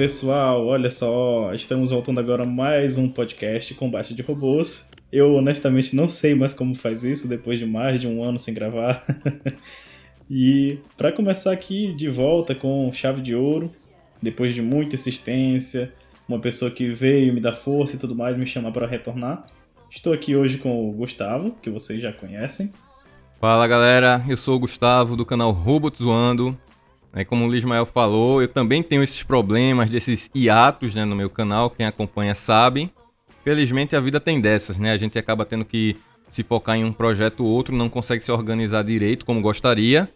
Pessoal, olha só, estamos voltando agora a mais um podcast Combate de Robôs. Eu honestamente não sei mais como faz isso depois de mais de um ano sem gravar. e para começar aqui de volta com chave de ouro, depois de muita insistência, uma pessoa que veio me dar força e tudo mais me chamar para retornar. Estou aqui hoje com o Gustavo, que vocês já conhecem. Fala galera, eu sou o Gustavo do canal Robot Zoando. É, como o Lismael falou, eu também tenho esses problemas, desses hiatos né, no meu canal, quem acompanha sabe. Felizmente a vida tem dessas, né? A gente acaba tendo que se focar em um projeto ou outro, não consegue se organizar direito como gostaria.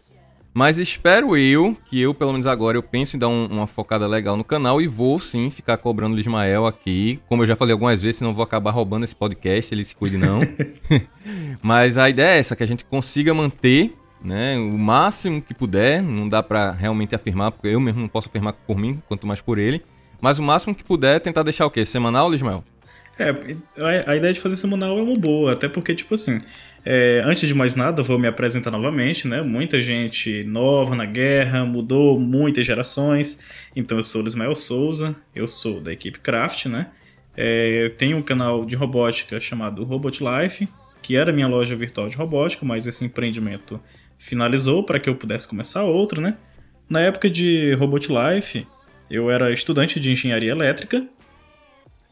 Mas espero eu que eu, pelo menos agora, eu penso em dar um, uma focada legal no canal e vou sim ficar cobrando o Lismael aqui. Como eu já falei algumas vezes, senão vou acabar roubando esse podcast, ele se cuide não. Mas a ideia é essa, que a gente consiga manter né, o máximo que puder, não dá para realmente afirmar, porque eu mesmo não posso afirmar por mim, quanto mais por ele, mas o máximo que puder tentar deixar o quê? Semanal, Lismael? É, a, ideia de fazer semanal é uma boa, até porque, tipo assim, é, antes de mais nada, vou me apresentar novamente, né? Muita gente nova na guerra, mudou muitas gerações. Então, eu sou o Ismael Souza, eu sou da equipe Craft, né? É, eu tenho um canal de robótica chamado Robot Life, que era minha loja virtual de robótica, mas esse empreendimento finalizou para que eu pudesse começar outro, né? Na época de Robot Life, eu era estudante de engenharia elétrica.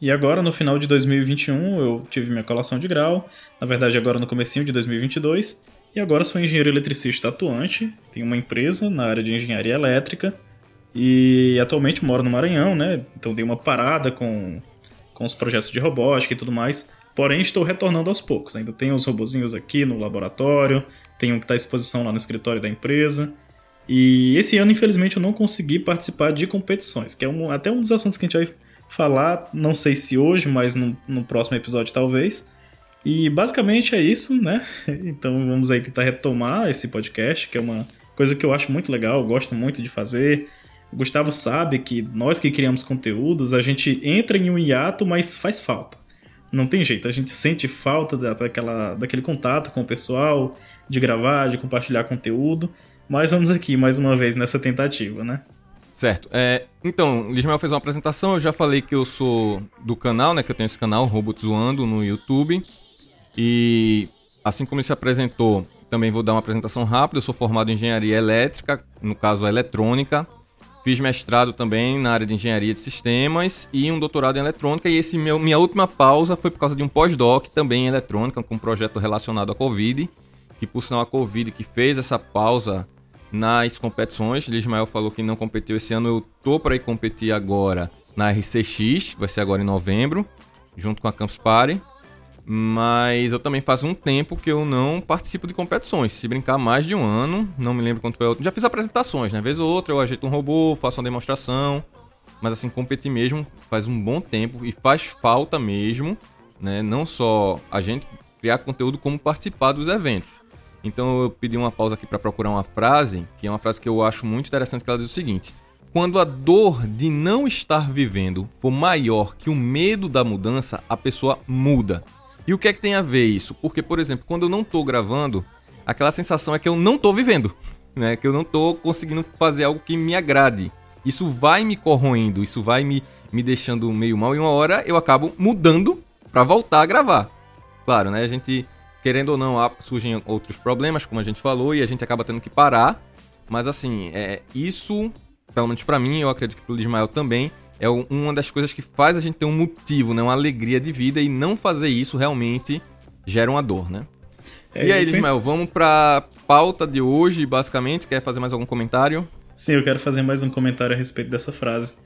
E agora no final de 2021 eu tive minha colação de grau, na verdade agora no comecinho de 2022, e agora sou engenheiro eletricista atuante, tenho uma empresa na área de engenharia elétrica. E atualmente moro no Maranhão, né? Então dei uma parada com, com os projetos de robótica e tudo mais, Porém, estou retornando aos poucos. Ainda tenho os robozinhos aqui no laboratório, tenho um que está à exposição lá no escritório da empresa. E esse ano, infelizmente, eu não consegui participar de competições, que é um, até um dos assuntos que a gente vai falar, não sei se hoje, mas no, no próximo episódio talvez. E basicamente é isso, né? Então vamos aí tentar retomar esse podcast, que é uma coisa que eu acho muito legal, gosto muito de fazer. O Gustavo sabe que nós que criamos conteúdos, a gente entra em um hiato, mas faz falta não tem jeito, a gente sente falta daquela, daquele contato com o pessoal, de gravar, de compartilhar conteúdo. Mas vamos aqui mais uma vez nessa tentativa, né? Certo. É, então, Lismael fez uma apresentação, eu já falei que eu sou do canal, né? Que eu tenho esse canal, Robot Zoando, no YouTube. E assim como ele se apresentou, também vou dar uma apresentação rápida. Eu sou formado em engenharia elétrica, no caso eletrônica. Fiz mestrado também na área de engenharia de sistemas e um doutorado em eletrônica. E esse meu, minha última pausa foi por causa de um pós-doc também em eletrônica, com um projeto relacionado à Covid. Que por sinal a Covid que fez essa pausa nas competições. Lismael falou que não competiu esse ano. Eu tô para ir competir agora na RCX, vai ser agora em novembro, junto com a Campus Party. Mas eu também faz um tempo que eu não participo de competições. Se brincar mais de um ano, não me lembro quanto foi outro. Já fiz apresentações, né? Vez ou outra eu ajeito um robô, faço uma demonstração. Mas assim, competir mesmo faz um bom tempo e faz falta mesmo, né? Não só a gente criar conteúdo, como participar dos eventos. Então eu pedi uma pausa aqui para procurar uma frase, que é uma frase que eu acho muito interessante, que ela diz o seguinte: Quando a dor de não estar vivendo for maior que o medo da mudança, a pessoa muda. E o que é que tem a ver isso? Porque, por exemplo, quando eu não tô gravando, aquela sensação é que eu não tô vivendo, né? Que eu não tô conseguindo fazer algo que me agrade. Isso vai me corroendo, isso vai me, me deixando meio mal e uma hora eu acabo mudando para voltar a gravar. Claro, né? A gente, querendo ou não, surgem outros problemas, como a gente falou, e a gente acaba tendo que parar. Mas assim, é, isso, pelo menos para mim, eu acredito que pro Ismael também, é uma das coisas que faz a gente ter um motivo, né? Uma alegria de vida e não fazer isso realmente gera uma dor, né? É, e aí, Ismael, penso... vamos pra pauta de hoje, basicamente. Quer fazer mais algum comentário? Sim, eu quero fazer mais um comentário a respeito dessa frase.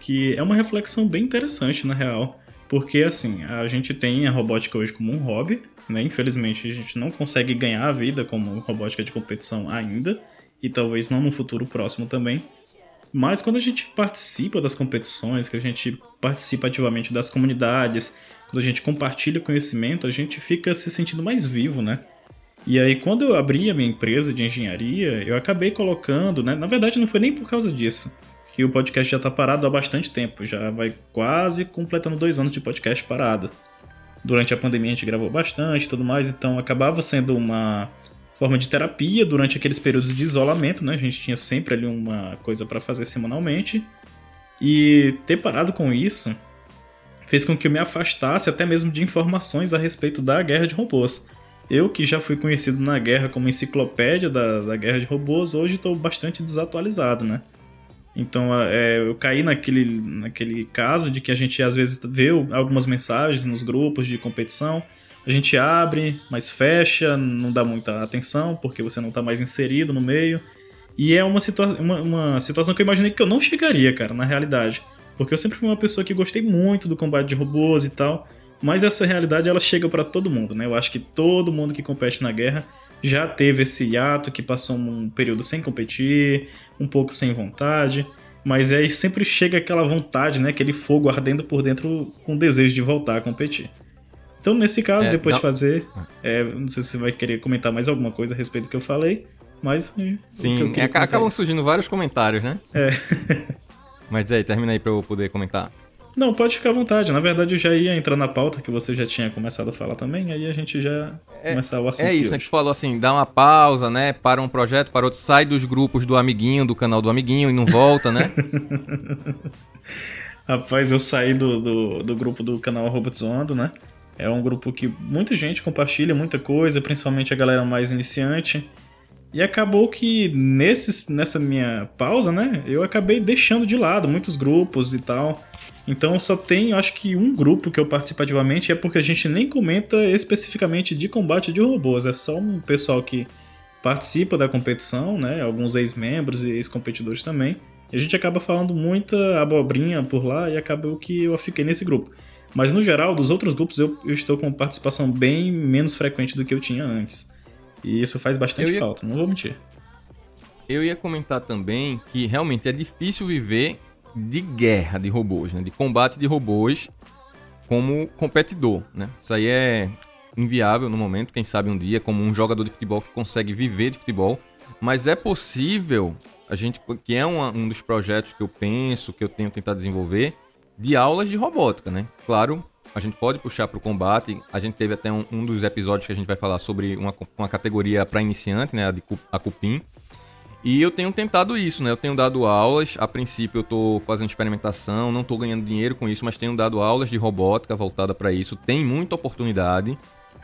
Que é uma reflexão bem interessante, na real. Porque, assim, a gente tem a robótica hoje como um hobby, né? Infelizmente, a gente não consegue ganhar a vida como robótica de competição ainda. E talvez não no futuro próximo também. Mas quando a gente participa das competições, que a gente participa ativamente das comunidades, quando a gente compartilha conhecimento, a gente fica se sentindo mais vivo, né? E aí, quando eu abri a minha empresa de engenharia, eu acabei colocando, né? Na verdade, não foi nem por causa disso, que o podcast já está parado há bastante tempo, já vai quase completando dois anos de podcast parado. Durante a pandemia a gente gravou bastante e tudo mais, então acabava sendo uma forma de terapia durante aqueles períodos de isolamento, né? A gente tinha sempre ali uma coisa para fazer semanalmente. E ter parado com isso fez com que eu me afastasse até mesmo de informações a respeito da guerra de robôs. Eu, que já fui conhecido na guerra como enciclopédia da, da guerra de robôs, hoje estou bastante desatualizado, né? Então é, eu caí naquele, naquele caso de que a gente às vezes vê algumas mensagens nos grupos de competição, a gente abre, mas fecha, não dá muita atenção porque você não está mais inserido no meio. E é uma, situa uma, uma situação que eu imaginei que eu não chegaria, cara, na realidade. Porque eu sempre fui uma pessoa que gostei muito do combate de robôs e tal. Mas essa realidade ela chega para todo mundo, né? Eu acho que todo mundo que compete na guerra já teve esse hiato, que passou um período sem competir, um pouco sem vontade. Mas aí sempre chega aquela vontade, né? Aquele fogo ardendo por dentro com o desejo de voltar a competir. Então, nesse caso, é, depois não... de fazer, é, não sei se você vai querer comentar mais alguma coisa a respeito do que eu falei, mas. Sim, é, acabam é surgindo vários comentários, né? É. Mas aí, termina aí pra eu poder comentar. Não, pode ficar à vontade. Na verdade, eu já ia entrar na pauta que você já tinha começado a falar também, aí a gente já é, começar o assunto. É isso, a gente falou assim, dá uma pausa, né? Para um projeto, para outro, sai dos grupos do amiguinho, do canal do amiguinho e não volta, né? Rapaz, eu saí do, do, do grupo do canal Robotzoando, né? É um grupo que muita gente compartilha muita coisa, principalmente a galera mais iniciante. E acabou que nesses, nessa minha pausa, né, eu acabei deixando de lado muitos grupos e tal. Então só tem, acho que um grupo que eu participo ativamente é porque a gente nem comenta especificamente de combate de robôs, é só um pessoal que participa da competição, né, alguns ex-membros e ex-competidores também. E a gente acaba falando muita abobrinha por lá e acabou que eu fiquei nesse grupo. Mas no geral, dos outros grupos eu, eu estou com participação bem menos frequente do que eu tinha antes. E isso faz bastante ia... falta, não vou mentir. Eu ia comentar também que realmente é difícil viver de guerra de robôs, né? de combate de robôs como competidor. Né? Isso aí é inviável no momento, quem sabe um dia, como um jogador de futebol que consegue viver de futebol. Mas é possível, a gente, que é uma, um dos projetos que eu penso, que eu tenho tentado desenvolver, de aulas de robótica, né? Claro, a gente pode puxar para o combate. A gente teve até um, um, dos episódios que a gente vai falar sobre uma, uma categoria para iniciante, né, a, de, a Cupim. E eu tenho tentado isso, né? Eu tenho dado aulas. A princípio eu estou fazendo experimentação, não estou ganhando dinheiro com isso, mas tenho dado aulas de robótica voltada para isso. Tem muita oportunidade,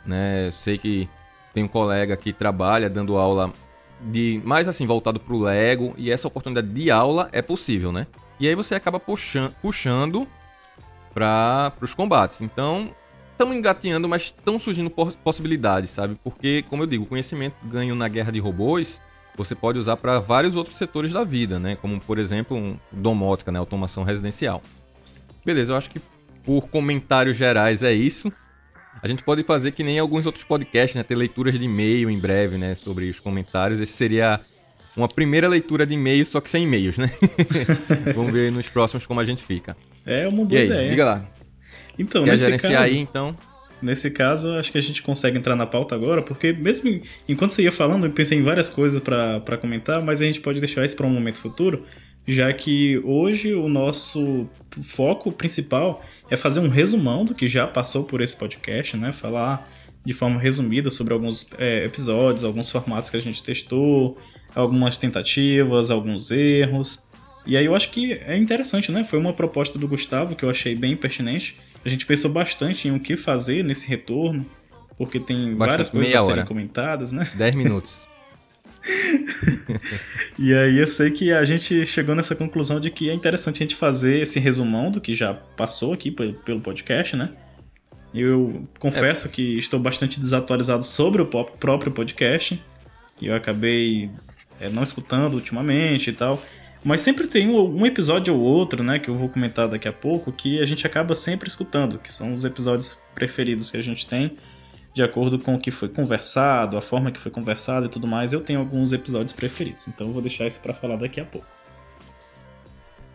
né? Sei que tem um colega que trabalha dando aula de mais assim voltado para o Lego e essa oportunidade de aula é possível, né? E aí você acaba puxando, puxando para os combates. Então, estamos engateando, mas estão surgindo possibilidades, sabe? Porque, como eu digo, conhecimento ganho na guerra de robôs você pode usar para vários outros setores da vida, né? Como, por exemplo, um domótica, né? automação residencial. Beleza, eu acho que por comentários gerais é isso. A gente pode fazer que nem alguns outros podcasts, né? Ter leituras de e-mail em breve, né? Sobre os comentários. Esse seria uma primeira leitura de e-mail, só que sem e-mails, né? Vamos ver nos próximos como a gente fica. É uma boa e aí, ideia. Diga lá. Então, Quer nesse caso, aí, então? Nesse caso, acho que a gente consegue entrar na pauta agora, porque mesmo enquanto você ia falando, eu pensei em várias coisas para comentar, mas a gente pode deixar isso para um momento futuro, já que hoje o nosso foco principal é fazer um resumão do que já passou por esse podcast, né? Falar de forma resumida sobre alguns é, episódios, alguns formatos que a gente testou, algumas tentativas, alguns erros. E aí eu acho que é interessante, né? Foi uma proposta do Gustavo que eu achei bem pertinente. A gente pensou bastante em o que fazer nesse retorno, porque tem bastante, várias coisas a serem hora. comentadas, né? 10 minutos. e aí eu sei que a gente chegou nessa conclusão de que é interessante a gente fazer esse resumão do que já passou aqui pelo podcast, né? Eu confesso é. que estou bastante desatualizado sobre o próprio podcast. E eu acabei é, não escutando ultimamente e tal. Mas sempre tem um, episódio ou outro, né, que eu vou comentar daqui a pouco, que a gente acaba sempre escutando, que são os episódios preferidos que a gente tem, de acordo com o que foi conversado, a forma que foi conversado e tudo mais. Eu tenho alguns episódios preferidos, então eu vou deixar isso para falar daqui a pouco.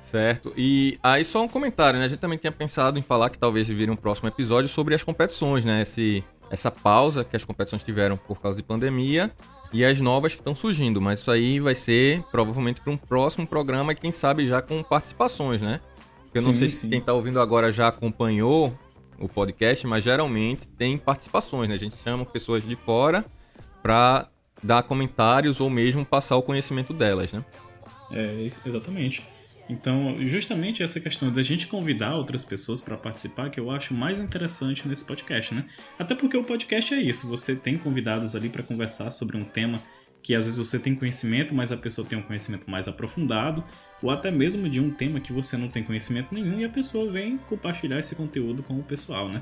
Certo. E aí só um comentário, né? A gente também tinha pensado em falar que talvez vire um próximo episódio sobre as competições, né? Esse, essa pausa que as competições tiveram por causa de pandemia e as novas que estão surgindo. Mas isso aí vai ser provavelmente para um próximo programa e quem sabe já com participações, né? Eu não sim, sei sim. se quem está ouvindo agora já acompanhou o podcast, mas geralmente tem participações, né? A gente chama pessoas de fora para dar comentários ou mesmo passar o conhecimento delas, né? É, exatamente. Então, justamente essa questão da gente convidar outras pessoas para participar que eu acho mais interessante nesse podcast, né? Até porque o podcast é isso, você tem convidados ali para conversar sobre um tema que às vezes você tem conhecimento, mas a pessoa tem um conhecimento mais aprofundado, ou até mesmo de um tema que você não tem conhecimento nenhum e a pessoa vem compartilhar esse conteúdo com o pessoal, né?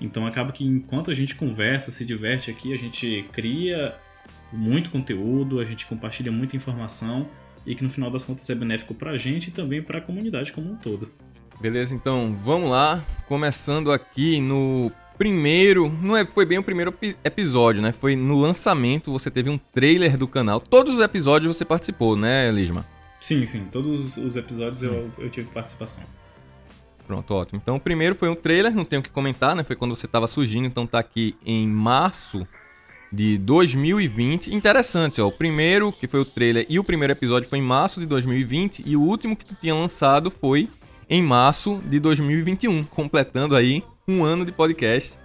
Então acaba que enquanto a gente conversa, se diverte aqui, a gente cria muito conteúdo, a gente compartilha muita informação e que no final das contas é benéfico para a gente e também para a comunidade como um todo. Beleza, então vamos lá. Começando aqui no primeiro. Não é, foi bem o primeiro episódio, né? Foi no lançamento, você teve um trailer do canal. Todos os episódios você participou, né, Lisma? Sim, sim. Todos os episódios eu, eu tive participação. Pronto, ótimo. Então o primeiro foi um trailer, não tenho o que comentar, né? Foi quando você estava surgindo, então tá aqui em março de 2020. Interessante, ó. O primeiro, que foi o trailer, e o primeiro episódio foi em março de 2020, e o último que tu tinha lançado foi em março de 2021, completando aí um ano de podcast.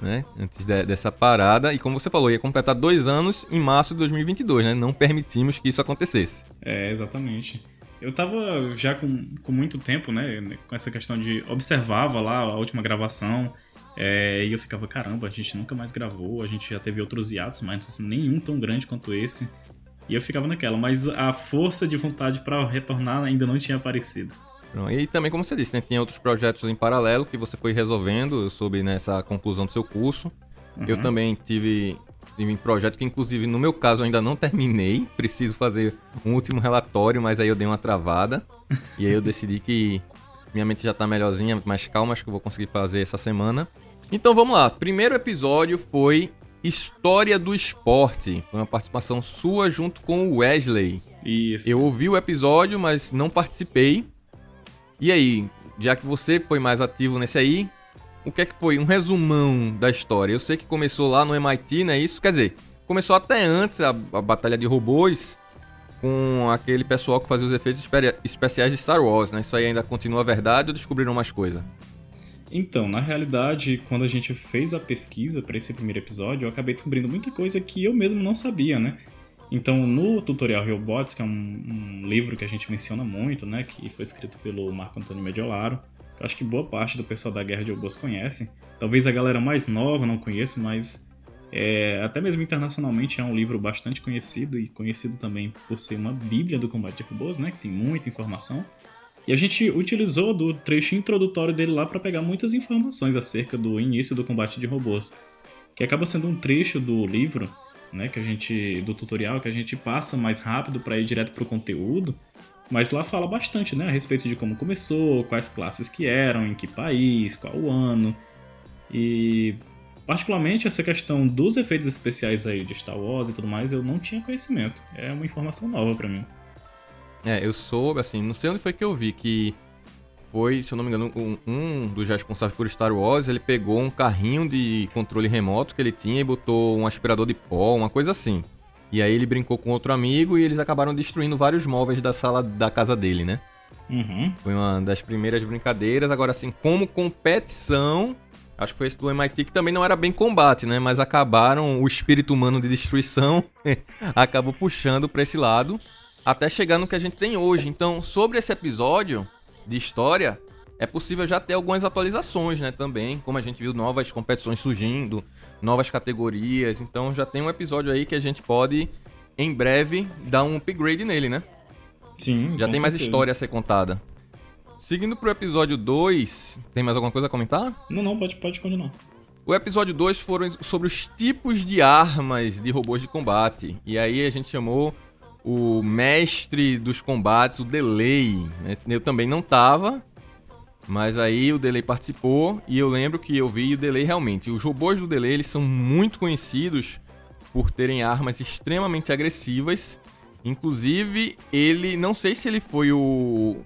Né? Antes de, dessa parada. E como você falou, ia completar dois anos em março de 2022, né? Não permitimos que isso acontecesse. É, exatamente. Eu tava já com, com muito tempo, né? Com essa questão de. Observava lá a última gravação é, e eu ficava, caramba, a gente nunca mais gravou, a gente já teve outros hiatos, mas nenhum tão grande quanto esse. E eu ficava naquela, mas a força de vontade para retornar ainda não tinha aparecido. E também, como você disse, né, tinha outros projetos em paralelo que você foi resolvendo, eu soube nessa conclusão do seu curso. Uhum. Eu também tive, tive um projeto que, inclusive, no meu caso, ainda não terminei. Preciso fazer um último relatório, mas aí eu dei uma travada. e aí eu decidi que minha mente já tá melhorzinha, mais calma, acho que eu vou conseguir fazer essa semana. Então vamos lá. Primeiro episódio foi História do Esporte. Foi uma participação sua junto com o Wesley. Isso. Eu ouvi o episódio, mas não participei. E aí, já que você foi mais ativo nesse aí, o que é que foi? Um resumão da história. Eu sei que começou lá no MIT, né? Isso quer dizer, começou até antes a, a batalha de robôs com aquele pessoal que fazia os efeitos especiais de Star Wars, né? Isso aí ainda continua verdade ou descobriram mais coisa? Então, na realidade, quando a gente fez a pesquisa para esse primeiro episódio, eu acabei descobrindo muita coisa que eu mesmo não sabia, né? Então, no tutorial Robots, que é um, um, livro que a gente menciona muito, né, que foi escrito pelo Marco Antônio Mediolaro, eu acho que boa parte do pessoal da Guerra de Robôs conhece. Talvez a galera mais nova não conheça, mas é, até mesmo internacionalmente é um livro bastante conhecido e conhecido também por ser uma bíblia do combate de robôs, né, que tem muita informação. E a gente utilizou do trecho introdutório dele lá para pegar muitas informações acerca do início do combate de robôs, que acaba sendo um trecho do livro, né, que a gente do tutorial que a gente passa mais rápido para ir direto pro conteúdo, mas lá fala bastante, né, a respeito de como começou, quais classes que eram, em que país, qual o ano. E particularmente essa questão dos efeitos especiais aí de Star Wars e tudo mais, eu não tinha conhecimento. É uma informação nova para mim. É, eu soube, assim, não sei onde foi que eu vi que foi, se eu não me engano, um, um, dos responsáveis por Star Wars, ele pegou um carrinho de controle remoto que ele tinha e botou um aspirador de pó, uma coisa assim. E aí ele brincou com outro amigo e eles acabaram destruindo vários móveis da sala da casa dele, né? Uhum. Foi uma das primeiras brincadeiras. Agora, assim, como competição, acho que foi esse do MIT que também não era bem combate, né? Mas acabaram, o espírito humano de destruição acabou puxando para esse lado até chegar no que a gente tem hoje. Então, sobre esse episódio de história, é possível já ter algumas atualizações, né? Também, como a gente viu novas competições surgindo, novas categorias. Então, já tem um episódio aí que a gente pode, em breve, dar um upgrade nele, né? Sim. Já tem certeza. mais história a ser contada. Seguindo pro episódio 2, tem mais alguma coisa a comentar? Não, não, pode, pode continuar. O episódio 2 foram sobre os tipos de armas de robôs de combate. E aí a gente chamou o mestre dos combates, o Delay. Né? Eu também não tava, mas aí o Delay participou e eu lembro que eu vi o Delay realmente. Os robôs do Delay eles são muito conhecidos por terem armas extremamente agressivas. Inclusive, ele, não sei se ele foi o,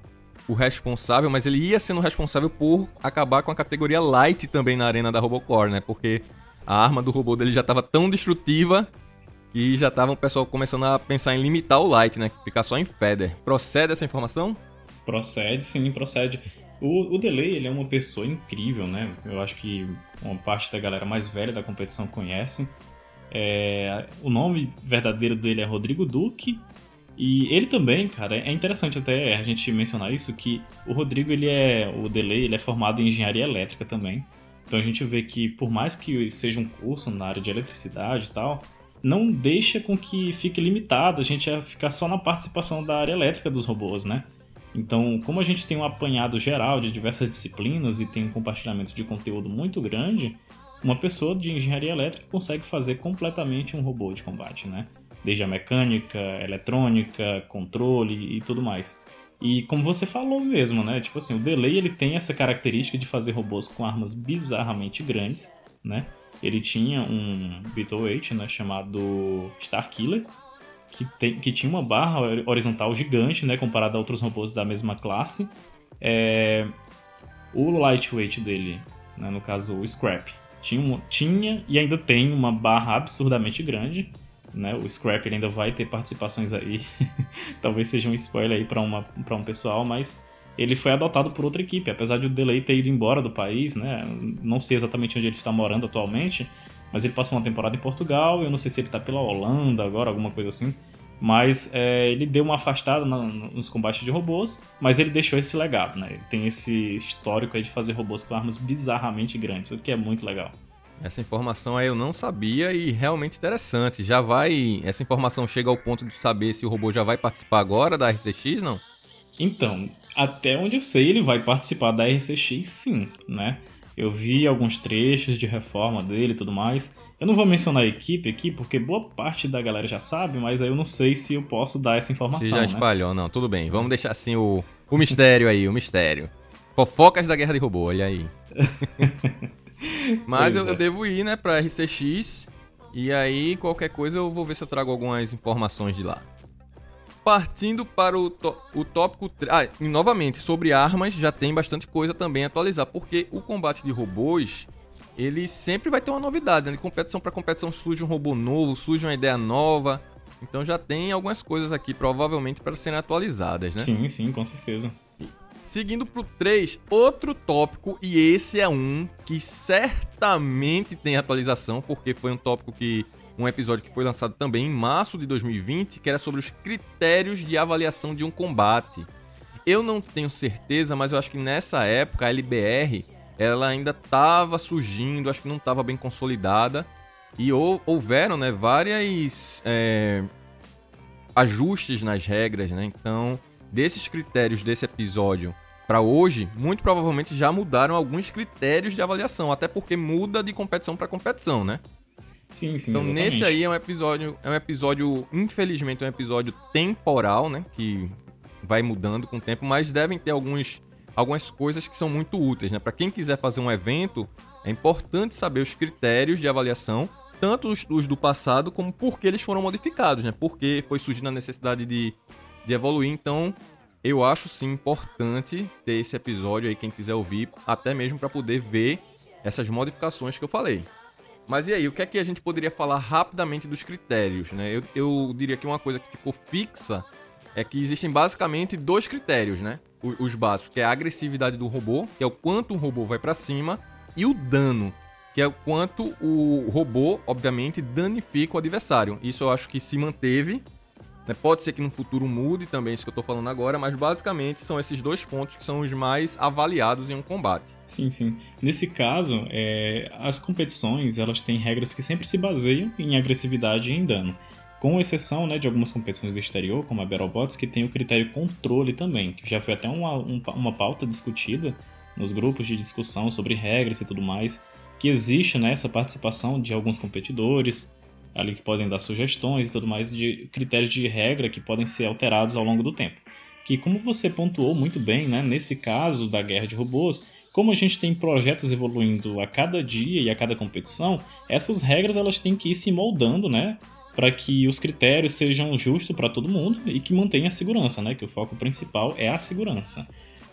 o responsável, mas ele ia sendo responsável por acabar com a categoria Light também na arena da Robocore, né? Porque a arma do robô dele já estava tão destrutiva e já tava o pessoal começando a pensar em limitar o light, né? Ficar só em feather. Procede essa informação? Procede, sim, procede. O, o Delay, ele é uma pessoa incrível, né? Eu acho que uma parte da galera mais velha da competição conhece. É, o nome verdadeiro dele é Rodrigo Duque. E ele também, cara, é interessante até a gente mencionar isso, que o Rodrigo, ele é, o Delay, ele é formado em engenharia elétrica também. Então a gente vê que por mais que seja um curso na área de eletricidade e tal, não deixa com que fique limitado a gente a ficar só na participação da área elétrica dos robôs, né? Então, como a gente tem um apanhado geral de diversas disciplinas e tem um compartilhamento de conteúdo muito grande, uma pessoa de engenharia elétrica consegue fazer completamente um robô de combate, né? desde a mecânica, eletrônica, controle e tudo mais. E como você falou mesmo, né? Tipo assim, o Delay ele tem essa característica de fazer robôs com armas bizarramente grandes, né? Ele tinha um Beetle 8, né, chamado Starkiller, que, tem, que tinha uma barra horizontal gigante, né, comparado a outros robôs da mesma classe. É, o lightweight dele, né, no caso o Scrap, tinha, tinha e ainda tem uma barra absurdamente grande, né? O Scrap ainda vai ter participações aí. Talvez seja um spoiler aí para um pessoal, mas ele foi adotado por outra equipe, apesar de o Delay ter ido embora do país, né? Não sei exatamente onde ele está morando atualmente, mas ele passou uma temporada em Portugal, eu não sei se ele está pela Holanda agora, alguma coisa assim. Mas é, ele deu uma afastada no, nos combates de robôs, mas ele deixou esse legado, né? Ele tem esse histórico aí de fazer robôs com armas bizarramente grandes, o que é muito legal. Essa informação aí eu não sabia e realmente interessante. Já vai. Essa informação chega ao ponto de saber se o robô já vai participar agora da RCX, não? Então, até onde eu sei, ele vai participar da RCX sim, né? Eu vi alguns trechos de reforma dele e tudo mais. Eu não vou mencionar a equipe aqui, porque boa parte da galera já sabe, mas aí eu não sei se eu posso dar essa informação. Se já né? espalhou, não, tudo bem. Vamos deixar assim o, o mistério aí, o mistério. Fofocas da Guerra de Robô, olha aí. Mas eu, é. eu, devo ir, né, pra RCX. E aí, qualquer coisa, eu vou ver se eu trago algumas informações de lá. Partindo para o, o tópico. Ah, e novamente, sobre armas, já tem bastante coisa também a atualizar. Porque o combate de robôs, ele sempre vai ter uma novidade. Né? De competição para competição surge um robô novo, surge uma ideia nova. Então já tem algumas coisas aqui, provavelmente, para serem atualizadas, né? Sim, sim, com certeza. Seguindo pro 3, outro tópico, e esse é um que certamente tem atualização, porque foi um tópico que. Um episódio que foi lançado também em março de 2020, que era sobre os critérios de avaliação de um combate. Eu não tenho certeza, mas eu acho que nessa época a LBR ela ainda estava surgindo, acho que não estava bem consolidada. E houveram né, várias é, ajustes nas regras, né? Então, desses critérios desse episódio, para hoje, muito provavelmente já mudaram alguns critérios de avaliação, até porque muda de competição para competição, né? Sim, sim. Então exatamente. nesse aí é um episódio, é um episódio, infelizmente, é um episódio temporal, né? Que vai mudando com o tempo, mas devem ter alguns, algumas coisas que são muito úteis, né? Para quem quiser fazer um evento, é importante saber os critérios de avaliação, tanto os, os do passado como por que eles foram modificados, né? Porque foi surgindo a necessidade de, de evoluir. Então, eu acho sim importante ter esse episódio aí, quem quiser ouvir, até mesmo para poder ver essas modificações que eu falei. Mas e aí, o que é que a gente poderia falar rapidamente dos critérios, né? Eu, eu diria que uma coisa que ficou fixa é que existem basicamente dois critérios, né? Os, os básicos, que é a agressividade do robô, que é o quanto o robô vai para cima, e o dano, que é o quanto o robô, obviamente, danifica o adversário. Isso eu acho que se manteve? Pode ser que no futuro mude também isso que eu estou falando agora, mas basicamente são esses dois pontos que são os mais avaliados em um combate. Sim, sim. Nesse caso, é, as competições elas têm regras que sempre se baseiam em agressividade e em dano. Com exceção né, de algumas competições do exterior, como a Battlebots, que tem o critério controle também, que já foi até uma, uma pauta discutida nos grupos de discussão sobre regras e tudo mais, que existe né, essa participação de alguns competidores, ali que podem dar sugestões e tudo mais de critérios de regra que podem ser alterados ao longo do tempo. Que como você pontuou muito bem, né, nesse caso da guerra de robôs, como a gente tem projetos evoluindo a cada dia e a cada competição, essas regras elas têm que ir se moldando, né, para que os critérios sejam justos para todo mundo e que mantenha a segurança, né, que o foco principal é a segurança.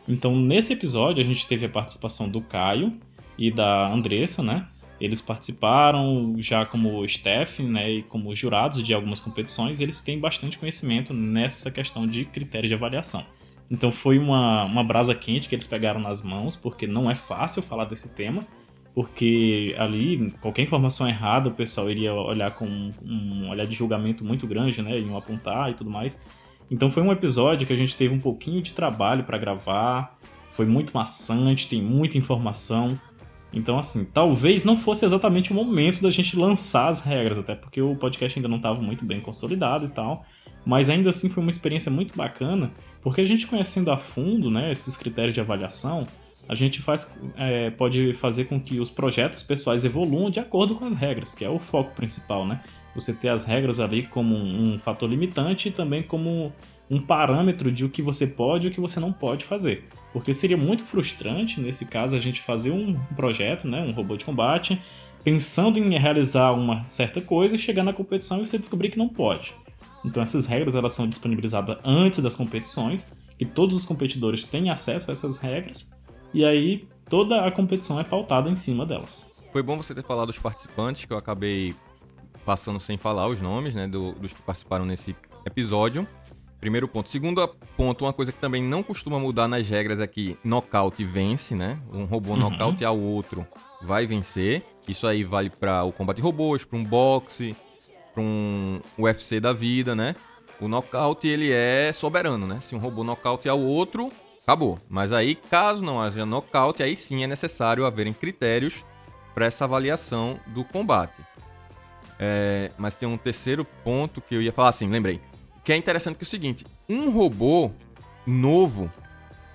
Então, nesse episódio a gente teve a participação do Caio e da Andressa, né, eles participaram já como staff né, e como jurados de algumas competições, eles têm bastante conhecimento nessa questão de critérios de avaliação. Então foi uma, uma brasa quente que eles pegaram nas mãos, porque não é fácil falar desse tema, porque ali qualquer informação errada o pessoal iria olhar com um olhar de julgamento muito grande, né, iam apontar e tudo mais. Então foi um episódio que a gente teve um pouquinho de trabalho para gravar, foi muito maçante, tem muita informação. Então, assim, talvez não fosse exatamente o momento da gente lançar as regras, até porque o podcast ainda não estava muito bem consolidado e tal. Mas ainda assim foi uma experiência muito bacana, porque a gente conhecendo a fundo né, esses critérios de avaliação, a gente faz, é, pode fazer com que os projetos pessoais evoluam de acordo com as regras, que é o foco principal, né? Você ter as regras ali como um, fator limitante e também como um parâmetro de o que você pode e o que você não pode fazer. Porque seria muito frustrante, nesse caso, a gente fazer um projeto, né, um robô de combate, pensando em realizar uma certa coisa e chegar na competição e você descobrir que não pode. Então essas regras elas são disponibilizadas antes das competições, que todos os competidores têm acesso a essas regras, e aí toda a competição é pautada em cima delas. Foi bom você ter falado dos participantes, que eu acabei passando sem falar os nomes, né, do, dos que participaram nesse episódio. Primeiro ponto. Segundo ponto, uma coisa que também não costuma mudar nas regras é que nocaute vence, né? Um robô uhum. nocaute ao outro vai vencer. Isso aí vale para o combate de robôs, para um boxe, para um UFC da vida, né? O nocaute ele é soberano, né? Se um robô nocaute ao outro, acabou. Mas aí, caso não haja nocaute, aí sim é necessário haverem critérios para essa avaliação do combate. É, mas tem um terceiro ponto que eu ia falar assim, lembrei. Que é interessante que é o seguinte: um robô novo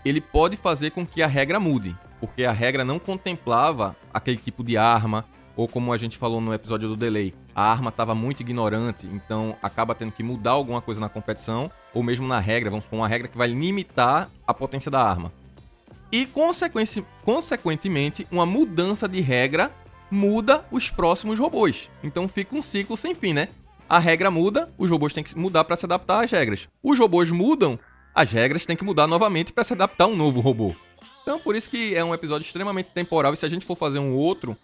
ele pode fazer com que a regra mude, porque a regra não contemplava aquele tipo de arma, ou como a gente falou no episódio do delay, a arma estava muito ignorante, então acaba tendo que mudar alguma coisa na competição, ou mesmo na regra, vamos supor uma regra que vai limitar a potência da arma. E consequentemente, uma mudança de regra muda os próximos robôs. Então fica um ciclo sem fim, né? A regra muda, os robôs têm que mudar para se adaptar às regras. Os robôs mudam, as regras têm que mudar novamente para se adaptar a um novo robô. Então por isso que é um episódio extremamente temporal e se a gente for fazer um outro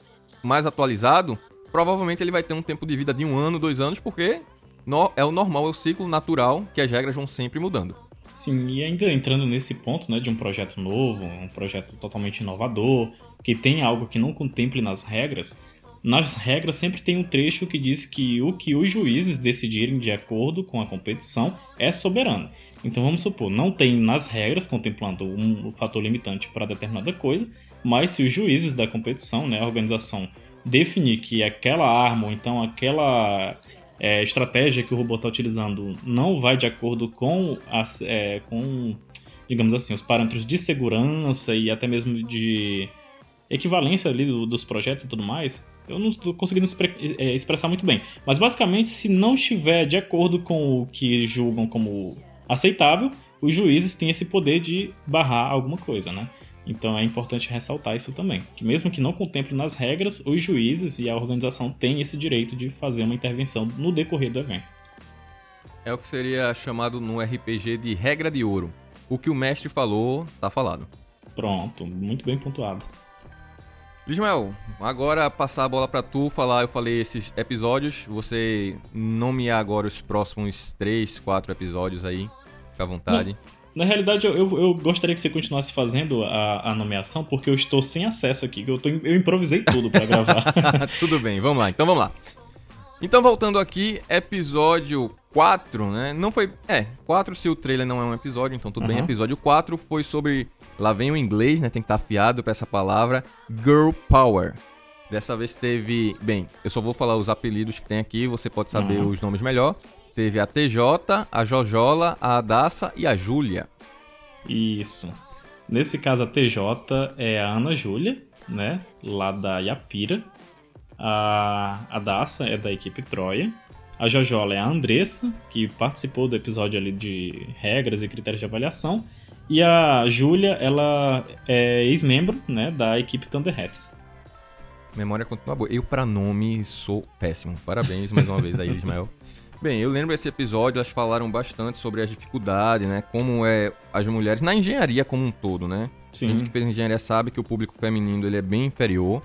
mais atualizado, provavelmente ele vai ter um tempo de vida de um ano, dois anos, porque é o normal, é o ciclo natural que as regras vão sempre mudando. Sim, e ainda entrando nesse ponto né, de um projeto novo, um projeto totalmente inovador, que tem algo que não contemple nas regras, nas regras sempre tem um trecho que diz que o que os juízes decidirem de acordo com a competição é soberano. Então vamos supor, não tem nas regras contemplando um fator limitante para determinada coisa, mas se os juízes da competição, né, a organização, definir que aquela arma ou então aquela é, estratégia que o robô está utilizando não vai de acordo com, as, é, com, digamos assim, os parâmetros de segurança e até mesmo de equivalência ali do, dos projetos e tudo mais, eu não estou conseguindo é, expressar muito bem. Mas basicamente, se não estiver de acordo com o que julgam como aceitável, os juízes têm esse poder de barrar alguma coisa, né? Então é importante ressaltar isso também, que mesmo que não contemple nas regras, os juízes e a organização têm esse direito de fazer uma intervenção no decorrer do evento. É o que seria chamado no RPG de regra de ouro. O que o mestre falou, tá falado. Pronto, muito bem pontuado. Lismael, agora passar a bola para tu falar, eu falei esses episódios, você nomear agora os próximos 3, 4 episódios aí, fica à vontade. Não. Na realidade, eu, eu, gostaria que você continuasse fazendo a, a, nomeação, porque eu estou sem acesso aqui. Eu, tô, eu improvisei tudo para gravar. tudo bem, vamos lá. Então vamos lá. Então, voltando aqui, episódio 4, né? Não foi. É, 4 se o trailer não é um episódio, então tudo uhum. bem. Episódio 4 foi sobre. Lá vem o inglês, né? Tem que estar tá afiado para essa palavra. Girl Power. Dessa vez teve. Bem, eu só vou falar os apelidos que tem aqui, você pode saber uhum. os nomes melhor. Teve a TJ, a Jojola, a Adassa e a Júlia. Isso. Nesse caso, a TJ é a Ana Júlia, né? Lá da Yapira. A Adassa é da equipe Troia. A Jojola é a Andressa, que participou do episódio ali de regras e critérios de avaliação. E a Júlia, ela é ex-membro né, da equipe Thunderhats. Memória continua boa. Eu, para nome, sou péssimo. Parabéns mais uma vez aí, Ismael. Bem, eu lembro esse episódio, elas falaram bastante sobre as dificuldades, né? Como é as mulheres na engenharia como um todo, né? Sim. A gente que fez engenharia sabe que o público feminino ele é bem inferior.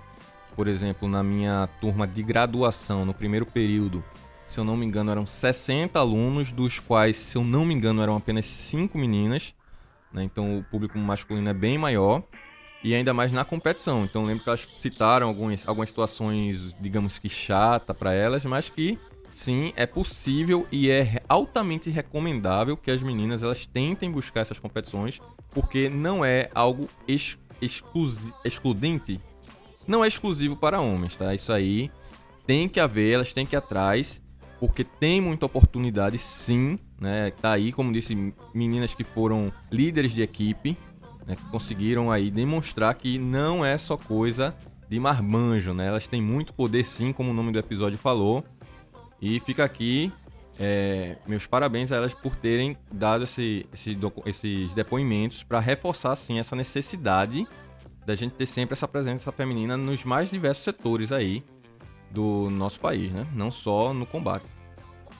Por exemplo, na minha turma de graduação, no primeiro período, se eu não me engano, eram 60 alunos, dos quais, se eu não me engano, eram apenas 5 meninas. Né? Então o público masculino é bem maior. e ainda mais na competição. Então lembro que elas citaram algumas, algumas situações, digamos que chata para elas, mas que sim, é possível e é altamente recomendável que as meninas elas tentem buscar essas competições, porque não é algo ex excludente, não é exclusivo para homens, tá? Isso aí tem que haver, elas têm que ir atrás, porque tem muita oportunidade sim, né? Tá aí, como disse, meninas que foram líderes de equipe, né? que conseguiram aí demonstrar que não é só coisa de marmanjo, né? Elas têm muito poder sim, como o nome do episódio falou. E fica aqui é, meus parabéns a elas por terem dado esse, esse, esses depoimentos para reforçar assim essa necessidade da gente ter sempre essa presença feminina nos mais diversos setores aí do nosso país, né? Não só no combate.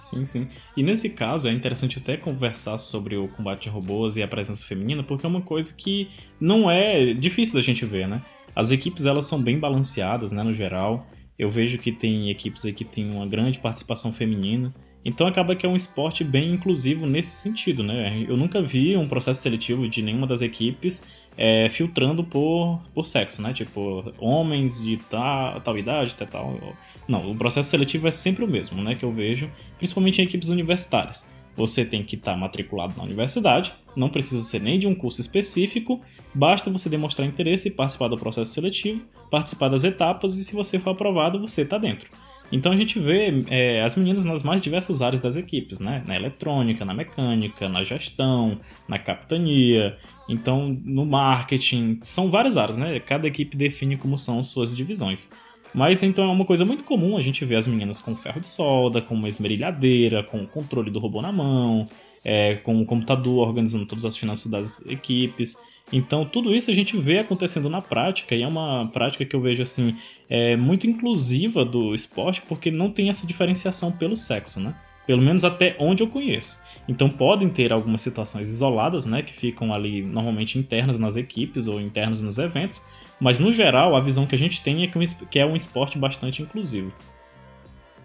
Sim, sim. E nesse caso é interessante até conversar sobre o combate de robôs e a presença feminina, porque é uma coisa que não é difícil da gente ver, né? As equipes elas são bem balanceadas, né, no geral. Eu vejo que tem equipes aí que tem uma grande participação feminina. Então acaba que é um esporte bem inclusivo nesse sentido, né? Eu nunca vi um processo seletivo de nenhuma das equipes é, filtrando por, por sexo, né? Tipo, homens de tal, tal idade, tal, tal. Não, o processo seletivo é sempre o mesmo, né? Que eu vejo, principalmente em equipes universitárias. Você tem que estar tá matriculado na universidade, não precisa ser nem de um curso específico, basta você demonstrar interesse e participar do processo seletivo, participar das etapas e se você for aprovado, você está dentro. Então a gente vê é, as meninas nas mais diversas áreas das equipes, né? Na eletrônica, na mecânica, na gestão, na capitania, então no marketing, são várias áreas, né? Cada equipe define como são suas divisões. Mas então é uma coisa muito comum a gente ver as meninas com ferro de solda, com uma esmerilhadeira, com o controle do robô na mão, é, com o computador organizando todas as finanças das equipes. Então, tudo isso a gente vê acontecendo na prática e é uma prática que eu vejo assim é, muito inclusiva do esporte porque não tem essa diferenciação pelo sexo, né? Pelo menos até onde eu conheço. Então podem ter algumas situações isoladas, né, que ficam ali normalmente internas nas equipes ou internas nos eventos, mas no geral a visão que a gente tem é que, é um esporte bastante inclusivo.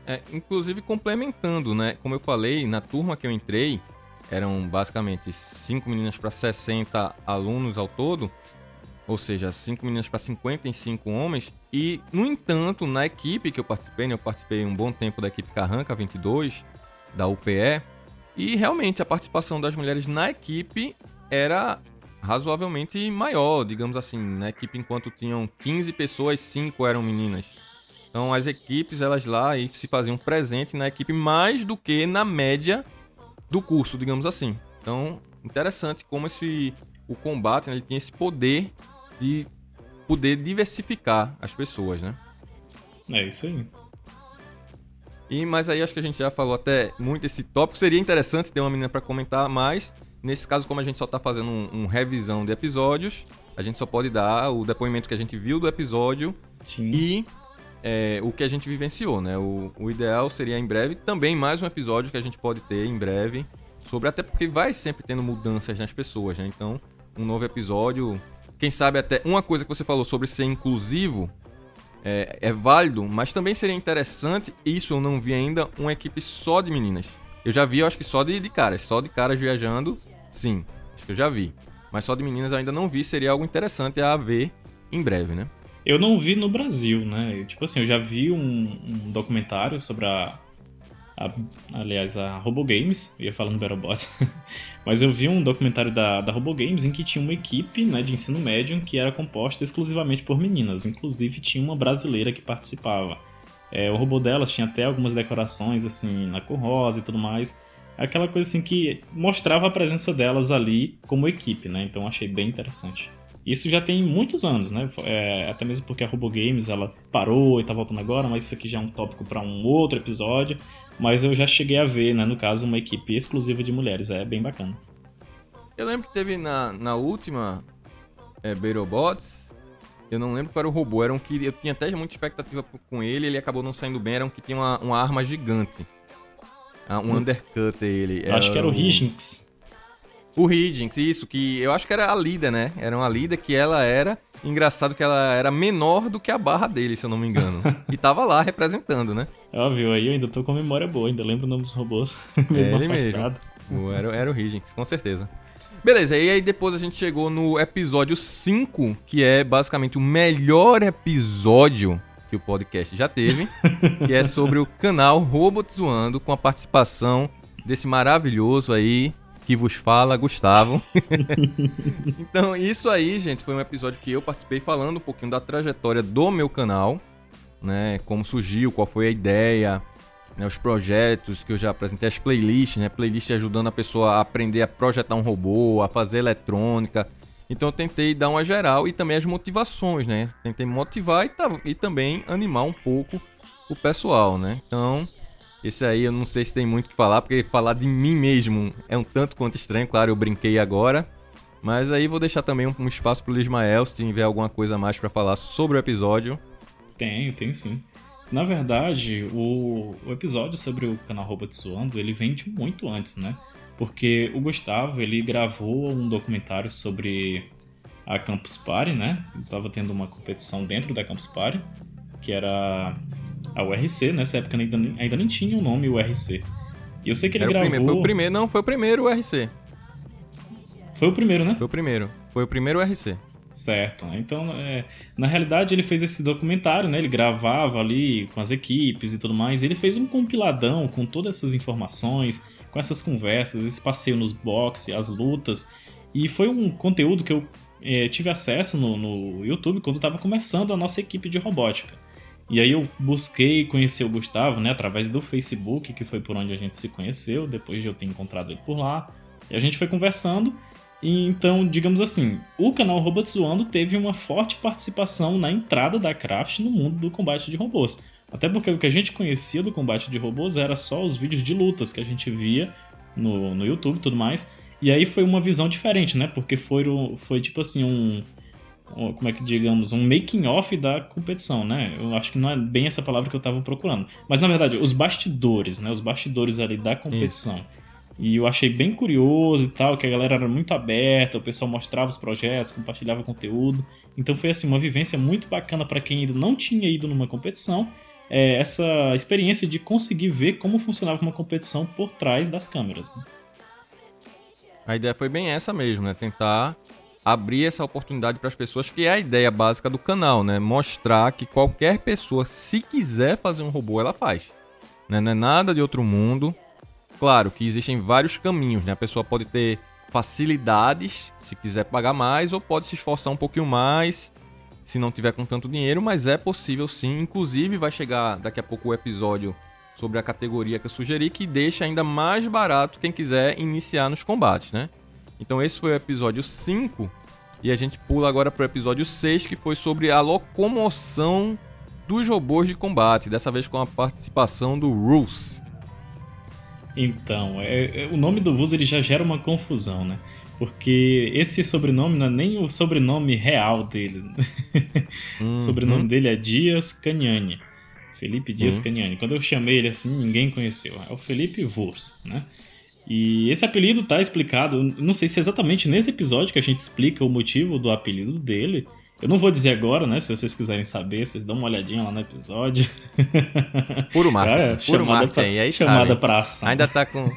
É, inclusive complementando, né? Como eu falei, na turma que eu entrei, eram basicamente 5 meninas para 60 alunos ao todo, ou seja, 5 meninas para 55 homens. E, no entanto, na equipe que eu participei, né, eu participei um bom tempo da equipe Carranca 22, da UPE, e realmente a participação das mulheres na equipe era razoavelmente maior, digamos assim. Na equipe, enquanto tinham 15 pessoas, 5 eram meninas. Então as equipes, elas lá e se faziam presente na equipe mais do que na média do curso, digamos assim. Então, interessante como esse o combate né, ele tem esse poder de poder diversificar as pessoas, né? É isso aí. E mas aí acho que a gente já falou até muito esse tópico. Seria interessante ter uma menina para comentar, mas nesse caso como a gente só tá fazendo um, um, revisão de episódios, a gente só pode dar o depoimento que a gente viu do episódio Sim. e é, o que a gente vivenciou, né? O, o, ideal seria em breve também mais um episódio que a gente pode ter em breve sobre até porque vai sempre tendo mudanças nas pessoas, né? Então, um novo episódio, quem sabe até uma coisa que você falou sobre ser inclusivo é, é válido, mas também seria interessante, isso eu não vi ainda, uma equipe só de meninas. Eu já vi, eu acho que só de, de caras, só de caras viajando, sim, acho que eu já vi. Mas só de meninas eu ainda não vi, seria algo interessante a ver em breve, né? Eu não vi no Brasil, né? Tipo assim, eu já vi um, um documentário sobre a, a, Aliás, a RoboGames, eu ia falando Battlebot. Mas eu vi um documentário da, da RoboGames em que tinha uma equipe né, de ensino médio que era composta exclusivamente por meninas. Inclusive tinha uma brasileira que participava. É, o robô delas tinha até algumas decorações assim na cor rosa e tudo mais. Aquela coisa assim que mostrava a presença delas ali como equipe, né? Então achei bem interessante. Isso já tem muitos anos, né? É, até mesmo porque a RoboGames ela parou e tá voltando agora, mas isso aqui já é um tópico para um outro episódio. Mas eu já cheguei a ver, né, no caso, uma equipe exclusiva de mulheres. É bem bacana. Eu lembro que teve na, na última é, Battlebots, eu não lembro qual era o robô, era um que eu tinha até muita expectativa com ele, ele acabou não saindo bem, era um que tinha uma, uma arma gigante. Ah, um hum. undercut ele. Acho que era o Higgins. O Higgins, isso, que eu acho que era a líder, né? Era uma líder que ela era. Engraçado que ela era menor do que a barra dele, se eu não me engano. e tava lá representando, né? Óbvio, aí eu ainda tô com memória boa, ainda lembro o nome dos robôs. mesmo é ele mesmo. Era, era o Higgins, com certeza. Beleza, e aí depois a gente chegou no episódio 5, que é basicamente o melhor episódio que o podcast já teve, que é sobre o canal Robot Zoando, com a participação desse maravilhoso aí que vos fala, Gustavo. então, isso aí, gente, foi um episódio que eu participei falando um pouquinho da trajetória do meu canal, né? Como surgiu, qual foi a ideia, né, os projetos que eu já apresentei, as playlists, né? Playlist ajudando a pessoa a aprender a projetar um robô, a fazer eletrônica. Então eu tentei dar uma geral e também as motivações, né? Tentei motivar e, e também animar um pouco o pessoal, né? Então, esse aí eu não sei se tem muito o que falar, porque falar de mim mesmo é um tanto quanto estranho, claro, eu brinquei agora. Mas aí vou deixar também um, espaço pro Ismael, se tiver alguma coisa mais para falar sobre o episódio. Tenho, tenho sim. Na verdade, o, o episódio sobre o canal Robot Zoando, ele vem de muito antes, né? Porque o Gustavo, ele gravou um documentário sobre a Campus Party, né? Estava tendo uma competição dentro da Campus Party, que era a URC, nessa época ainda, ainda nem tinha o nome URC. E eu sei que ele Era gravou. O primeiro, foi o primeiro, não, foi o primeiro URC. Foi o primeiro, né? Foi o primeiro. Foi o primeiro URC. Certo. Então, é, na realidade, ele fez esse documentário, né? Ele gravava ali com as equipes e tudo mais. E ele fez um compiladão com todas essas informações, com essas conversas, esse passeio nos boxes, as lutas. E foi um conteúdo que eu é, tive acesso no, no YouTube quando estava começando a nossa equipe de robótica. E aí eu busquei conhecer o Gustavo, né, através do Facebook, que foi por onde a gente se conheceu, depois de eu ter encontrado ele por lá. E a gente foi conversando. E então, digamos assim, o canal Robot Zoando teve uma forte participação na entrada da Craft no mundo do combate de robôs. Até porque o que a gente conhecia do combate de robôs era só os vídeos de lutas que a gente via no, no YouTube e tudo mais. E aí foi uma visão diferente, né? Porque foi, foi tipo assim, um, como é que digamos, um making off da competição, né? Eu acho que não é bem essa palavra que eu estava procurando. Mas na verdade, os bastidores, né? Os bastidores ali da competição. Isso. E eu achei bem curioso e tal, que a galera era muito aberta, o pessoal mostrava os projetos, compartilhava conteúdo. Então foi assim uma vivência muito bacana para quem ainda não tinha ido numa competição. É, essa experiência de conseguir ver como funcionava uma competição por trás das câmeras. Né? A ideia foi bem essa mesmo, né? Tentar abrir essa oportunidade para as pessoas, que é a ideia básica do canal, né? Mostrar que qualquer pessoa, se quiser fazer um robô, ela faz. Né? Não é nada de outro mundo. Claro que existem vários caminhos, né? A pessoa pode ter facilidades, se quiser pagar mais, ou pode se esforçar um pouquinho mais, se não tiver com tanto dinheiro, mas é possível sim. Inclusive, vai chegar daqui a pouco o episódio sobre a categoria que eu sugeri, que deixa ainda mais barato quem quiser iniciar nos combates, né? Então esse foi o episódio 5 e a gente pula agora para o episódio 6, que foi sobre a locomoção dos robôs de combate, dessa vez com a participação do Roos. Então, é, é, o nome do Vuz ele já gera uma confusão, né? Porque esse sobrenome não é nem o sobrenome real dele. Uhum. o sobrenome dele é Dias Caniani. Felipe Dias uhum. Caniani. Quando eu chamei ele assim, ninguém conheceu. É o Felipe Vurs, né? E esse apelido tá explicado, não sei se é exatamente nesse episódio que a gente explica o motivo do apelido dele. Eu não vou dizer agora, né? Se vocês quiserem saber, vocês dão uma olhadinha lá no episódio. Puro marketing. É, puro marketing. Pra, aí chamada pra ação. Ainda tá com,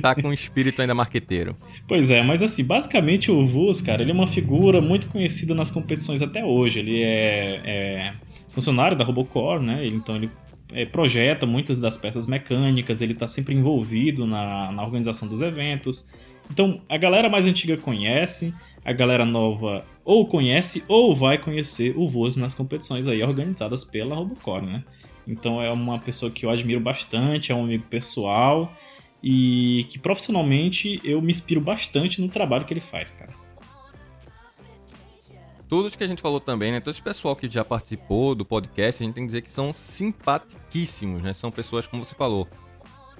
tá com espírito ainda marqueteiro. Pois é, mas assim, basicamente o Vuz, cara, ele é uma figura muito conhecida nas competições até hoje. Ele é, é funcionário da Robocore, né? Então ele é, projeta muitas das peças mecânicas, ele está sempre envolvido na, na organização dos eventos. Então, a galera mais antiga conhece, a galera nova ou conhece ou vai conhecer o Voz nas competições aí organizadas pela Robocore, né? Então é uma pessoa que eu admiro bastante, é um amigo pessoal e que profissionalmente eu me inspiro bastante no trabalho que ele faz, cara todos que a gente falou também, né? Todo esse pessoal que já participou do podcast, a gente tem que dizer que são simpaticíssimos, né? São pessoas, como você falou,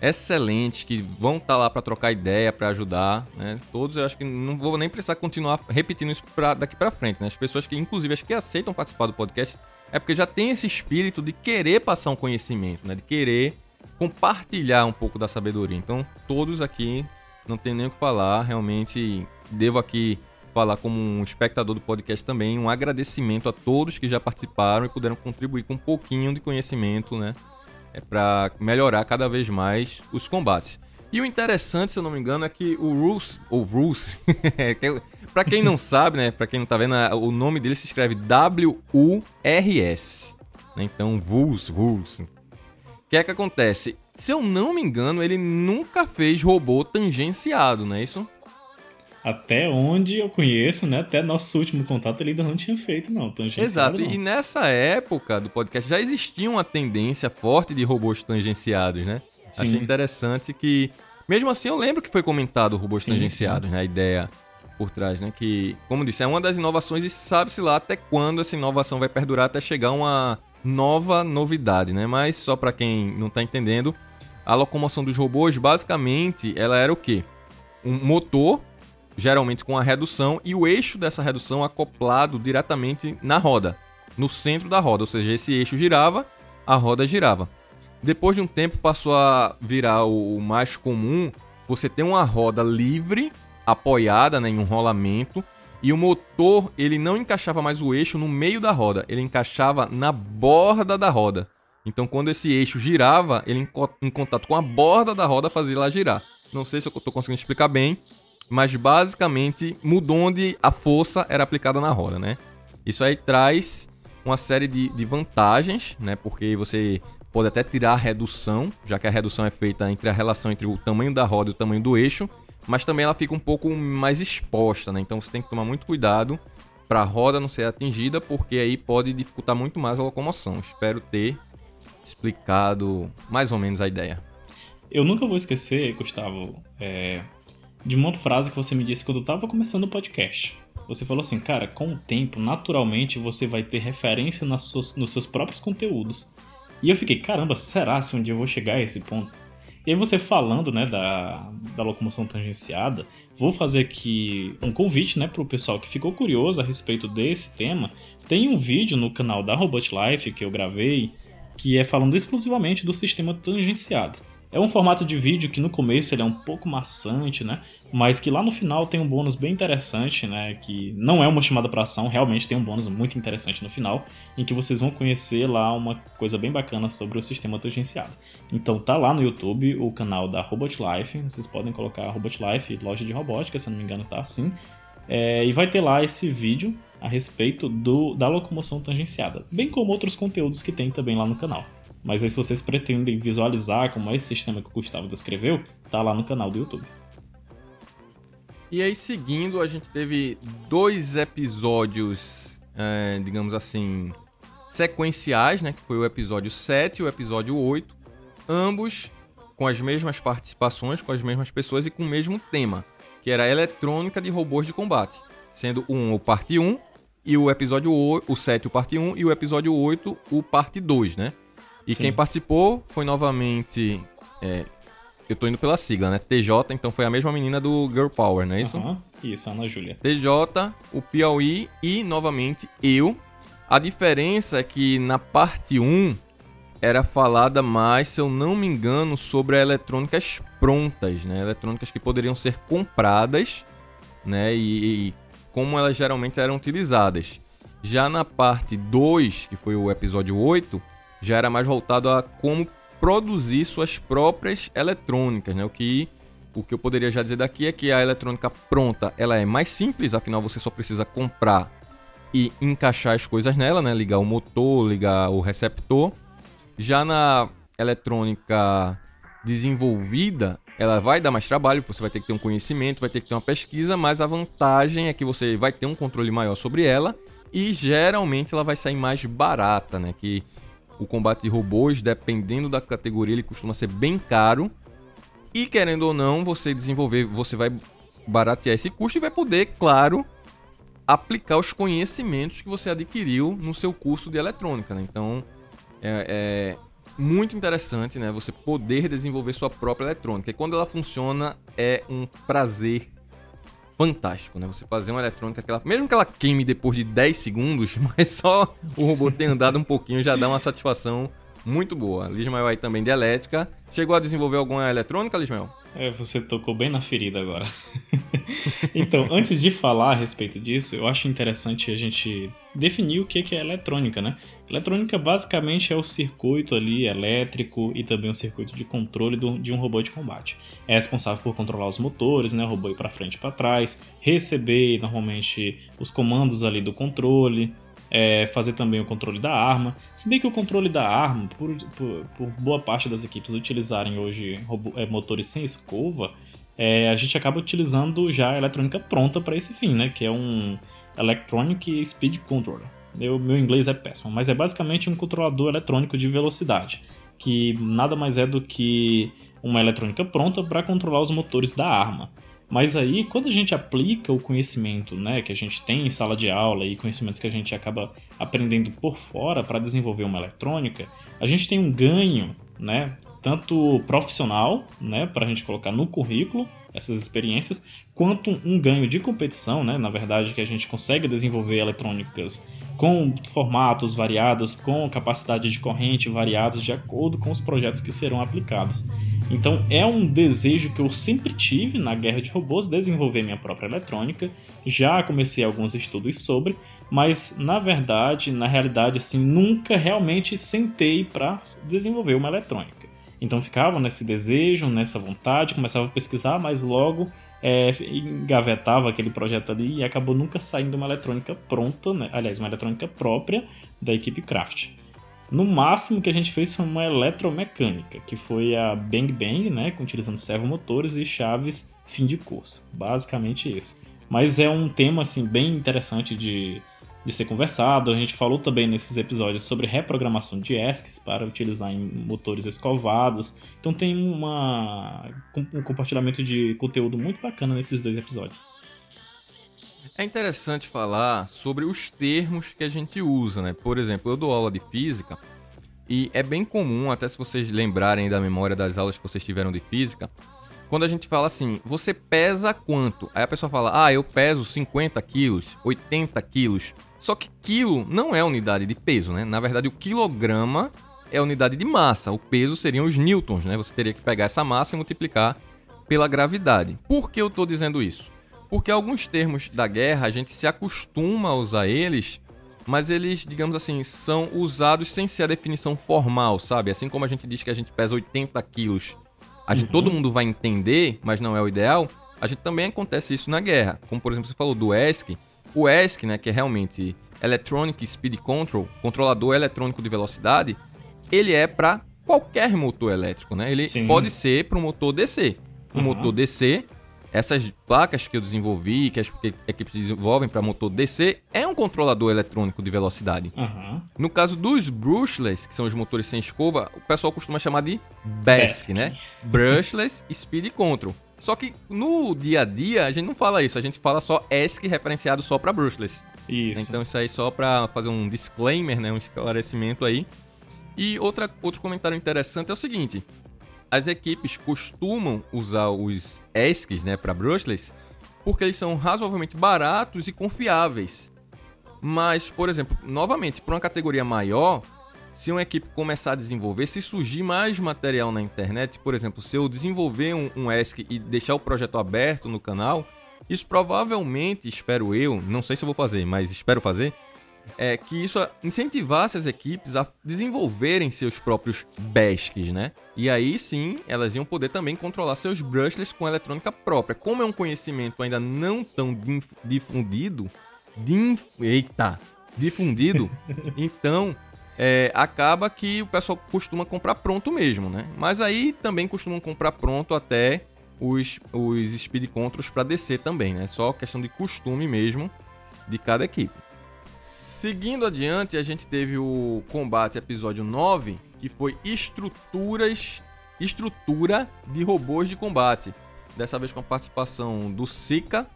excelentes, que vão estar tá lá para trocar ideia, para ajudar, né? Todos eu acho que não vou nem precisar continuar repetindo isso pra, daqui para frente, né? As pessoas que, inclusive, acho que aceitam participar do podcast é porque já tem esse espírito de querer passar um conhecimento, né? De querer compartilhar um pouco da sabedoria. Então, todos aqui não tem nem o que falar, realmente devo aqui falar como um espectador do podcast também, um agradecimento a todos que já participaram e puderam contribuir com um pouquinho de conhecimento, né? É para melhorar cada vez mais os combates. E o interessante, se eu não me engano, é que o Rules, ou Rules, para quem não sabe, né, para quem não tá vendo, o nome dele se escreve W-U-R-S. Né? Então, Rules, Rules. O que é que acontece? Se eu não me engano, ele nunca fez robô tangenciado, não é isso? Até onde eu conheço, né? Até nosso último contato ele ainda não tinha feito, não. Tangenciado, Exato. Não. E nessa época do podcast já existia uma tendência forte de robôs tangenciados, né? Sim. Achei interessante que. Mesmo assim, eu lembro que foi comentado robôs sim, tangenciados, sim. né? A ideia por trás, né? Que, como disse, é uma das inovações e sabe-se lá até quando essa inovação vai perdurar até chegar uma nova novidade, né? Mas só para quem não tá entendendo, a locomoção dos robôs, basicamente, ela era o quê? Um motor geralmente com a redução, e o eixo dessa redução acoplado diretamente na roda, no centro da roda, ou seja, esse eixo girava, a roda girava. Depois de um tempo passou a virar o, mais comum, você ter uma roda livre, apoiada né, em um rolamento, e o motor ele não encaixava mais o eixo no meio da roda, ele encaixava na borda da roda. Então quando esse eixo girava, ele em contato com a borda da roda fazia ela girar. Não sei se eu estou conseguindo explicar bem, mas basicamente mudou onde a força era aplicada na roda, né? Isso aí traz uma série de, de vantagens, né? Porque você pode até tirar a redução, já que a redução é feita entre a relação entre o tamanho da roda e o tamanho do eixo, mas também ela fica um pouco mais exposta, né? Então você tem que tomar muito cuidado para a roda não ser atingida, porque aí pode dificultar muito mais a locomoção. Espero ter explicado mais ou menos a ideia. Eu nunca vou esquecer, Gustavo, é, de uma frase que você me disse quando eu estava começando o podcast. Você falou assim, cara, com o tempo, naturalmente você vai ter referência nas suas, nos seus próprios conteúdos. E eu fiquei, caramba, será se um dia eu vou chegar a esse ponto? E aí você falando, né, da, da locomoção tangenciada, vou fazer aqui um convite, né, pro pessoal que ficou curioso a respeito desse tema. Tem um vídeo no canal da Robot Life que eu gravei, que é falando exclusivamente do sistema tangenciado. É um formato de vídeo que no começo ele é um pouco maçante, né? Mas que lá no final tem um bônus bem interessante, né? Que não é uma chamada para ação, realmente tem um bônus muito interessante no final, em que vocês vão conhecer lá uma coisa bem bacana sobre o sistema tangenciado. Então tá lá no YouTube o canal da Robot Life, vocês podem colocar Robot Life, loja de robótica, se eu não me engano tá assim. É, e vai ter lá esse vídeo a respeito do, da locomoção tangenciada, bem como outros conteúdos que tem também lá no canal. Mas aí se vocês pretendem visualizar como é esse sistema que o Gustavo descreveu, tá lá no canal do YouTube. E aí, seguindo, a gente teve dois episódios, é, digamos assim, sequenciais, né? Que foi o episódio 7 e o episódio 8. Ambos com as mesmas participações, com as mesmas pessoas e com o mesmo tema, que era a eletrônica de robôs de combate. Sendo um o parte 1 e o episódio 8, o 7 o parte 1 e o episódio 8 o parte 2, né? E Sim. quem participou foi novamente. É, eu tô indo pela sigla, né? TJ, então foi a mesma menina do Girl Power, não é isso? Uhum. Isso, Ana Júlia. TJ, o Piauí e novamente eu. A diferença é que na parte 1 era falada mais, se eu não me engano, sobre eletrônicas prontas, né? Eletrônicas que poderiam ser compradas, né? E, e como elas geralmente eram utilizadas. Já na parte 2, que foi o episódio 8, já era mais voltado a como produzir suas próprias eletrônicas, né? O que o que eu poderia já dizer daqui é que a eletrônica pronta, ela é mais simples, afinal você só precisa comprar e encaixar as coisas nela, né? Ligar o motor, ligar o receptor. Já na eletrônica desenvolvida, ela vai dar mais trabalho, você vai ter que ter um conhecimento, vai ter que ter uma pesquisa, mas a vantagem é que você vai ter um controle maior sobre ela e geralmente ela vai sair mais barata, né? Que o combate de robôs, dependendo da categoria, ele costuma ser bem caro. E querendo ou não, você desenvolver, você vai baratear esse custo e vai poder, claro, aplicar os conhecimentos que você adquiriu no seu curso de eletrônica. Né? Então, é, é, muito interessante, né? Você poder desenvolver sua própria eletrônica. E quando ela funciona, é um prazer fantástico, né? Você fazer uma eletrônica que ela, mesmo que ela queime depois de 10 segundos, mas só o robô ter andado um pouquinho já dá uma satisfação muito boa. Lismael aí também de elétrica. Chegou a desenvolver alguma eletrônica, Lismael? É, você tocou bem na ferida agora. então, antes de falar a respeito disso, eu acho interessante a gente definir o que é eletrônica, né? Eletrônica basicamente é o circuito ali elétrico e também o circuito de controle do, de um robô de combate. É responsável por controlar os motores, né? O robô ir para frente e para trás, receber normalmente os comandos ali do controle, é, fazer também o controle da arma. Se bem que o controle da arma, por, por, por boa parte das equipes utilizarem hoje robô, é, motores sem escova, é, a gente acaba utilizando já a eletrônica pronta para esse fim, né? Que é um Electronic Speed Controller. Eu, meu inglês é péssimo, mas é basicamente um controlador eletrônico de velocidade, que nada mais é do que uma eletrônica pronta para controlar os motores da arma. Mas aí, quando a gente aplica o conhecimento né, que a gente tem em sala de aula e conhecimentos que a gente acaba aprendendo por fora para desenvolver uma eletrônica, a gente tem um ganho, né, tanto profissional, né, para a gente colocar no currículo essas experiências, quanto um ganho de competição, né, na verdade, que a gente consegue desenvolver eletrônicas com formatos variados, com capacidade de corrente variados de acordo com os projetos que serão aplicados. Então é um desejo que eu sempre tive na guerra de robôs desenvolver minha própria eletrônica. Já comecei alguns estudos sobre, mas na verdade, na realidade, assim, nunca realmente sentei para desenvolver uma eletrônica. Então ficava nesse desejo, nessa vontade, começava a pesquisar, mas logo é, engavetava aquele projeto ali e acabou nunca saindo uma eletrônica pronta, né? aliás, uma eletrônica própria da equipe Craft. No máximo que a gente fez foi uma eletromecânica, que foi a Bang Bang, né, utilizando servomotores e chaves fim de curso. Basicamente isso. Mas é um tema assim bem interessante de, de ser conversado. A gente falou também nesses episódios sobre reprogramação de ESCs para utilizar em motores escovados. Então tem uma, um compartilhamento de conteúdo muito bacana nesses dois episódios. É interessante falar sobre os termos que a gente usa, né? Por exemplo, eu dou aula de física e é bem comum, até se vocês lembrarem da memória das aulas que vocês tiveram de física, quando a gente fala assim, você pesa quanto? Aí a pessoa fala, ah, eu peso 50 quilos, 80 quilos. Só que quilo não é unidade de peso, né? Na verdade, o quilograma é unidade de massa. O peso seriam os newtons, né? Você teria que pegar essa massa e multiplicar pela gravidade. Por que eu estou dizendo isso? Porque alguns termos da guerra a gente se acostuma a usar eles, mas eles, digamos assim, são usados sem ser a definição formal, sabe? Assim como a gente diz que a gente pesa 80 quilos, a gente, uhum. todo mundo vai entender, mas não é o ideal. A gente também acontece isso na guerra. Como por exemplo, você falou do ESC. O ESC, né, que é realmente Electronic Speed Control, controlador eletrônico de velocidade, ele é para qualquer motor elétrico, né? Ele Sim. pode ser para um motor DC. O uhum. motor DC essas placas que eu desenvolvi, que as equipes desenvolvem para motor DC, é um controlador eletrônico de velocidade. Uhum. No caso dos brushless, que são os motores sem escova, o pessoal costuma chamar de BESC, né? Brushless Speed Control. Só que no dia a dia a gente não fala isso, a gente fala só ESC referenciado só para brushless. Isso. Então isso aí só para fazer um disclaimer, né, um esclarecimento aí. E outra, outro comentário interessante é o seguinte: as equipes costumam usar os ESCs né, para brushless porque eles são razoavelmente baratos e confiáveis. Mas, por exemplo, novamente, para uma categoria maior, se uma equipe começar a desenvolver, se surgir mais material na internet, por exemplo, se eu desenvolver um, um ESC e deixar o projeto aberto no canal, isso provavelmente, espero eu, não sei se eu vou fazer, mas espero fazer, é, que isso incentivasse as equipes a desenvolverem seus próprios BESCs, né? E aí sim, elas iam poder também controlar seus brushless com eletrônica própria. Como é um conhecimento ainda não tão difundido, dif, eita, difundido, então é, acaba que o pessoal costuma comprar pronto mesmo, né? Mas aí também costumam comprar pronto até os, os speed controls para descer também, né? Só questão de costume mesmo de cada equipe. Seguindo adiante, a gente teve o combate episódio 9, que foi estruturas, estrutura de robôs de combate. Dessa vez com a participação do Sika,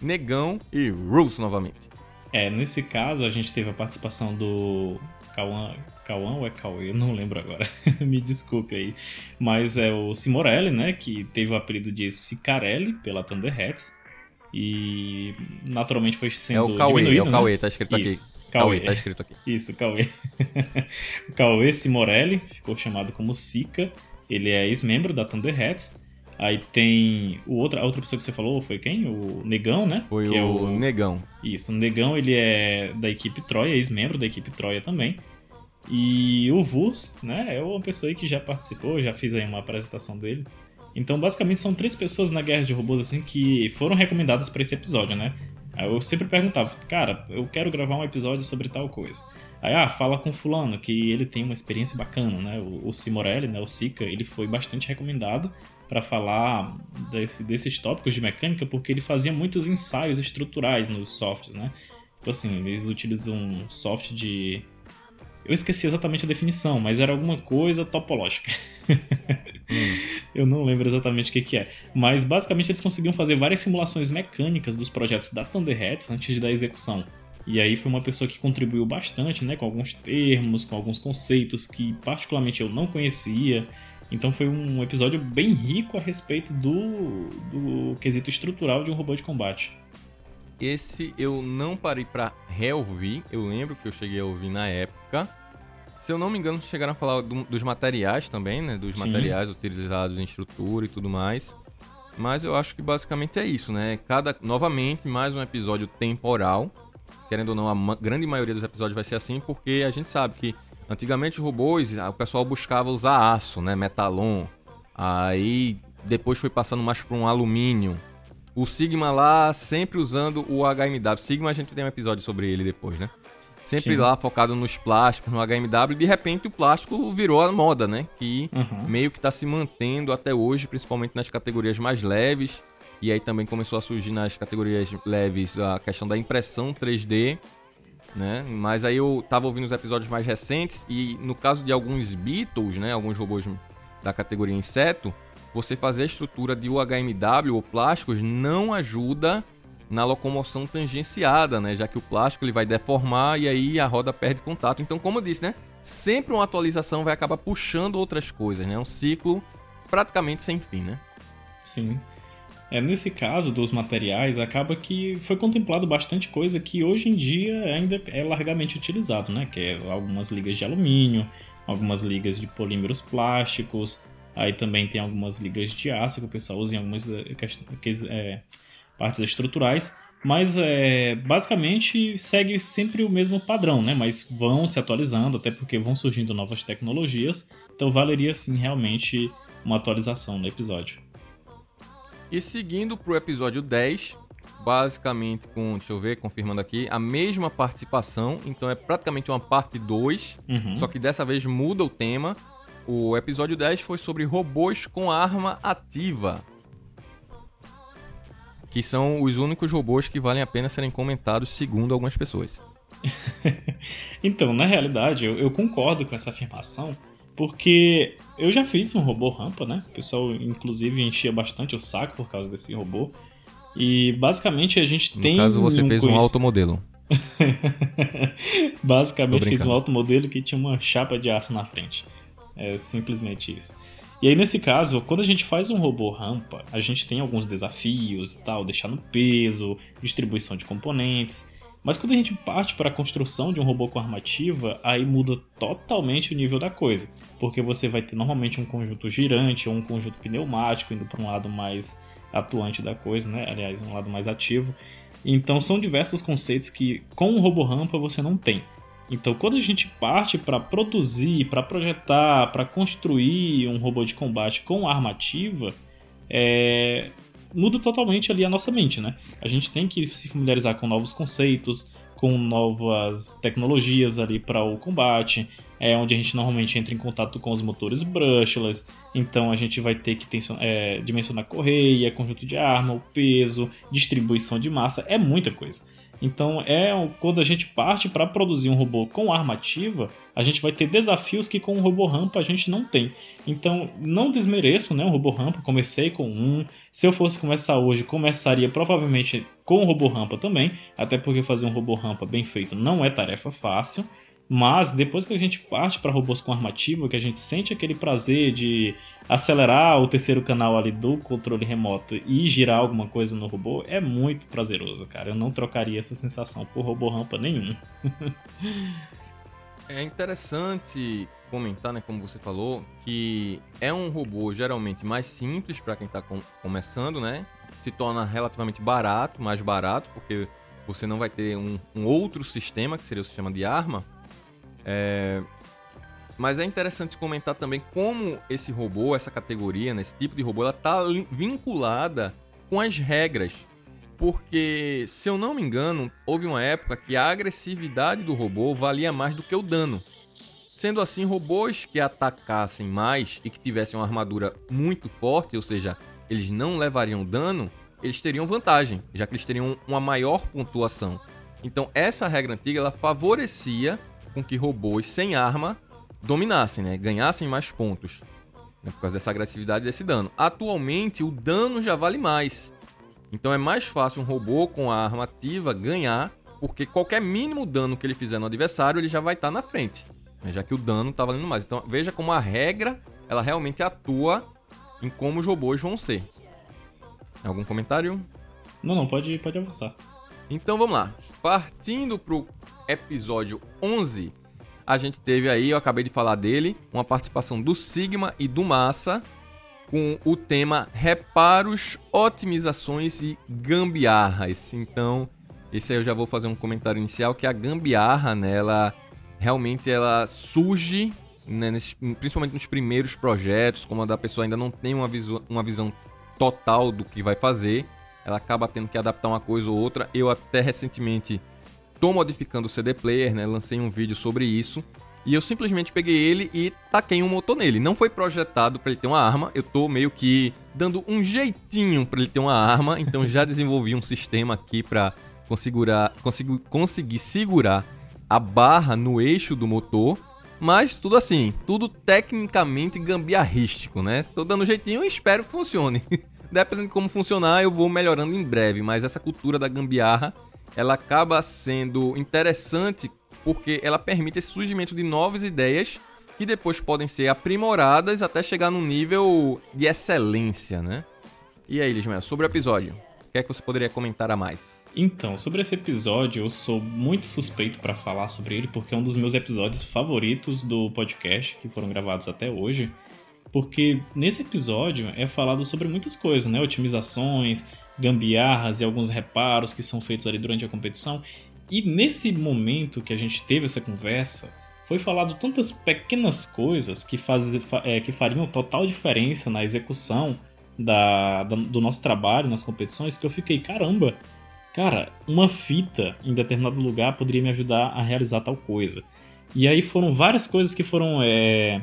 Negão e Rules novamente. É, nesse caso a gente teve a participação do Kawan ou é Cauê? Eu não lembro agora. Me desculpe aí. Mas é o Simorelli, né, que teve o apelido de Sicarelli pela Thunderheads. E naturalmente foi sendo é o Cauê, diminuído, É o Cauê, né? tá escrito Isso. aqui. Cauê, tá escrito aqui. Isso, Cauê. o Cauê Simorelli, ficou chamado como Sica. Ele é ex-membro da Thunderhats. Aí tem o outro, a outra pessoa que você falou foi quem? O Negão, né? Foi que o, é o Negão. Isso, o Negão ele é da equipe Troia, ex-membro da equipe Troia também. E o Vus, né, é uma pessoa aí que já participou, já fiz aí uma apresentação dele. Então, basicamente, são três pessoas na Guerra de Robôs, assim, que foram recomendadas para esse episódio, né? Aí eu sempre perguntava, cara, eu quero gravar um episódio sobre tal coisa. Aí, ah, fala com fulano, que ele tem uma experiência bacana, né? O, o Simorelli, né, o Sika, ele foi bastante recomendado para falar desse, desses tópicos de mecânica, porque ele fazia muitos ensaios estruturais nos softs, né? Então, assim, eles utilizam um soft de eu esqueci exatamente a definição, mas era alguma coisa topológica. Eu não lembro exatamente o que, que é. Mas basicamente eles conseguiam fazer várias simulações mecânicas dos projetos da Thunderheads antes da execução. E aí foi uma pessoa que contribuiu bastante, né, com alguns termos, com alguns conceitos que particularmente eu não conhecia. Então foi um episódio bem rico a respeito do, do quesito estrutural de um robô de combate. Esse eu não parei pra reouvir. Eu lembro que eu cheguei a ouvir na época. Se eu não me engano, chegaram a falar do, dos materiais também, né? Dos Sim. materiais utilizados em estrutura e tudo mais. Mas eu acho que basicamente é isso, né? Cada, novamente, mais um episódio temporal. Querendo ou não, a ma grande maioria dos episódios vai ser assim, porque a gente sabe que antigamente os robôs, o pessoal buscava usar aço, né? Metalon. Aí depois foi passando mais para um alumínio. O Sigma lá sempre usando o HMW. Sigma a gente tem um episódio sobre ele depois, né? Sempre Sim. lá focado nos plásticos, no HMW, de repente o plástico virou a moda, né? Que uhum. meio que está se mantendo até hoje, principalmente nas categorias mais leves. E aí também começou a surgir nas categorias leves a questão da impressão 3D, né? Mas aí eu tava ouvindo os episódios mais recentes e no caso de alguns Beatles, né? Alguns robôs da categoria inseto, você fazer a estrutura de UHMW ou plásticos não ajuda na locomoção tangenciada, né? Já que o plástico ele vai deformar e aí a roda perde contato. Então, como eu disse, né? Sempre uma atualização vai acabar puxando outras coisas, né? Um ciclo praticamente sem fim, né? Sim. É, nesse caso dos materiais, acaba que foi contemplado bastante coisa que hoje em dia ainda é largamente utilizado, né? Que é algumas ligas de alumínio, algumas ligas de polímeros plásticos, Aí também tem algumas ligas de aço que o pessoal usa em algumas é, partes estruturais. Mas é, basicamente segue sempre o mesmo padrão, né? Mas vão se atualizando, até porque vão surgindo novas tecnologias. Então valeria sim realmente uma atualização no episódio. E seguindo para o episódio 10, basicamente com, deixa eu ver, confirmando aqui, a mesma participação. Então é praticamente uma parte 2, uhum. só que dessa vez muda o tema o episódio 10 foi sobre robôs com arma ativa. Que são os únicos robôs que valem a pena serem comentados, segundo algumas pessoas. então, na realidade, eu, eu, concordo com essa afirmação, porque eu já fiz um robô rampa, né? O pessoal, inclusive, enchia bastante o saco por causa desse robô. E basicamente a gente no tem. No caso, você um fez um automodelo. basicamente, fiz um automodelo que tinha uma chapa de aço na frente. É simplesmente isso. E aí, nesse caso, quando a gente faz um robô rampa, a gente tem alguns desafios e tal, deixar no peso, distribuição de componentes. Mas quando a gente parte para a construção de um robô com armativa, aí muda totalmente o nível da coisa. Porque você vai ter normalmente um conjunto girante ou um conjunto pneumático indo para um lado mais atuante da coisa, né? Aliás, um lado mais ativo. Então são diversos conceitos que com um robô rampa você não tem. Então, quando a gente parte para produzir, para projetar, para construir um robô de combate com arma ativa, é... muda totalmente ali a nossa mente, né? A gente tem que se familiarizar com novos conceitos, com novas tecnologias ali para o combate, é onde a gente normalmente entra em contato com os motores brushless, então a gente vai ter que é, dimensionar correia, conjunto de arma, o peso, distribuição de massa, é muita coisa. Então é quando a gente parte para produzir um robô com arma ativa, a gente vai ter desafios que com o robô rampa a gente não tem. Então não desmereço, né, o robô rampa. Comecei com um. Se eu fosse começar hoje, começaria provavelmente com o robô rampa também, até porque fazer um robô rampa bem feito não é tarefa fácil. Mas depois que a gente parte para robôs com armativa, que a gente sente aquele prazer de acelerar o terceiro canal ali do controle remoto e girar alguma coisa no robô, é muito prazeroso, cara. Eu não trocaria essa sensação por robô rampa nenhum. é interessante comentar, né, como você falou, que é um robô geralmente mais simples para quem está com começando, né? Se torna relativamente barato, mais barato, porque você não vai ter um, um outro sistema, que seria o sistema de arma, é... Mas é interessante comentar também como esse robô, essa categoria, né, esse tipo de robô, ela está vinculada com as regras. Porque, se eu não me engano, houve uma época que a agressividade do robô valia mais do que o dano. Sendo assim, robôs que atacassem mais e que tivessem uma armadura muito forte, ou seja, eles não levariam dano, eles teriam vantagem, já que eles teriam uma maior pontuação. Então, essa regra antiga ela favorecia com que robôs sem arma dominassem, né? ganhassem mais pontos. Né? Por causa dessa agressividade e desse dano. Atualmente, o dano já vale mais. Então é mais fácil um robô com a arma ativa ganhar, porque qualquer mínimo dano que ele fizer no adversário, ele já vai estar tá na frente. Né? Já que o dano está valendo mais. Então veja como a regra ela realmente atua em como os robôs vão ser. Algum comentário? Não, não, pode, pode avançar. Então vamos lá. Partindo pro episódio 11, a gente teve aí, eu acabei de falar dele, uma participação do Sigma e do Massa com o tema reparos, otimizações e gambiarras. Então, esse aí eu já vou fazer um comentário inicial que a gambiarra, né, realmente ela surge, né, nesse, principalmente nos primeiros projetos, como a da pessoa ainda não tem uma, visu, uma visão total do que vai fazer, ela acaba tendo que adaptar uma coisa ou outra. Eu até recentemente Tô modificando o CD player, né? Lancei um vídeo sobre isso. E eu simplesmente peguei ele e taquei um motor nele. Não foi projetado para ele ter uma arma. Eu tô meio que dando um jeitinho para ele ter uma arma. Então já desenvolvi um sistema aqui para conseguir, conseguir segurar a barra no eixo do motor. Mas tudo assim, tudo tecnicamente gambiarrístico, né? Tô dando um jeitinho e espero que funcione. Dependendo de como funcionar, eu vou melhorando em breve. Mas essa cultura da gambiarra ela acaba sendo interessante porque ela permite esse surgimento de novas ideias que depois podem ser aprimoradas até chegar num nível de excelência, né? E aí, Lismel, sobre o episódio, o que é que você poderia comentar a mais? Então, sobre esse episódio, eu sou muito suspeito para falar sobre ele porque é um dos meus episódios favoritos do podcast que foram gravados até hoje. Porque nesse episódio é falado sobre muitas coisas, né? Otimizações, gambiarras e alguns reparos que são feitos ali durante a competição. E nesse momento que a gente teve essa conversa, foi falado tantas pequenas coisas que, faz, é, que fariam total diferença na execução da, da, do nosso trabalho nas competições que eu fiquei, caramba, cara, uma fita em determinado lugar poderia me ajudar a realizar tal coisa. E aí foram várias coisas que foram é,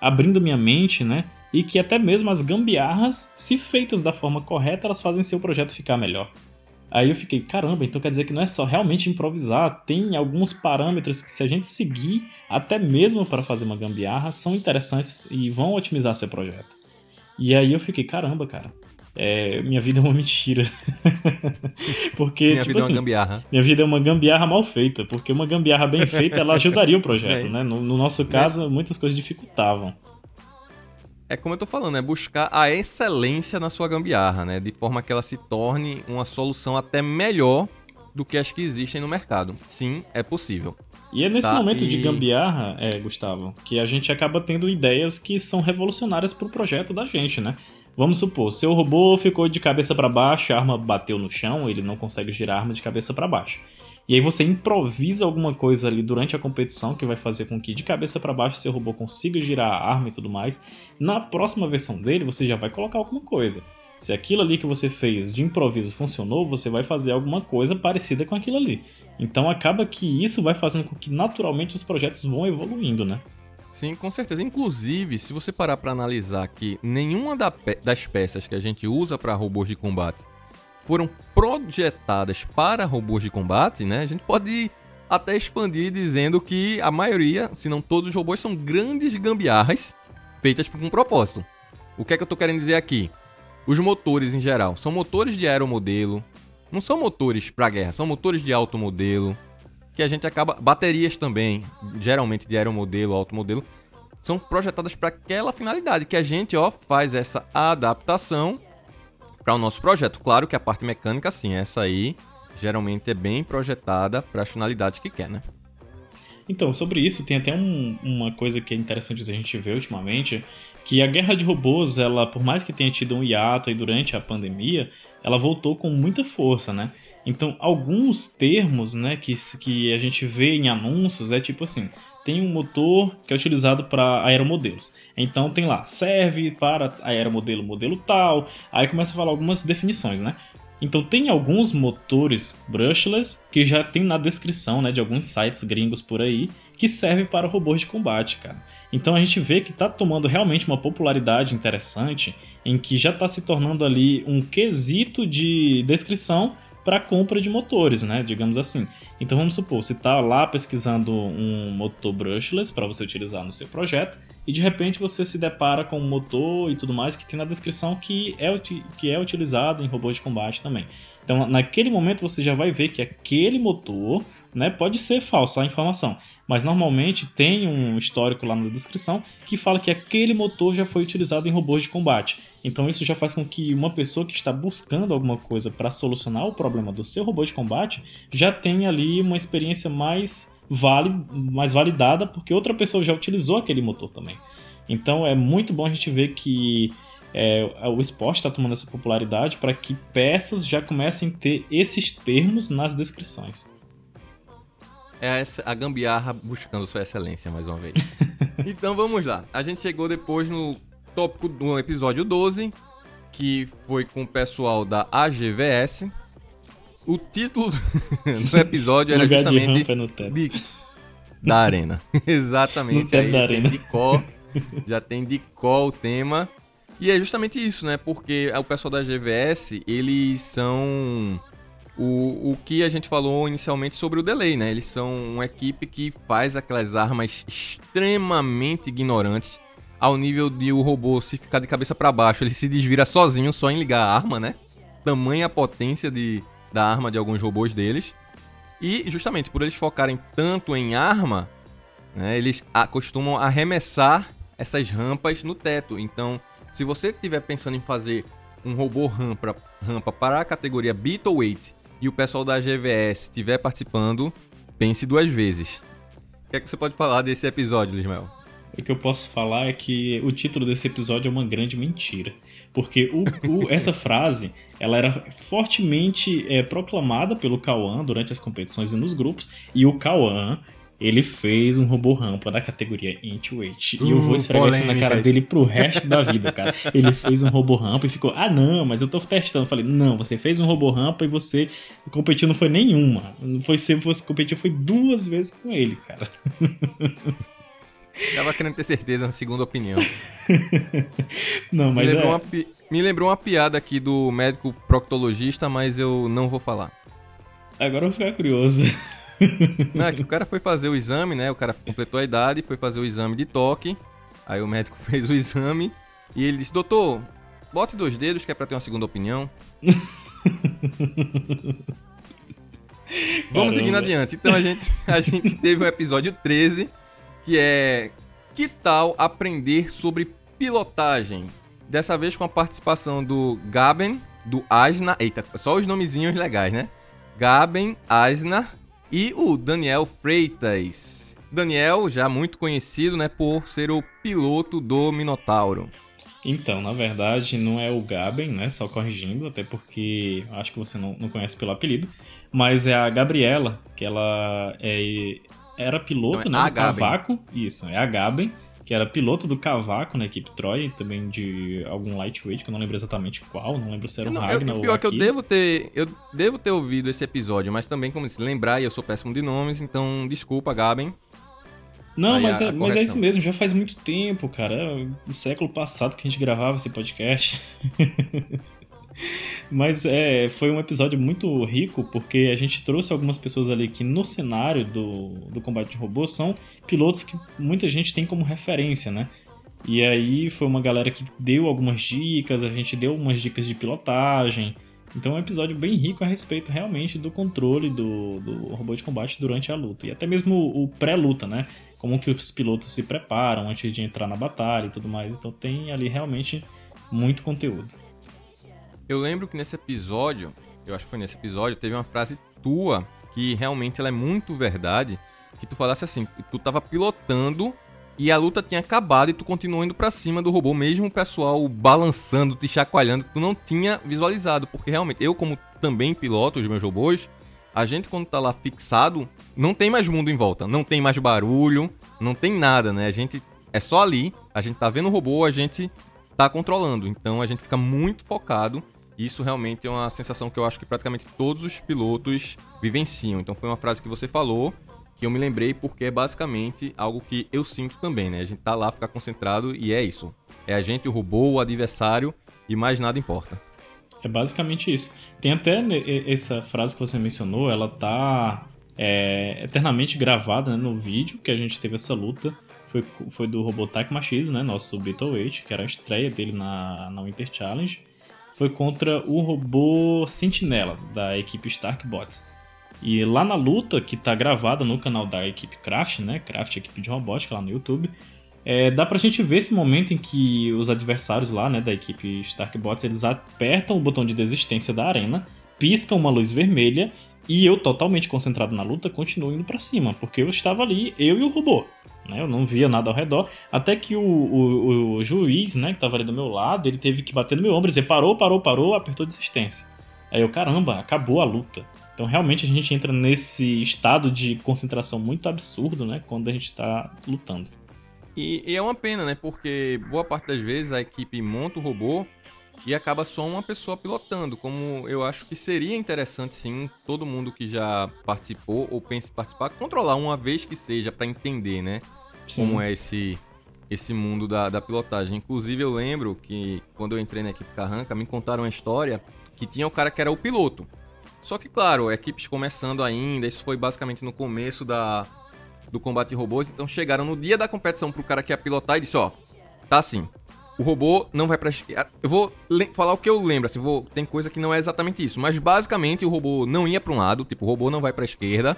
abrindo minha mente, né? e que até mesmo as gambiarras, se feitas da forma correta, elas fazem seu projeto ficar melhor. Aí eu fiquei, caramba, então quer dizer que não é só realmente improvisar, tem alguns parâmetros que se a gente seguir, até mesmo para fazer uma gambiarra, são interessantes e vão otimizar seu projeto. E aí eu fiquei, caramba, cara, é, minha vida é uma mentira. porque, minha tipo vida assim, é uma assim, gambiarra. Minha vida é uma gambiarra mal feita, porque uma gambiarra bem feita, ela ajudaria o projeto, é né? No, no, nosso caso, muitas coisas dificultavam é como eu tô falando, é buscar a excelência na sua gambiarra, né? De forma que ela se torne uma solução até melhor do que as que existem no mercado. Sim, é possível. E é nesse tá? momento e... de gambiarra, é, Gustavo, que a gente acaba tendo ideias que são revolucionárias pro projeto da gente, né? Vamos supor, seu robô ficou de cabeça para baixo, a arma bateu no chão, ele não consegue girar a arma de cabeça para baixo. E aí você improvisa alguma coisa ali durante a competição que vai fazer com que de cabeça para baixo seu robô consiga girar a arma e tudo mais. Na próxima versão dele você já vai colocar alguma coisa. Se aquilo ali que você fez de improviso funcionou, você vai fazer alguma coisa parecida com aquilo ali. Então acaba que isso vai fazendo com que naturalmente os projetos vão evoluindo, né? Sim, com certeza. Inclusive, se você parar para analisar que nenhuma das peças que a gente usa para robôs de combate foram projetadas para robôs de combate, né? A gente pode até expandir dizendo que a maioria, se não todos os robôs, são grandes gambiarras feitas com um propósito. O que é que eu estou querendo dizer aqui? Os motores em geral são motores de aeromodelo, não são motores para guerra, são motores de alto modelo. Que a gente acaba. Baterias também, geralmente de aeromodelo, automodelo, são projetadas para aquela finalidade que a gente ó, faz essa adaptação para o nosso projeto. Claro que a parte mecânica, sim, essa aí geralmente é bem projetada para as finalidades que quer, né? Então, sobre isso, tem até um, uma coisa que é interessante a gente ver ultimamente, que a guerra de robôs, ela, por mais que tenha tido um hiato aí durante a pandemia, ela voltou com muita força, né? Então, alguns termos, né, que, que a gente vê em anúncios é tipo assim, tem um motor que é utilizado para aeromodelos. Então tem lá, serve para aeromodelo modelo tal. Aí começa a falar algumas definições, né? Então tem alguns motores brushless que já tem na descrição, né, de alguns sites gringos por aí, que serve para robôs de combate, cara. Então a gente vê que está tomando realmente uma popularidade interessante, em que já está se tornando ali um quesito de descrição para compra de motores, né? Digamos assim. Então vamos supor, você está lá pesquisando um motor brushless para você utilizar no seu projeto e de repente você se depara com um motor e tudo mais que tem na descrição que é, que é utilizado em robôs de combate também. Então naquele momento você já vai ver que aquele motor né? Pode ser falsa a informação, mas normalmente tem um histórico lá na descrição que fala que aquele motor já foi utilizado em robôs de combate. Então isso já faz com que uma pessoa que está buscando alguma coisa para solucionar o problema do seu robô de combate já tenha ali uma experiência mais vale, mais validada porque outra pessoa já utilizou aquele motor também. Então é muito bom a gente ver que é, o esporte está tomando essa popularidade para que peças já comecem a ter esses termos nas descrições. É a gambiarra buscando sua excelência mais uma vez. então vamos lá. A gente chegou depois no tópico do episódio 12, que foi com o pessoal da AGVS. O título do episódio era justamente de, de da arena. Exatamente. No aí, da arena. De có, já tem de có o tema. E é justamente isso, né? Porque o pessoal da GVS, eles são o, o que a gente falou inicialmente sobre o delay, né? Eles são uma equipe que faz aquelas armas extremamente ignorantes ao nível de o robô se ficar de cabeça para baixo, ele se desvira sozinho só em ligar a arma, né? Tamanha a potência de, da arma de alguns robôs deles. E justamente por eles focarem tanto em arma, né, eles costumam arremessar essas rampas no teto. Então, se você estiver pensando em fazer um robô rampa, rampa para a categoria Beetleweight e o pessoal da GVS estiver participando, pense duas vezes. O que é que você pode falar desse episódio, Lismel? O que eu posso falar é que o título desse episódio é uma grande mentira. Porque o, o, essa frase ela era fortemente é, proclamada pelo Kawan durante as competições e nos grupos. E o Kawan ele fez um robô rampa da categoria Intuit. Uh, e eu vou uh, esfregar isso na cara dele pro resto da vida, cara. Ele fez um robô rampa e ficou, ah não, mas eu tô testando. Eu falei, não, você fez um robô rampa e você competiu não foi nenhuma. Foi se você competiu foi duas vezes com ele, cara. Tava querendo ter certeza na segunda opinião. não, mas me lembrou, é... uma, me lembrou uma piada aqui do médico proctologista, mas eu não vou falar. Agora eu vou ficar curioso. Não, é que o cara foi fazer o exame, né? O cara completou a idade, foi fazer o exame de toque. Aí o médico fez o exame e ele disse: Doutor, bote dois dedos que é pra ter uma segunda opinião. Vamos seguindo adiante. Então a gente, a gente teve o episódio 13, que é Que tal aprender sobre pilotagem? Dessa vez com a participação do Gaben, do Asna. Eita, só os nomezinhos legais, né? Gaben, Asna e o Daniel Freitas. Daniel, já muito conhecido, né, por ser o piloto do Minotauro. Então, na verdade, não é o Gaben, né? Só corrigindo, até porque acho que você não, não conhece pelo apelido. Mas é a Gabriela, que ela é, era piloto, então, é né? Do Cavaco. Isso, é a Gaben que era piloto do Cavaco na equipe Troy, também de algum lightweight, que eu não lembro exatamente qual, não lembro se era um Ragnar ou pior que eu devo ter, eu devo ter ouvido esse episódio, mas também como se lembrar, e eu sou péssimo de nomes, então desculpa, Gaben. Não, mas, a, é, mas é isso mesmo, já faz muito tempo, cara. É século passado que a gente gravava esse podcast. Mas é, foi um episódio muito rico porque a gente trouxe algumas pessoas ali que no cenário do, do combate de robôs são pilotos que muita gente tem como referência, né? E aí foi uma galera que deu algumas dicas, a gente deu umas dicas de pilotagem, Então é um episódio bem rico a respeito realmente do controle do, do robô de combate durante a luta. E até mesmo o, pré-luta, né? Como que os pilotos se preparam antes de entrar na batalha e tudo mais. Então tem ali realmente muito conteúdo. Eu lembro que nesse episódio, eu acho que foi nesse episódio, teve uma frase tua que realmente ela é muito verdade, que tu falasse assim, tu tava pilotando e a luta tinha acabado e tu continuou indo para cima do robô, mesmo o pessoal balançando, te chacoalhando, tu não tinha visualizado, porque realmente eu como também piloto os meus robôs, a gente quando tá lá fixado, não tem mais mundo em volta, não tem mais barulho, não tem nada, né? A gente é só ali, a gente tá vendo o robô, a gente tá controlando. Então a gente fica muito focado. Isso realmente é uma sensação que eu acho que praticamente todos os pilotos vivenciam. Então foi uma frase que você falou que eu me lembrei porque é basicamente algo que eu sinto também, né? A gente tá lá, ficar concentrado e é isso. É a gente, o robô, o adversário e mais nada importa. É basicamente isso. Tem até essa frase que você mencionou, ela tá é, eternamente gravada né, no vídeo que a gente teve essa luta. Foi, foi do Robotech Machine, né? Nosso Beetle que era a estreia dele na, na Winter Challenge. Foi contra o robô Sentinela, da equipe Stark Bots. E lá na luta, que tá gravada no canal da equipe Craft, né? Craft, equipe de robótica lá no YouTube, é, dá pra gente ver esse momento em que os adversários lá, né, da equipe Starkbots, eles apertam o botão de desistência da arena, piscam uma luz vermelha e eu, totalmente concentrado na luta, continuo indo para cima, porque eu estava ali, eu e o robô. Né? Eu não via nada ao redor, até que o, o, o juiz, né, que estava ali do meu lado, ele teve que bater no meu ombro e dizer parou, parou, parou, apertou desistência. Aí eu, caramba, acabou a luta. Então realmente a gente entra nesse estado de concentração muito absurdo, né? Quando a gente está lutando. E, e, é uma pena, né? Porque boa parte das vezes a equipe monta o robô e acaba só uma pessoa pilotando. Como eu acho que seria interessante, sim, todo mundo que já participou ou pensa em participar, controlar uma vez que seja para entender, né? Sim. Como é esse, esse mundo da, da pilotagem. Inclusive, eu lembro que quando eu entrei na equipe Carranca, me contaram uma história que tinha o cara que era o piloto. Só que, claro, equipes começando ainda, isso foi basicamente no começo da, do combate robôs, então chegaram no dia da competição pro cara que ia pilotar e disse, ó, tá assim, o robô não vai pra esquerda. Eu vou falar o que eu lembro, assim, vou... tem coisa que não é exatamente isso, mas basicamente o robô não ia pra um lado, tipo, o robô não vai pra esquerda,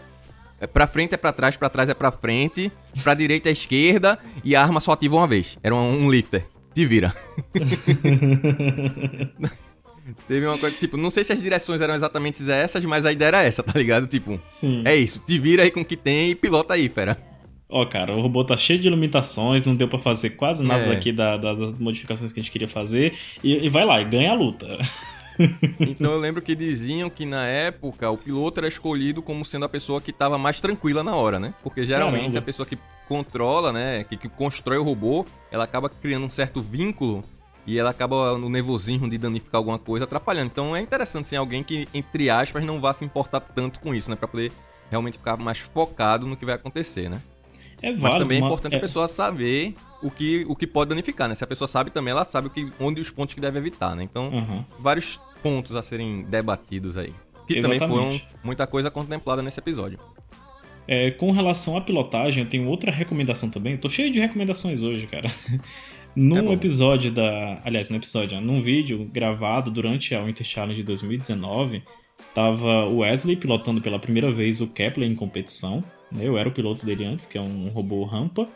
é pra frente é pra trás, pra trás é pra frente, pra direita é esquerda e a arma só ativa uma vez. Era um, um lifter. Te vira. Teve uma coisa, tipo, não sei se as direções eram exatamente essas, mas a ideia era essa, tá ligado? Tipo, Sim. é isso, te vira aí com o que tem e pilota aí, fera. Ó, oh, cara, o robô tá cheio de limitações, não deu para fazer quase nada é. daqui da, da, das modificações que a gente queria fazer, e, e vai lá, e ganha a luta. então eu lembro que diziam que na época o piloto era escolhido como sendo a pessoa que estava mais tranquila na hora, né? Porque geralmente Caramba. a pessoa que controla, né, que, que constrói o robô, ela acaba criando um certo vínculo e ela acaba no nervosismo de danificar alguma coisa atrapalhando. Então é interessante sim alguém que, entre aspas, não vá se importar tanto com isso, né? Pra poder realmente ficar mais focado no que vai acontecer, né? É válido, Mas também é importante é... a pessoa saber o que, o que pode danificar, né? Se a pessoa sabe também, ela sabe o que, onde os pontos que deve evitar, né? Então, uhum. vários pontos a serem debatidos aí. Que Exatamente. também foram muita coisa contemplada nesse episódio. É, com relação à pilotagem, eu tenho outra recomendação também. Tô cheio de recomendações hoje, cara. Num é episódio da. Aliás, no episódio, num vídeo gravado durante a Winter Challenge de 2019, tava o Wesley pilotando pela primeira vez o Kepler em competição. Eu era o piloto dele antes, que é um robô rampa.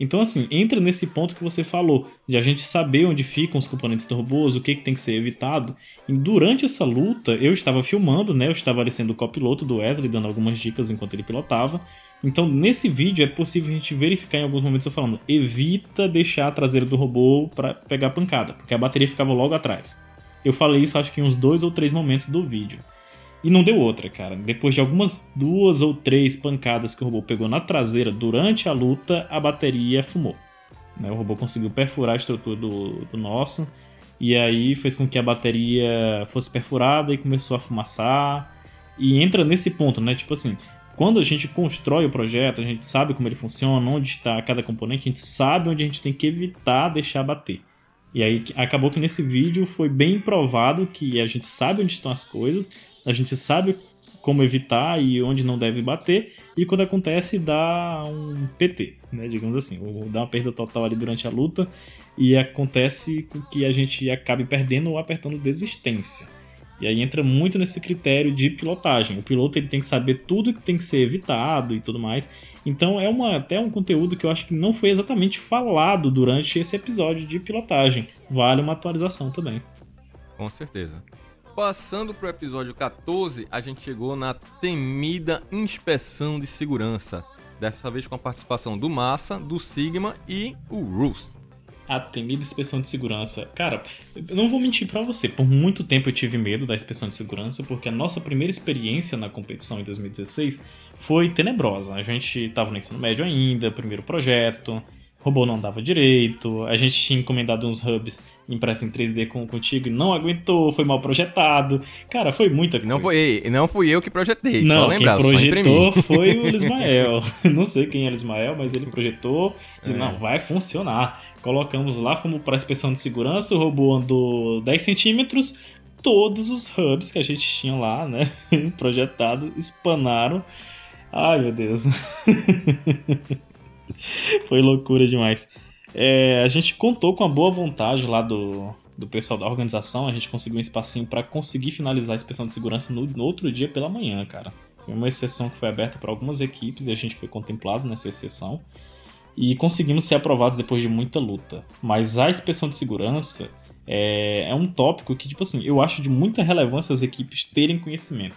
Então, assim, entra nesse ponto que você falou, de a gente saber onde ficam os componentes do robô, o que, que tem que ser evitado. E durante essa luta, eu estava filmando, né? Eu estava ali sendo o copiloto do Wesley, dando algumas dicas enquanto ele pilotava. Então, nesse vídeo é possível a gente verificar em alguns momentos eu falando, evita deixar a traseira do robô para pegar pancada, porque a bateria ficava logo atrás. Eu falei isso acho que em uns dois ou três momentos do vídeo. E não deu outra, cara. Depois de algumas duas ou três pancadas que o robô pegou na traseira durante a luta, a bateria fumou. Né? O robô conseguiu perfurar a estrutura do, do nosso, e aí fez com que a bateria fosse perfurada e começou a fumaçar. E entra nesse ponto, né? Tipo assim, quando a gente constrói o projeto, a gente sabe como ele funciona, onde está cada componente, a gente sabe onde a gente tem que evitar deixar bater. E aí acabou que nesse vídeo foi bem provado que a gente sabe onde estão as coisas, a gente sabe como evitar e onde não deve bater, e quando acontece dá um PT, né, digamos assim, ou dá uma perda total ali durante a luta, e acontece que a gente acabe perdendo ou apertando desistência. E aí entra muito nesse critério de pilotagem. O piloto ele tem que saber tudo que tem que ser evitado e tudo mais. Então é uma, até um conteúdo que eu acho que não foi exatamente falado durante esse episódio de pilotagem. Vale uma atualização também. Com certeza. Passando para o episódio 14, a gente chegou na temida inspeção de segurança. Dessa vez com a participação do Massa, do Sigma e o Roos a temida inspeção de segurança. Cara, eu não vou mentir para você, por muito tempo eu tive medo da inspeção de segurança, porque a nossa primeira experiência na competição em 2016 foi tenebrosa. A gente tava no ensino médio ainda, primeiro projeto, robô não dava direito, a gente tinha encomendado uns hubs impressos em 3D com, contigo e não aguentou, foi mal projetado. Cara, foi muita coisa. Não foi, não fui eu que projetei, não, só lembrar, quem projetou foi o Ismael. não sei quem é o Ismael, mas ele projetou, disse, é. não, vai funcionar. Colocamos lá, fomos para a inspeção de segurança, o robô andou 10 centímetros, todos os hubs que a gente tinha lá, né, projetado, espanaram. Ai, meu Deus. Foi loucura demais. É, a gente contou com a boa vontade lá do, do pessoal da organização, a gente conseguiu um espacinho para conseguir finalizar a inspeção de segurança no, no, outro dia pela manhã, cara. Foi uma exceção que foi aberta para algumas equipes e a gente foi contemplado nessa exceção. E conseguimos ser aprovados depois de muita luta. Mas a inspeção de segurança é, é um tópico que, tipo assim, eu acho de muita relevância as equipes terem conhecimento.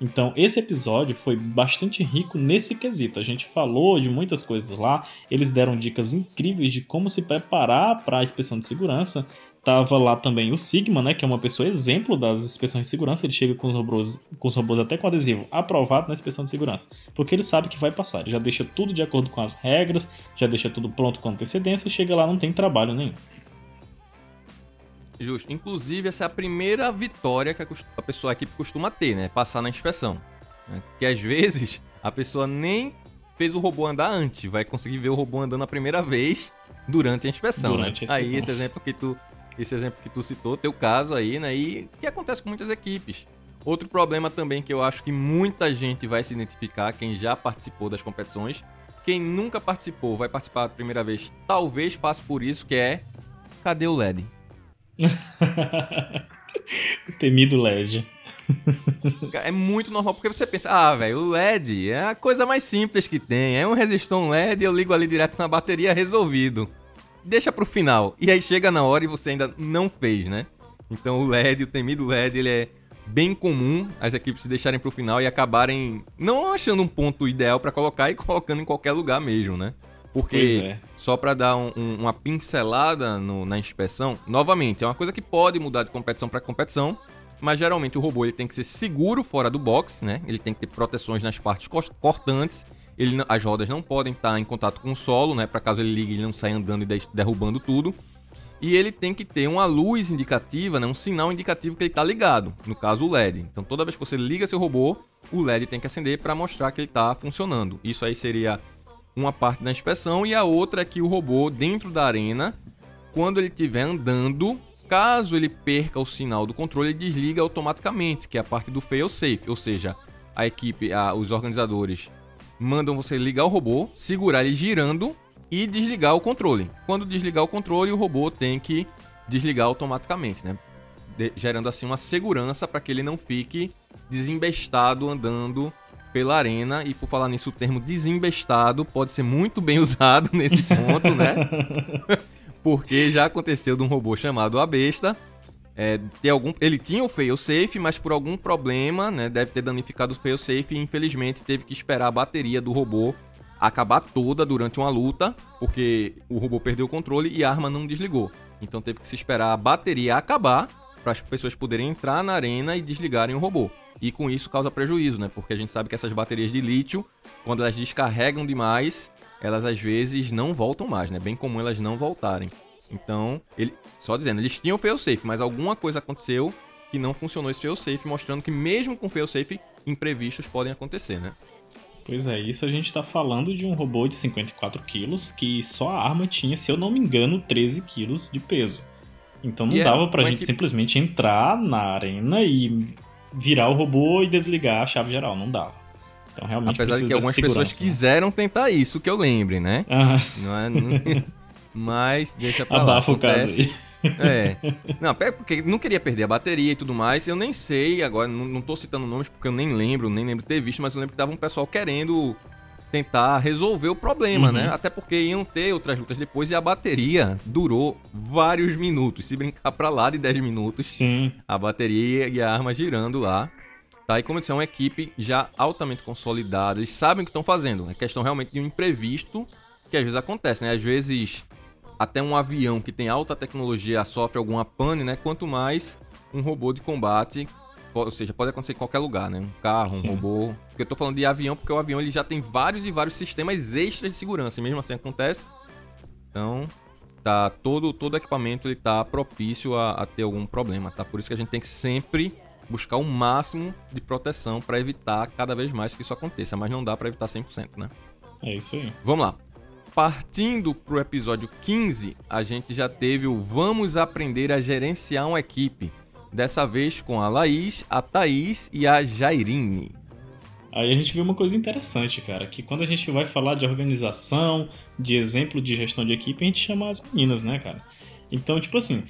Então, esse episódio foi bastante rico nesse quesito. A gente falou de muitas coisas lá, eles deram dicas incríveis de como se preparar para a inspeção de segurança. Tava lá também o Sigma, né, que é uma pessoa exemplo das inspeções de segurança. Ele chega com os robôs, com os robôs até com adesivo aprovado na inspeção de segurança, porque ele sabe que vai passar. Ele já deixa tudo de acordo com as regras, já deixa tudo pronto com antecedência. Chega lá não tem trabalho nenhum. Justo. Inclusive, essa é a primeira vitória que a pessoa aqui costuma ter, né? Passar na inspeção. Né? Que às vezes a pessoa nem fez o robô andar antes, vai conseguir ver o robô andando a primeira vez durante a inspeção. Né? Durante né? a inspeção. Aí esse exemplo que tu, esse exemplo que tu citou, teu caso aí, né? E que acontece com muitas equipes. Outro problema também que eu acho que muita gente vai se identificar, quem já participou das competições, quem nunca participou, vai participar a primeira vez, talvez passe por isso, que é cadê o LED? temido LED. É muito normal, porque você pensa, ah, velho, o LED é a coisa mais simples que tem. É um resistor LED, eu ligo ali direto na bateria, resolvido. Deixa pro final. E aí chega na hora e você ainda não fez, né? Então o LED, o temido LED, ele é bem comum as equipes se deixarem pro final e acabarem não achando um ponto ideal para colocar e colocando em qualquer lugar mesmo, né? Porque, é. Só para dar um, um, uma pincelada no, na inspeção, novamente, é uma coisa que pode mudar de competição para competição, mas geralmente o robô ele tem que ser seguro fora do box, né? Ele tem que ter proteções nas partes cortantes, ele, as rodas não podem estar em contato com o solo, né? Para caso ele ligue, ele não saia andando e derrubando tudo. E ele tem que ter uma luz indicativa, né? um sinal indicativo que ele está ligado, no caso o LED. Então toda vez que você liga seu robô, o LED tem que acender para mostrar que ele está funcionando. Isso aí seria uma parte da inspeção e a outra é que o robô dentro da arena, quando ele estiver andando, caso ele perca o sinal do controle, ele desliga automaticamente, que é a parte do fail safe, ou seja, a equipe, a, os organizadores mandam você ligar o robô, segurar ele girando e desligar o controle. Quando desligar o controle, o robô tem que desligar automaticamente, né? De, gerando assim uma segurança para que ele não fique desembestado andando pela arena. E por falar nisso, o termo desembestado pode ser muito bem usado nesse ponto, né? Porque já aconteceu de um robô chamado A Besta. É, ter algum, ele tinha o fail-safe, mas por algum problema, né, deve ter danificado o fail-safe e infelizmente teve que esperar a bateria do robô acabar toda durante uma luta, porque o robô perdeu o controle e a arma não desligou. Então teve que se esperar a bateria acabar para as pessoas poderem entrar na arena e desligarem o robô e com isso causa prejuízo, né? Porque a gente sabe que essas baterias de lítio, quando elas descarregam demais, elas às vezes não voltam mais, né? Bem comum elas não voltarem. Então, ele, só dizendo, eles tinham fail-safe, mas alguma coisa aconteceu que não funcionou esse fail-safe, mostrando que mesmo com fail-safe, imprevistos podem acontecer, né? Pois é, isso a gente tá falando de um robô de 54 quilos que só a arma tinha, se eu não me engano, 13 quilos de peso. Então não e é dava pra gente simplesmente entrar na arena e virar o robô e desligar a chave geral. Não dava. Então realmente Apesar de que algumas pessoas né? quiseram tentar isso, que eu lembre, né? Não é, não... Mas deixa pra Abafa lá. Acontece... o caso aí. É. Não, porque não queria perder a bateria e tudo mais. Eu nem sei, agora não, não tô citando nomes porque eu nem lembro, nem lembro de ter visto, mas eu lembro que tava um pessoal querendo tentar resolver o problema, uhum. né? Até porque iam ter outras lutas depois e a bateria durou vários minutos. Se brincar pra lá de 10 minutos, Sim. a bateria e a arma girando lá. Tá? E como eu disse, é uma equipe já altamente consolidada. Eles sabem o que estão fazendo. É questão realmente de um imprevisto que às vezes acontece, né? Às vezes até um avião que tem alta tecnologia sofre alguma pane, né? Quanto mais um robô de combate ou seja, pode acontecer em qualquer lugar, né? Um carro, um robô. Porque eu tô falando de avião, porque o avião ele já tem vários e vários sistemas extras de segurança. E mesmo assim acontece. Então, tá todo todo equipamento ele tá propício a, a ter algum problema, tá? Por isso que a gente tem que sempre buscar o máximo de proteção para evitar cada vez mais que isso aconteça, mas não dá para evitar 100%, né? É isso aí. Vamos lá. Partindo pro episódio 15, a gente já teve o Vamos aprender a gerenciar uma equipe. Dessa vez com a Laís, a Thaís e a Jairine. Aí a gente vê uma coisa interessante, cara, que quando a gente vai falar de organização, de exemplo de gestão de equipe, a gente chama as meninas, né, cara? Então, tipo assim,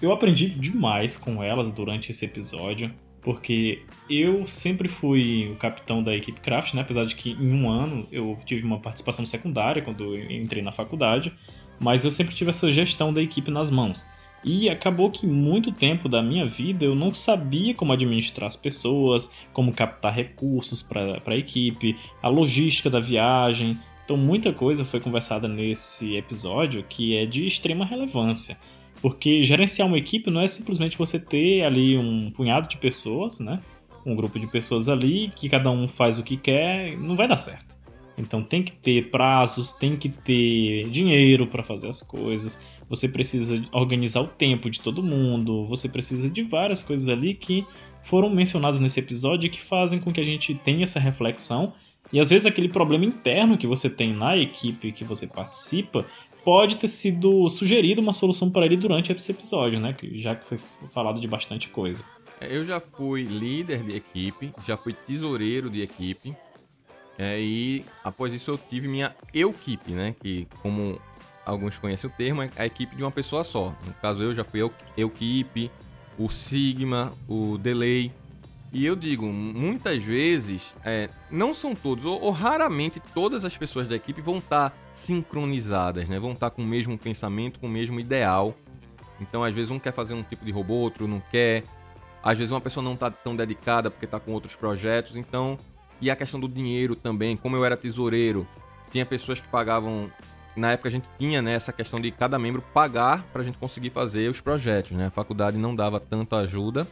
eu aprendi demais com elas durante esse episódio, porque eu sempre fui o capitão da equipe Craft, né? Apesar de que em um ano eu tive uma participação secundária quando eu entrei na faculdade, mas eu sempre tive essa gestão da equipe nas mãos. E acabou que muito tempo da minha vida eu não sabia como administrar as pessoas, como captar recursos para a equipe, a logística da viagem. Então muita coisa foi conversada nesse episódio que é de extrema relevância. Porque gerenciar uma equipe não é simplesmente você ter ali um punhado de pessoas, né? Um grupo de pessoas ali que cada um faz o que quer, não vai dar certo. Então tem que ter prazos, tem que ter dinheiro para fazer as coisas você precisa organizar o tempo de todo mundo, você precisa de várias coisas ali que foram mencionadas nesse episódio e que fazem com que a gente tenha essa reflexão. E às vezes aquele problema interno que você tem na equipe que você participa pode ter sido sugerido uma solução para ele durante esse episódio, né? Já que foi falado de bastante coisa. É, eu já fui líder de equipe, já fui tesoureiro de equipe. É, e após isso eu tive minha equipe, né? Que como alguns conhecem o termo, é a equipe de uma pessoa só. No caso, eu já fui eu, equipe, o Sigma, o Delay. E eu digo, muitas vezes, é, não são todos, ou, ou, raramente todas as pessoas da equipe vão estar tá sincronizadas, né? Vão estar tá com o mesmo pensamento, com o mesmo ideal. Então, às vezes, um quer fazer um tipo de robô, outro não quer. Às vezes, uma pessoa não está tão dedicada porque está com outros projetos. Então, e a questão do dinheiro também. Como eu era tesoureiro, tinha pessoas que pagavam na época a gente tinha né, essa questão de cada membro pagar para a gente conseguir fazer os projetos. Né? A faculdade não dava tanta ajuda.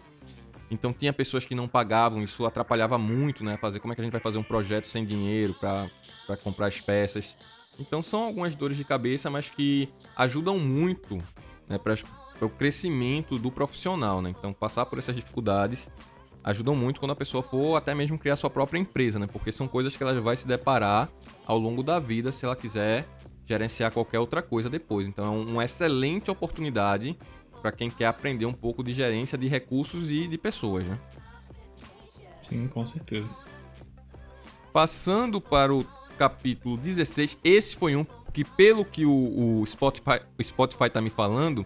Então tinha pessoas que não pagavam, isso atrapalhava muito, né? Fazer como é que a gente vai fazer um projeto sem dinheiro para comprar as peças. Então são algumas dores de cabeça, mas que ajudam muito né, para o crescimento do profissional. Né? Então passar por essas dificuldades ajudam muito quando a pessoa for até mesmo criar sua própria empresa, né? Porque são coisas que ela vai se deparar ao longo da vida se ela quiser gerenciar qualquer outra coisa depois. Então é uma excelente oportunidade para quem quer aprender um pouco de gerência de recursos e de pessoas, né? Sim, com certeza. Passando para o capítulo 16, esse foi um que, pelo que o, o Spotify, o Spotify tá me falando,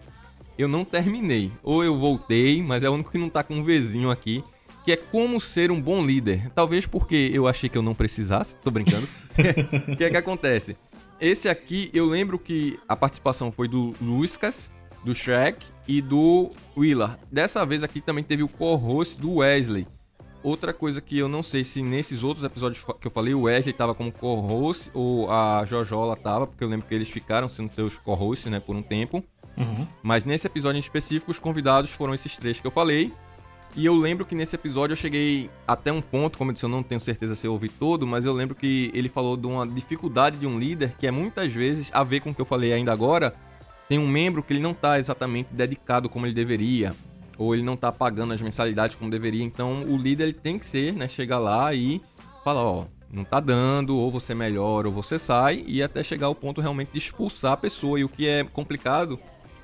eu não terminei. Ou eu voltei, mas é o único que não tá com um Vzinho aqui, que é como ser um bom líder. Talvez porque eu achei que eu não precisasse, tô brincando. O que é que acontece? Esse aqui, eu lembro que a participação foi do Luscas, do Shrek e do Willa. Dessa vez aqui também teve o co-host do Wesley. Outra coisa que eu não sei se nesses outros episódios que eu falei, o Wesley tava como co-host ou a Jojola tava, porque eu lembro que eles ficaram sendo seus co-hosts, né, por um tempo. Uhum. Mas nesse episódio em específico, os convidados foram esses três que eu falei. E eu lembro que nesse episódio eu cheguei até um ponto, como eu disse, eu não tenho certeza se eu ouvi todo, mas eu lembro que ele falou de uma dificuldade de um líder que é muitas vezes a ver com o que eu falei ainda agora. Tem um membro que ele não está exatamente dedicado como ele deveria, ou ele não está pagando as mensalidades como deveria. Então o líder ele tem que ser, né, chegar lá e falar, ó, não tá dando, ou você melhora, ou você sai, e até chegar ao ponto realmente de expulsar a pessoa. E o que é complicado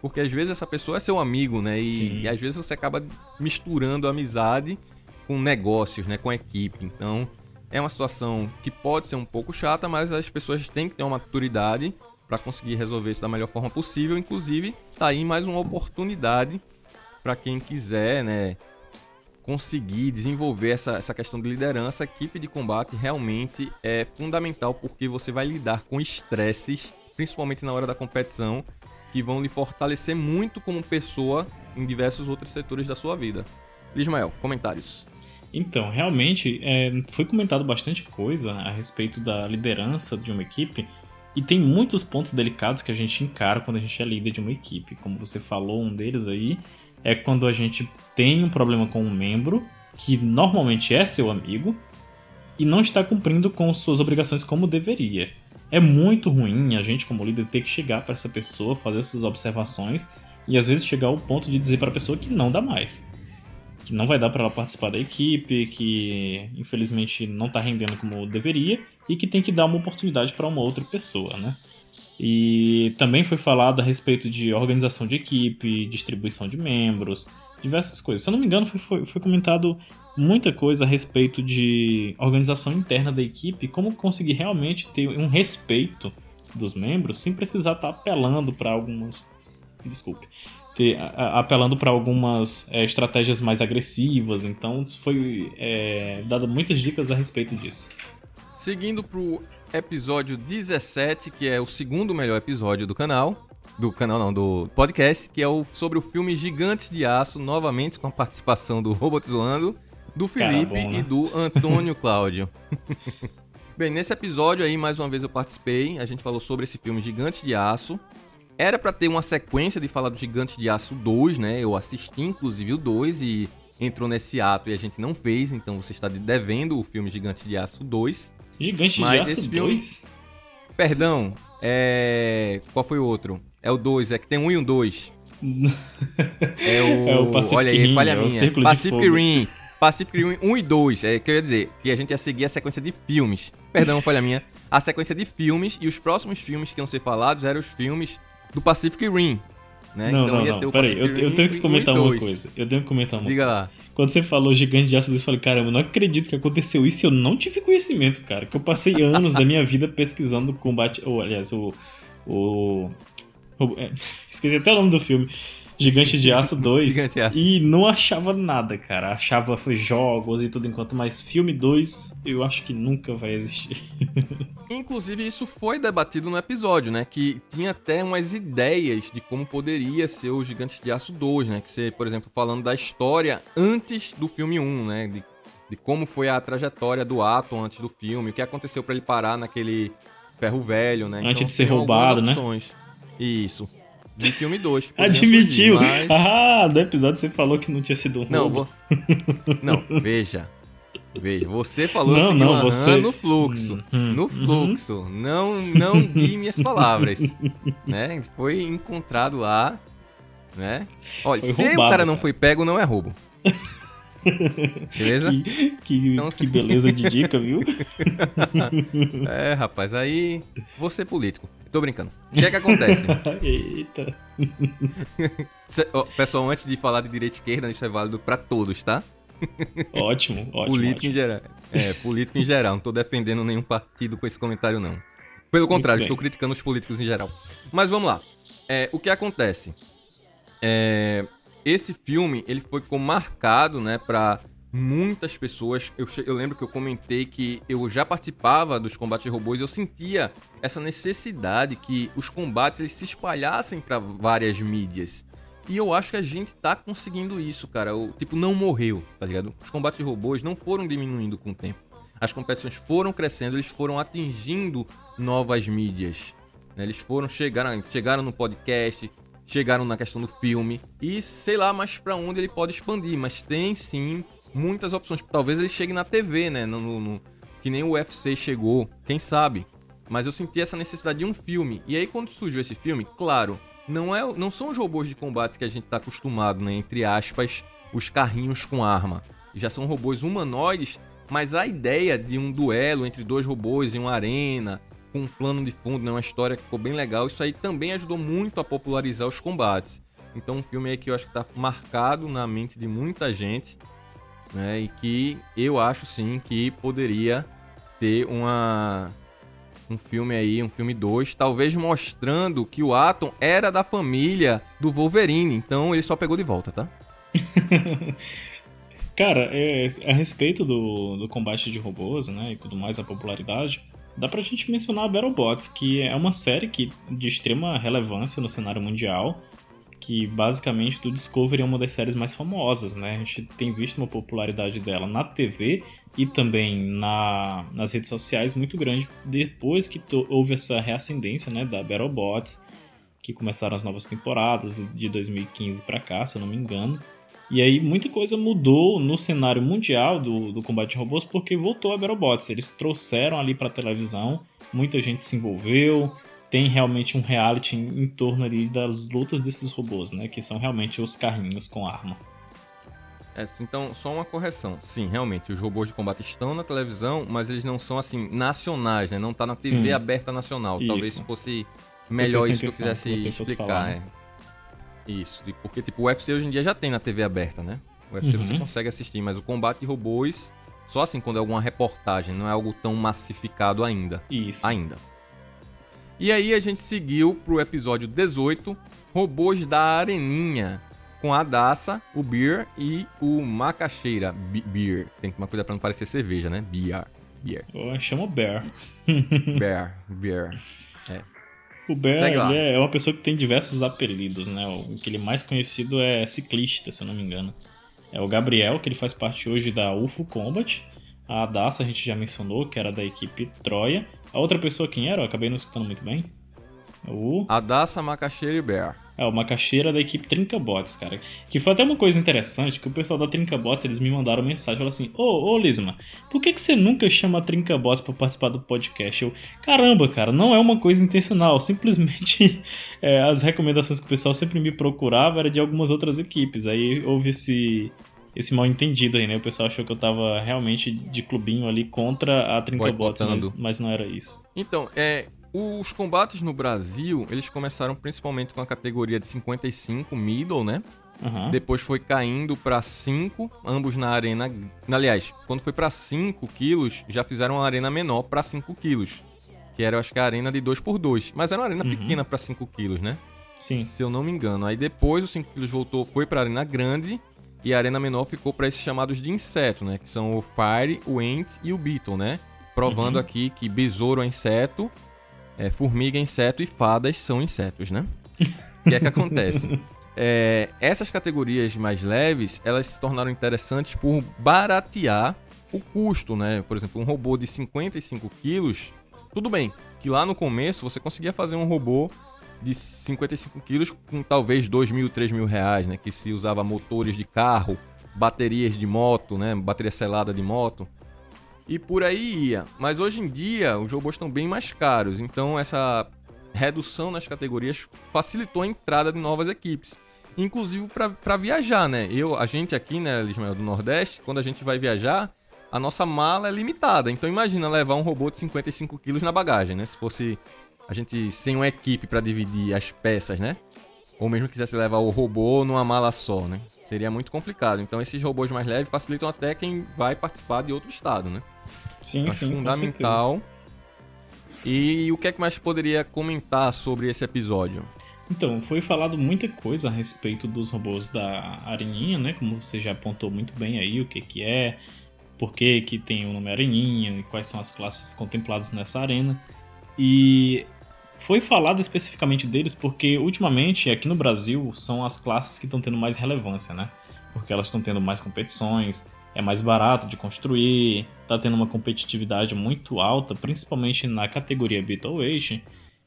porque às vezes essa pessoa é seu amigo, né? E, e às vezes você acaba misturando amizade com negócios, né? Com equipe. Então é uma situação que pode ser um pouco chata, mas as pessoas têm que ter uma maturidade para conseguir resolver isso da melhor forma possível. Inclusive, tá aí mais uma oportunidade para quem quiser, né, conseguir desenvolver essa, essa questão de liderança. A equipe de combate realmente é fundamental porque você vai lidar com estresses, principalmente na hora da competição, que vão lhe fortalecer muito como pessoa em diversos outros setores da sua vida. Ismael, comentários. Então, realmente, é, foi comentado bastante coisa a respeito da liderança de uma equipe, e tem muitos pontos delicados que a gente encara quando a gente é líder de uma equipe. Como você falou, um deles aí é quando a gente tem um problema com um membro que normalmente é seu amigo e não está cumprindo com suas obrigações como deveria. É muito ruim a gente, como líder, ter que chegar para essa pessoa, fazer essas observações e às vezes chegar ao ponto de dizer para a pessoa que não dá mais. Que não vai dar para ela participar da equipe, que infelizmente não está rendendo como deveria e que tem que dar uma oportunidade para uma outra pessoa, né? E também foi falado a respeito de organização de equipe, distribuição de membros, diversas coisas. Se eu não me engano, foi, foi, foi comentado muita coisa a respeito de organização interna da equipe, como conseguir realmente ter um respeito dos membros sem precisar estar apelando para algumas. Desculpe. Ter, a, apelando para algumas é, estratégias mais agressivas. Então, foi é, dado muitas dicas a respeito disso. Seguindo para o episódio 17, que é o segundo melhor episódio do canal. Do canal não, do podcast, que é o, sobre o filme Gigante de Aço, novamente com a participação do Robotizando, do Felipe bom, né? e do Antônio Cláudio. Bem, nesse episódio aí, mais uma vez eu participei, a gente falou sobre esse filme Gigante de Aço. Era para ter uma sequência de falar do Gigante de Aço 2, né? Eu assisti inclusive o 2 e entrou nesse ato e a gente não fez, então você está devendo o filme Gigante de Aço 2. Gigante Mas de Aço 2? Perdão, é. Qual foi o outro? É o 2, é que tem um e um 2. é o. É o Pacific Olha aí, Rim, falha é minha. Pacific Rim. Pacific Rim 1 e 2. É, quer dizer que a gente ia seguir a sequência de filmes. Perdão, falha minha. A sequência de filmes e os próximos filmes que iam ser falados eram os filmes do Pacific Rim. Né? Não, então, não, não. Peraí, eu, eu, tenho que comentar uma coisa. Eu tenho que comentar uma Diga coisa. lá. Quando você falou gigante de aço, eu falei, caramba, eu não acredito que aconteceu isso e eu não tive conhecimento, cara. Que eu passei anos da minha vida pesquisando o combate. Ou, aliás, o. o, o é, esqueci até o nome do filme. Gigante de Aço 2 Gigante Aço. e não achava nada, cara. Achava jogos e tudo enquanto, mas filme 2 eu acho que nunca vai existir. Inclusive, isso foi debatido no episódio, né? Que tinha até umas ideias de como poderia ser o Gigante de Aço 2, né? Que ser, por exemplo, falando da história antes do filme 1, né? De, de como foi a trajetória do Atom antes do filme, o que aconteceu para ele parar naquele ferro velho, né? Antes então, de ser roubado, né? Isso de filme 2. Admitiu. Mas... Ah, no episódio você falou que não tinha sido um não. Vou... Não, veja. Veja, você falou não, não, você... no fluxo. Hum, no uhum. fluxo. Uhum. Não, não guie minhas palavras. né? Foi encontrado lá. Né? Olha, foi se roubado, o cara, cara não foi pego, não é roubo. Beleza? Que, que, então, que beleza de dica, viu? é, rapaz, aí. Você é político. Tô brincando. O que é que acontece? Eita. Pessoal, antes de falar de direita e esquerda, isso é válido para todos, tá? Ótimo, ótimo. Político ótimo. em geral. É, político em geral. Não tô defendendo nenhum partido com esse comentário, não. Pelo contrário, estou criticando os políticos em geral. Mas vamos lá. É, o que acontece? É, esse filme, ele foi marcado, né, pra muitas pessoas. Eu, eu lembro que eu comentei que eu já participava dos combates de robôs e eu sentia essa necessidade que os combates eles se espalhassem para várias mídias. E eu acho que a gente tá conseguindo isso, cara. O tipo não morreu, tá ligado? Os combates de robôs não foram diminuindo com o tempo. As competições foram crescendo, eles foram atingindo novas mídias. Né? Eles foram chegaram, chegaram no podcast, chegaram na questão do filme e sei lá mais para onde ele pode expandir, mas tem sim muitas opções. Talvez ele chegue na TV, né? No, no, no, que nem o UFC chegou, quem sabe? Mas eu senti essa necessidade de um filme. E aí quando surgiu esse filme, claro, não é, não são os robôs de combate que a gente tá acostumado, né? Entre aspas, os carrinhos com arma. Já são robôs humanoides, mas a ideia de um duelo entre dois robôs em uma arena, com um plano de fundo, né? uma história que ficou bem legal, isso aí também ajudou muito a popularizar os combates. Então um filme aí que eu acho que tá marcado na mente de muita gente né? E que eu acho sim que poderia ter uma um filme aí, um filme 2, talvez mostrando que o Atom era da família do Wolverine, então ele só pegou de volta, tá? Cara, é, a respeito do, do combate de robôs, né, e tudo mais, a popularidade, dá pra gente mencionar a BattleBots, que é uma série que, de extrema relevância no cenário mundial, que basicamente do Discovery é uma das séries mais famosas, né? A gente tem visto uma popularidade dela na TV e também na, nas redes sociais muito grande depois que houve essa reascendência, né, da BattleBots, que começaram as novas temporadas de 2015 para cá, se eu não me engano. E aí muita coisa mudou no cenário mundial do, do combate de robôs porque voltou a BattleBots. Eles trouxeram ali para televisão, muita gente se envolveu, tem realmente um reality em, em, torno ali das lutas desses robôs, né? Que são realmente os carrinhos com arma. É, então, só uma correção. Sim, realmente, os robôs de combate estão na televisão, mas eles não são, assim, nacionais, né? Não tá na TV Sim. aberta nacional. Isso. Talvez fosse melhor isso que eu quisesse explicar. Falar, né? é. Isso, porque, tipo, o UFC hoje em dia já tem na TV aberta, né? O UFC uhum. você consegue assistir, mas o combate de robôs, só assim quando é alguma reportagem, não é algo tão massificado ainda. Isso. Ainda. E aí a gente seguiu pro episódio 18, Robôs da Areninha, com a Daça, o Beer e o Macaxeira. Beer. Tem que uma coisa pra não parecer cerveja, né? Beer. Beer. Eu chamo Bear. Bear. Beer. É. O Bear é uma pessoa que tem diversos apelidos, né? O que ele mais conhecido é ciclista, se eu não me engano. É o Gabriel, que ele faz parte hoje da UFO Combat. A Daça a gente já mencionou, que era da equipe Troia. A outra pessoa quem era? Eu acabei não escutando muito bem. O... Adassa, Macaxeira e Bear. É, o Macaxeira da equipe Trincabots, cara. Que foi até uma coisa interessante, que o pessoal da Trincabots, eles me mandaram mensagem, falaram assim, ô, ô Lisma, por que, que você nunca chama a Trincabots pra participar do podcast? Eu, caramba, cara, não é uma coisa intencional, simplesmente é, as recomendações que o pessoal sempre me procurava era de algumas outras equipes, aí houve esse, esse mal entendido aí, né? O pessoal achou que eu tava realmente de clubinho ali contra a Trincabots, mas, mas não era isso. Então, é, os combates no Brasil, eles começaram principalmente com a categoria de 55 middle, né? Uhum. Depois foi caindo para 5, ambos na arena. Aliás, quando foi para 5 quilos, já fizeram uma arena menor para 5 quilos. Que era, eu acho que a arena de 2 por 2 Mas era uma arena uhum. pequena para 5 quilos, né? Sim. Se eu não me engano. Aí depois o 5 quilos voltou, foi pra arena grande. E a arena menor ficou para esses chamados de inseto, né? Que são o Fire, o Ant e o Beetle, né? Provando uhum. aqui que besouro é inseto é, formiga, inseto e fadas são insetos, né? O que é que acontece? É, essas categorias mais leves, elas se tornaram interessantes por baratear o custo, né? Por exemplo, um robô de 55 quilos, tudo bem, que lá no começo você conseguia fazer um robô de 55 quilos com talvez 2 mil, 3 mil reais, né? Que se usava motores de carro, baterias de moto, né? Bateria selada de moto e por aí ia. Mas hoje em dia os robôs estão bem mais caros, então essa redução nas categorias facilitou a entrada de novas equipes. Inclusive para viajar, né? Eu, a gente aqui, né, Lismael, do Nordeste, quando a gente vai viajar, a nossa mala é limitada. Então imagina levar um robô de 55 quilos na bagagem, né? Se fosse a gente sem uma equipe para dividir as peças, né? Ou mesmo quisesse levar o robô numa mala só, né? Seria muito complicado. Então esses robôs mais leves facilitam até quem vai participar de outro estado, né? Sim, Acho sim, fundamental. E o que é que mais poderia comentar sobre esse episódio? Então, foi falado muita coisa a respeito dos robôs da Areninha, né? Como você já apontou muito bem aí, o que que é, por que que tem o nome Areninha e quais são as classes contempladas nessa arena. E foi falado especificamente deles porque ultimamente aqui no Brasil são as classes que estão tendo mais relevância, né? Porque elas estão tendo mais competições, é mais barato de construir, tá tendo uma competitividade muito alta, principalmente na categoria Beetleweight.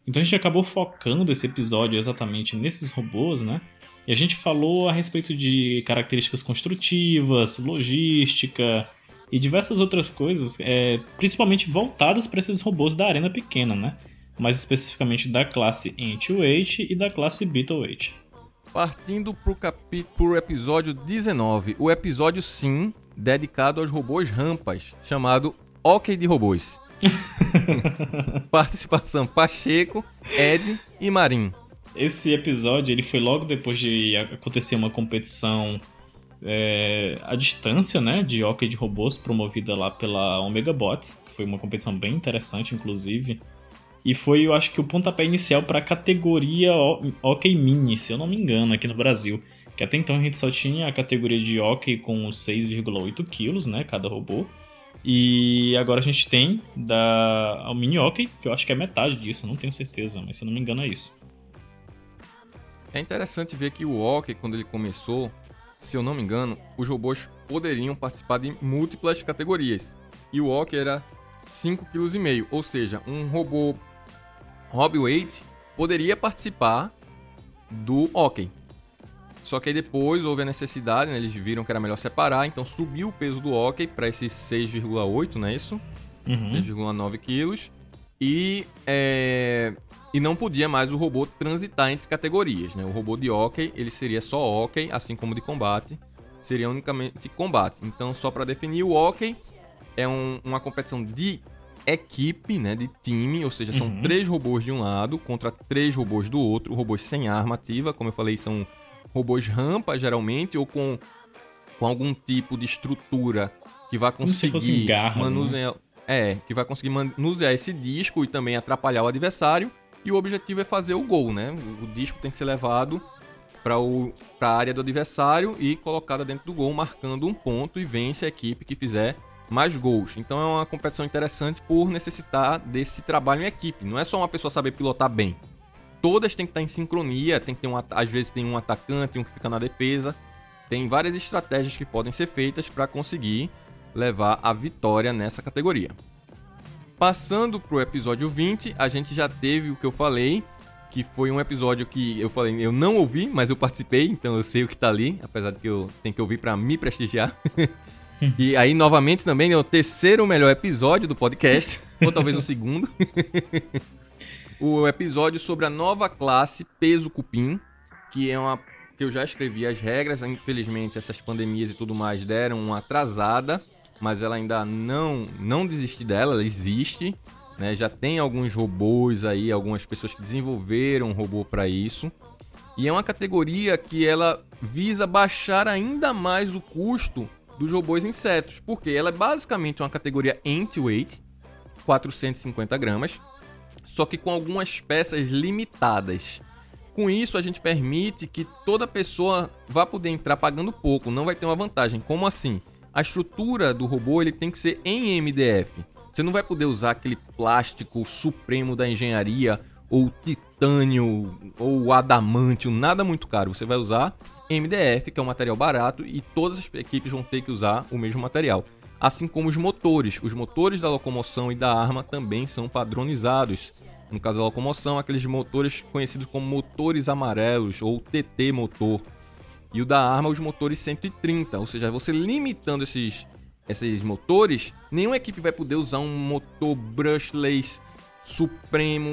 Então a gente acabou focando esse episódio exatamente nesses robôs, né? E a gente falou a respeito de características construtivas, logística e diversas outras coisas, é, principalmente voltadas para esses robôs da arena pequena, né? Mais especificamente da classe Ant-Weight e da classe Beetle-Weight. Partindo para o episódio 19, o episódio sim, dedicado aos robôs rampas, chamado Ok de Robôs. Participação Pacheco, Ed e Marim. Esse episódio ele foi logo depois de acontecer uma competição é, à distância, né, de hockey de robôs promovida lá pela Omega Bots, que foi uma competição bem interessante, inclusive. E foi, eu acho que, o pontapé inicial para a categoria OK Mini, se eu não me engano, aqui no Brasil. Que até então a gente só tinha a categoria de OK com 6,8 quilos, né? Cada robô. E agora a gente tem da o Mini OK, que eu acho que é metade disso, não tenho certeza, mas se eu não me engano é isso. É interessante ver que o OK, quando ele começou, se eu não me engano, os robôs poderiam participar de múltiplas categorias. E o OK era 5,5 kg, ou seja, um robô Hobby Weight poderia participar do OK. Só que aí depois houve a necessidade, né? eles viram que era melhor separar, então subiu o peso do hockey para esses 6,8, não é isso? Uhum. 6,9 quilos. E, é... e não podia mais o robô transitar entre categorias. Né? O robô de hockey ele seria só hockey, assim como de combate, seria unicamente combate. Então, só para definir, o hockey é um, uma competição de equipe, né, de time, ou seja, são uhum. três robôs de um lado contra três robôs do outro, robôs sem arma ativa, como eu falei, são robôs rampa, geralmente, ou com, com algum tipo de estrutura que vai conseguir garras, né? manusear. Né? É, que vai conseguir manusear esse disco e também atrapalhar o adversário. E o objetivo é fazer o gol, né? O disco tem que ser levado para a área do adversário e colocada dentro do gol, marcando um ponto e vence a equipe que fizer mais gols. Então é uma competição interessante por necessitar desse trabalho em equipe. Não é só uma pessoa saber pilotar bem todas têm que estar em sincronia, tem que ter um, às vezes tem um atacante, um que fica na defesa. Tem várias estratégias que podem ser feitas para conseguir levar a vitória nessa categoria. Passando para o episódio 20, a gente já teve o que eu falei, que foi um episódio que eu falei, eu não ouvi, mas eu participei, então eu sei o que está ali, apesar de que eu tenho que ouvir para me prestigiar. e aí, novamente, também é o terceiro melhor episódio do podcast, ou talvez o segundo. o episódio sobre a nova classe peso cupim, que é uma que eu já escrevi as regras, infelizmente essas pandemias e tudo mais deram uma atrasada, mas ela ainda não não desisti dela, ela existe, né? Já tem alguns robôs aí, algumas pessoas que desenvolveram um robô para isso. E é uma categoria que ela visa baixar ainda mais o custo dos robôs insetos, porque ela é basicamente uma categoria anti-weight, 450 gramas, só que com algumas peças limitadas. Com isso, a gente permite que toda pessoa vá poder entrar pagando pouco, não vai ter uma vantagem. Como assim? A estrutura do robô ele tem que ser em MDF. Você não vai poder usar aquele plástico supremo da engenharia ou titânio ou adamantio, nada muito caro. Você vai usar MDF, que é um material barato, e todas as equipes vão ter que usar o mesmo material assim como os motores. Os motores da locomoção e da arma também são padronizados. No caso da locomoção, aqueles motores conhecidos como motores amarelos ou TT motor. E o da arma, os motores 130, ou seja, você limitando esses, esses motores, nenhuma equipe vai poder usar um motor brushless supremo,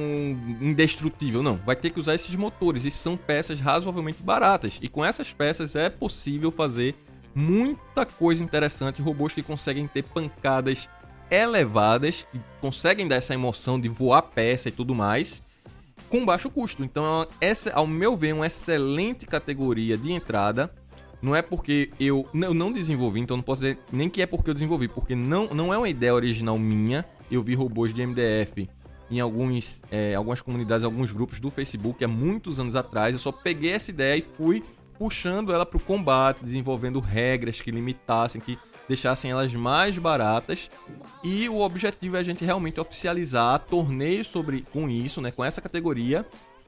indestrutível. Não, vai ter que usar esses motores e são peças razoavelmente baratas. E com essas peças é possível fazer muita coisa interessante, robôs que conseguem ter pancadas elevadas, que conseguem dar essa emoção de voar peça e tudo mais, com baixo custo. Então, essa, ao meu ver, é uma excelente categoria de entrada. Não é porque eu, eu não desenvolvi, então não posso dizer nem que é porque eu desenvolvi, porque não, não é uma ideia original minha. Eu vi robôs de MDF em alguns, é, algumas comunidades, alguns grupos do Facebook há muitos anos atrás. Eu só peguei essa ideia e fui puxando ela para o combate, desenvolvendo regras que limitassem, que deixassem elas mais baratas. E o objetivo é a gente realmente oficializar torneios sobre com isso, né, com essa categoria,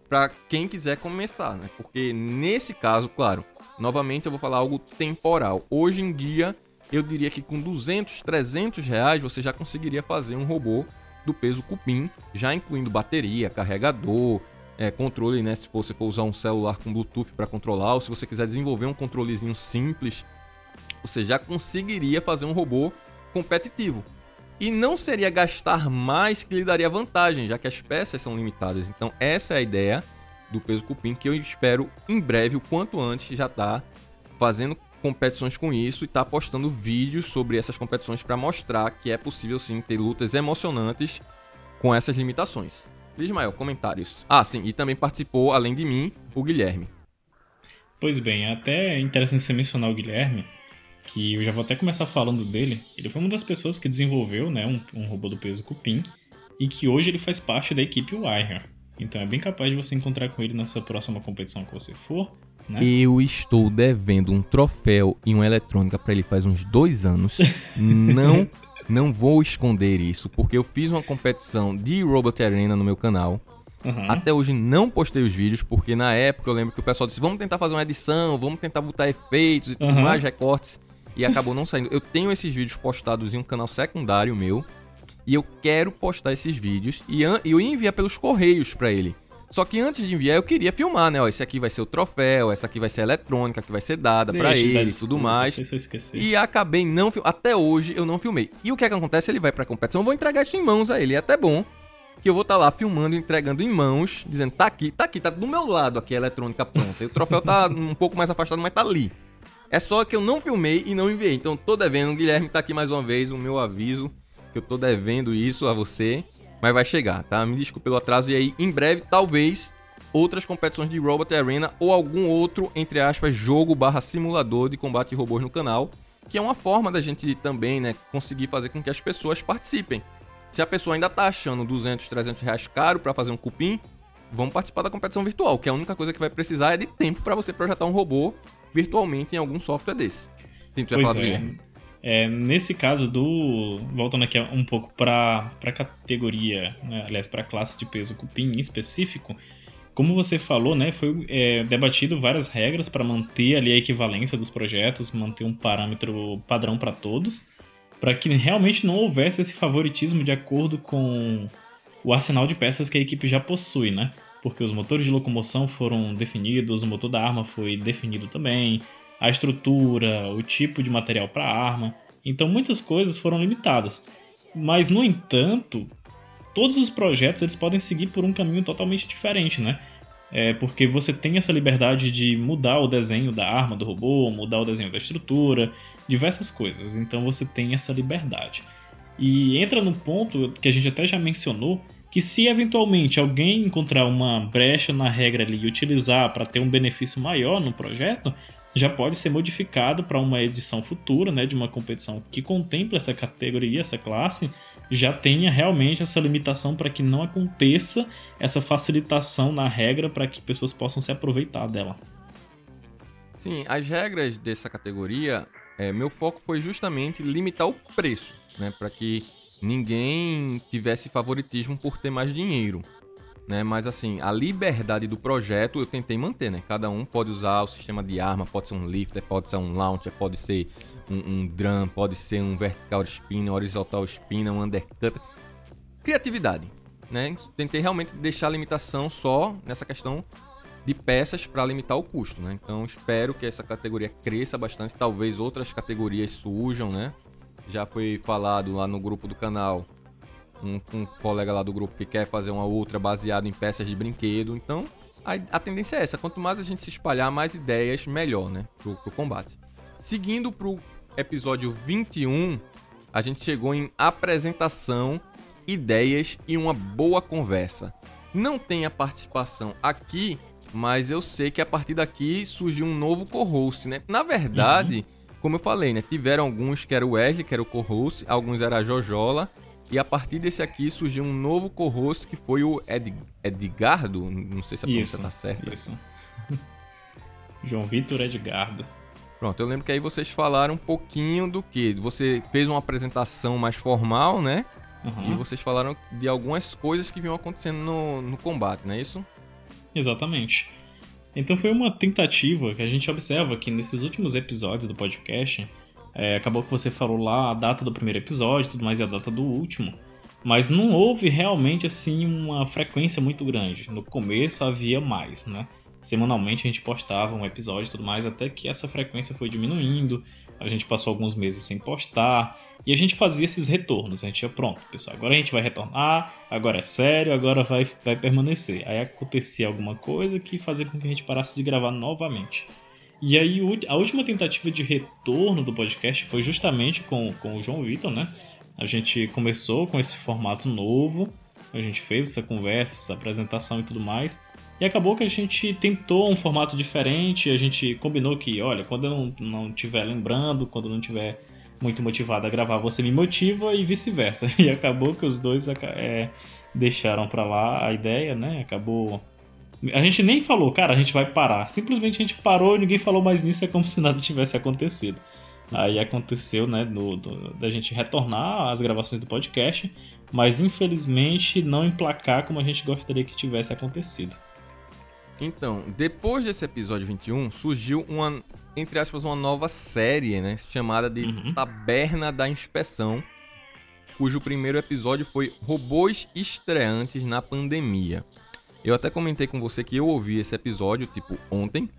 para quem quiser começar, né? Porque nesse caso, claro, novamente eu vou falar algo temporal. Hoje em dia, eu diria que com 200, 300 reais você já conseguiria fazer um robô do peso cupim, já incluindo bateria, carregador, é, controle, né? Se você for usar um celular com Bluetooth para controlar, ou se você quiser desenvolver um controlezinho simples, você já conseguiria fazer um robô competitivo. E não seria gastar mais que lhe daria vantagem, já que as peças são limitadas. Então, essa é a ideia do peso cupim que eu espero em breve, o quanto antes, já tá fazendo competições com isso e tá postando vídeos sobre essas competições para mostrar que é possível sim ter lutas emocionantes com essas limitações. Ismael, comentários. Ah, sim, e também participou, além de mim, o Guilherme. Pois bem, é até interessante você mencionar o Guilherme, que eu já vou até começar falando dele. Ele foi uma das pessoas que desenvolveu né, um, um robô do peso cupim. e que hoje ele faz parte da equipe Wire. Então é bem capaz de você encontrar com ele nessa próxima competição que você for. Né? Eu estou devendo um troféu e uma eletrônica para ele faz uns dois anos. Não, não vou esconder isso, porque eu fiz uma competição de Robot Arena no meu canal. Uhum. Até hoje não postei os vídeos, porque na época eu lembro que o pessoal disse: vamos tentar fazer uma edição, vamos tentar botar efeitos e tudo uhum. mais, recortes. E acabou não saindo. Eu tenho esses vídeos postados em um canal secundário meu. E eu quero postar esses vídeos e eu ia enviar pelos correios para ele. Só que antes de enviar, eu queria filmar, né? Ó, esse aqui vai ser o troféu, essa aqui vai ser a eletrônica que vai ser dada para ele e tudo mais. Deixa eu esquecer. E acabei não Até hoje eu não filmei. E o que é que acontece? Ele vai pra competição, eu vou entregar isso em mãos a ele. É até bom que eu vou estar tá lá filmando, entregando em mãos, dizendo, tá aqui, tá aqui, tá do meu lado aqui a eletrônica pronta. E o troféu tá um pouco mais afastado, mas tá ali. É só que eu não filmei e não enviei. Então tô devendo. O Guilherme tá aqui mais uma vez, o meu aviso que eu tô devendo isso a você, mas vai chegar, tá? Me desculpe pelo atraso e aí em breve talvez outras competições de Robot Arena ou algum outro, entre aspas, jogo barra simulador de combate de robôs no canal, que é uma forma da gente também, né, conseguir fazer com que as pessoas participem. Se a pessoa ainda tá achando 200, 300 reais caro para fazer um cupim, vamos participar da competição virtual, que a única coisa que vai precisar é de tempo para você projetar um robô virtualmente em algum software desse. Tem que falar é. É, nesse caso do. Voltando aqui um pouco para a categoria, né, aliás, para a classe de peso cupim em específico, como você falou, né, foi é, debatido várias regras para manter ali a equivalência dos projetos, manter um parâmetro padrão para todos, para que realmente não houvesse esse favoritismo de acordo com o arsenal de peças que a equipe já possui, né? Porque os motores de locomoção foram definidos, o motor da arma foi definido também, a estrutura, o tipo de material para a arma. Então muitas coisas foram limitadas. Mas no entanto, todos os projetos eles podem seguir por um caminho totalmente diferente, né? É porque você tem essa liberdade de mudar o desenho da arma do robô, mudar o desenho da estrutura, diversas coisas. Então você tem essa liberdade. E entra no ponto que a gente até já mencionou, que se eventualmente alguém encontrar uma brecha na regra ali e utilizar para ter um benefício maior no projeto, já pode ser modificado para uma edição futura, né, de uma competição que contempla essa categoria, essa classe, já tenha realmente essa limitação para que não aconteça essa facilitação na regra para que pessoas possam se aproveitar dela. Sim, as regras dessa categoria, é, meu foco foi justamente limitar o preço, né, para que ninguém tivesse favoritismo por ter mais dinheiro né? Mas assim, a liberdade do projeto eu tentei manter, né? Cada um pode usar o sistema de arma, pode ser um lifter, pode ser um launcher, pode ser um, um drum, pode ser um vertical spin, horizontal spin, um undercut. Criatividade, né? Tentei realmente deixar a limitação só nessa questão de peças para limitar o custo, né? Então espero que essa categoria cresça bastante, talvez outras categorias surjam, né? Já foi falado lá no grupo do canal um, um, colega lá do grupo que quer fazer uma outra baseada em peças de brinquedo. Então, a, tendência é essa. Quanto mais a gente se espalhar, mais ideias, melhor, né? Pro, pro combate. Seguindo pro episódio 21, a gente chegou em apresentação, ideias e uma boa conversa. Não tem a participação aqui, mas eu sei que a partir daqui surgiu um novo co-host, né? Na verdade, uhum. como eu falei, né? Tiveram alguns que era o Wesley, que era o co-host, alguns era a Jojola e a partir desse aqui surgiu um novo co-host que foi o Ed, Edgardo. Não sei se a pronúncia tá certa. Isso. João Vitor Edgardo. Pronto, eu lembro que aí vocês falaram um pouquinho do que? Você fez uma apresentação mais formal, né? Uhum. E vocês falaram de algumas coisas que vinham acontecendo no, no combate, não é isso? Exatamente. Então foi uma tentativa que a gente observa que nesses últimos episódios do podcast é, acabou que você falou lá a data do primeiro episódio, tudo mais e a data do último. Mas não houve realmente assim uma frequência muito grande. No começo havia mais, né? Semanalmente a gente postava um episódio e tudo mais, até que essa frequência foi diminuindo. A gente passou alguns meses sem postar e a gente fazia esses retornos. A gente ia, pronto, pessoal, agora a gente vai retornar, agora é sério, agora vai, vai permanecer. Aí acontecia alguma coisa que fazia com que a gente parasse de gravar novamente. E aí, a última tentativa de retorno do podcast foi justamente com, com o João Vitor, né? A gente começou com esse formato novo, a gente fez essa conversa, essa apresentação e tudo mais. E acabou que a gente tentou um formato diferente, a gente combinou que, olha, quando eu não, não estiver lembrando, quando eu não estiver muito motivado a gravar, você me motiva e vice-versa. E acabou que os dois é, deixaram pra lá a ideia, né? Acabou. A gente nem falou, cara, a gente vai parar. Simplesmente a gente parou e ninguém falou mais nisso, é como se nada tivesse acontecido. Aí aconteceu, né, do, do, da gente retornar às gravações do podcast, mas infelizmente não emplacar como a gente gostaria que tivesse acontecido. Então, depois desse episódio 21, surgiu uma, entre aspas, uma nova série, né, chamada de uhum. Taberna da Inspeção, cujo primeiro episódio foi Robôs Estreantes na Pandemia. Eu até comentei com você que eu ouvi esse episódio, tipo, ontem,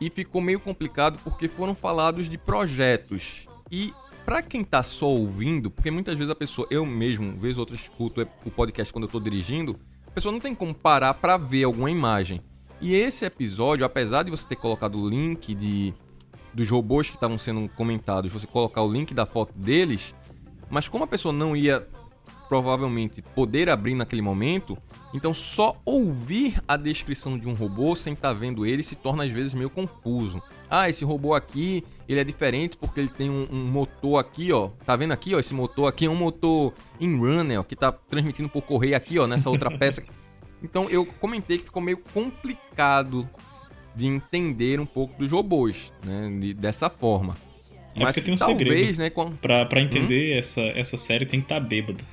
e ficou meio complicado porque foram falados de projetos. E para quem tá só ouvindo, porque muitas vezes a pessoa, eu mesmo, vez ou outra escuto o podcast quando eu tô dirigindo, a pessoa não tem como parar para ver alguma imagem. E esse episódio, apesar de você ter colocado o link de dos robôs que estavam sendo comentados, você colocar o link da foto deles, mas como a pessoa não ia provavelmente poder abrir naquele momento, então só ouvir a descrição de um robô sem estar tá vendo ele se torna às vezes meio confuso. Ah, esse robô aqui, ele é diferente porque ele tem um, um motor aqui, ó. Tá vendo aqui, ó? Esse motor aqui é um motor in-runner, ó, que tá transmitindo por correio aqui, ó, nessa outra peça. Então eu comentei que ficou meio complicado de entender um pouco dos robôs, né? De, dessa forma. É Mas porque tem um talvez, segredo. Né, com... pra, pra entender hum? essa, essa série tem que estar tá bêbado.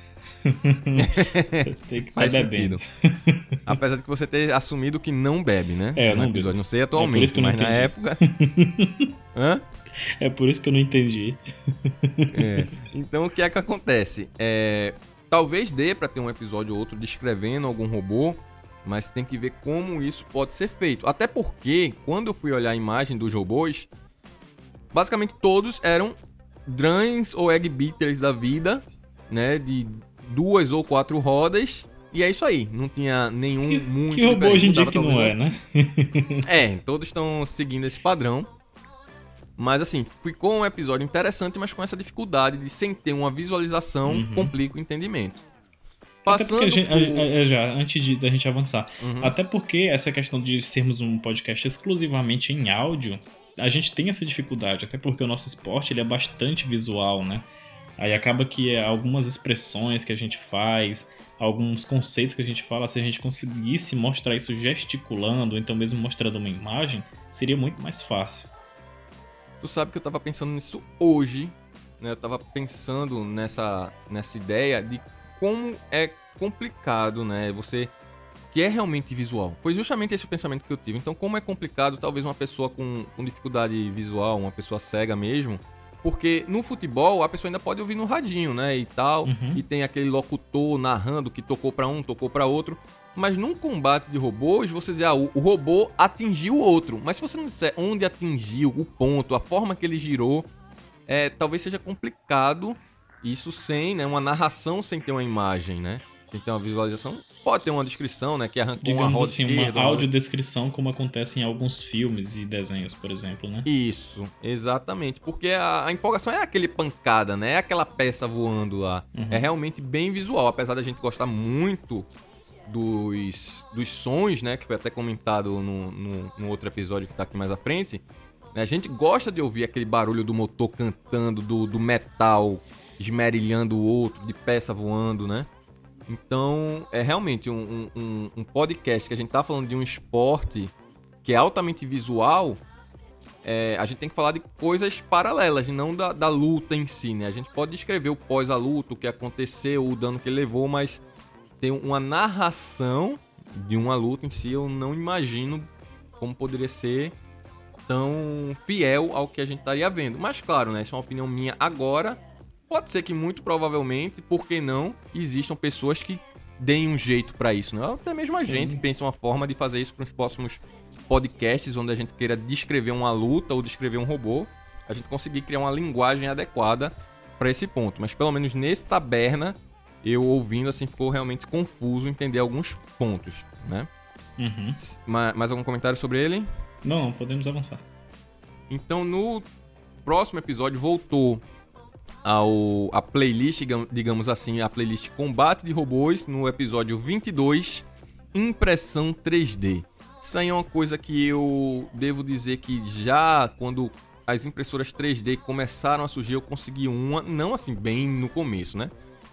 Tem que estar tá bebendo. Apesar de que você ter assumido que não bebe, né? É, no não episódio. Bebo. Não sei atualmente, é mas na época. Hã? É por isso que eu não entendi. é. Então o que é que acontece? É, talvez dê para ter um episódio ou outro descrevendo algum robô, mas tem que ver como isso pode ser feito. Até porque, quando eu fui olhar a imagem dos robôs, basicamente todos eram Drans ou Egg Beaters da vida, né? De duas ou quatro rodas. E é isso aí, não tinha nenhum que, muito Que robô hoje em dia que não é, né? é, todos estão seguindo esse padrão. Mas assim, ficou um episódio interessante, mas com essa dificuldade de sem ter uma visualização uhum. complica o entendimento. Passando Até porque, gente, por... já, antes de, da gente avançar, uhum. até porque essa questão de sermos um podcast exclusivamente em áudio, a gente tem essa dificuldade, até porque o nosso esporte ele é bastante visual, né? Aí acaba que algumas expressões que a gente faz, alguns conceitos que a gente fala, se a gente conseguisse mostrar isso gesticulando, ou então mesmo mostrando uma imagem, seria muito mais fácil. Tu sabe que eu tava pensando nisso hoje, né? Eu tava pensando nessa, nessa ideia de como é complicado, né? Você que é realmente visual. Foi justamente esse o pensamento que eu tive. Então, como é complicado, talvez uma pessoa com, com dificuldade visual, uma pessoa cega mesmo, porque no futebol a pessoa ainda pode ouvir no radinho, né? E tal. Uhum. E tem aquele locutor narrando que tocou para um, tocou para outro. Mas num combate de robôs, você diz, ah, o, robô atingiu o outro. Mas se você não disser onde atingiu, o ponto, a forma que ele girou, é, talvez seja complicado isso sem, né? Uma narração sem ter uma imagem, né? Sem ter uma visualização. Pode ter uma descrição, né? Que arrancou Digamos uma assim, uma audiodescrição como acontece em alguns filmes e desenhos, por exemplo, né? Isso, exatamente. Porque a, a empolgação é aquele pancada, né? É aquela peça voando lá. Uhum. É realmente bem visual, apesar da gente gostar muito dos, dos sons, né? Que foi até comentado no, no, no outro episódio que tá aqui mais à frente. A gente gosta de ouvir aquele barulho do motor cantando, do, do metal esmerilhando o outro, de peça voando, né? Então, é realmente um, um, um, podcast que a gente tá falando de um esporte que é altamente visual. É, a gente tem que falar de coisas paralelas, não da, da luta em si, né? A gente pode descrever o pós a luta, o que aconteceu, o dano que levou, mas tem uma narração de uma luta em si, eu não imagino como poderia ser tão fiel ao que a gente estaria vendo. Mas claro, né? Isso é uma opinião minha agora. Pode ser que muito provavelmente, por que não, existam pessoas que deem um jeito para isso, né? Até mesmo a Sim. gente pensa uma forma de fazer isso para os próximos podcasts, onde a gente queira descrever uma luta ou descrever um robô, a gente conseguir criar uma linguagem adequada para esse ponto. Mas pelo menos nesse taberna, eu ouvindo assim ficou realmente confuso entender alguns pontos, né? Uhum. Mais algum comentário sobre ele? Não, podemos avançar. Então no próximo episódio voltou ao a playlist, digamos assim, a playlist Combate de Robôs no episódio 22, Impressão 3D. Isso aí é uma coisa que eu devo dizer que já quando as impressoras 3D começaram a surgir, eu consegui uma, não assim bem no começo, né?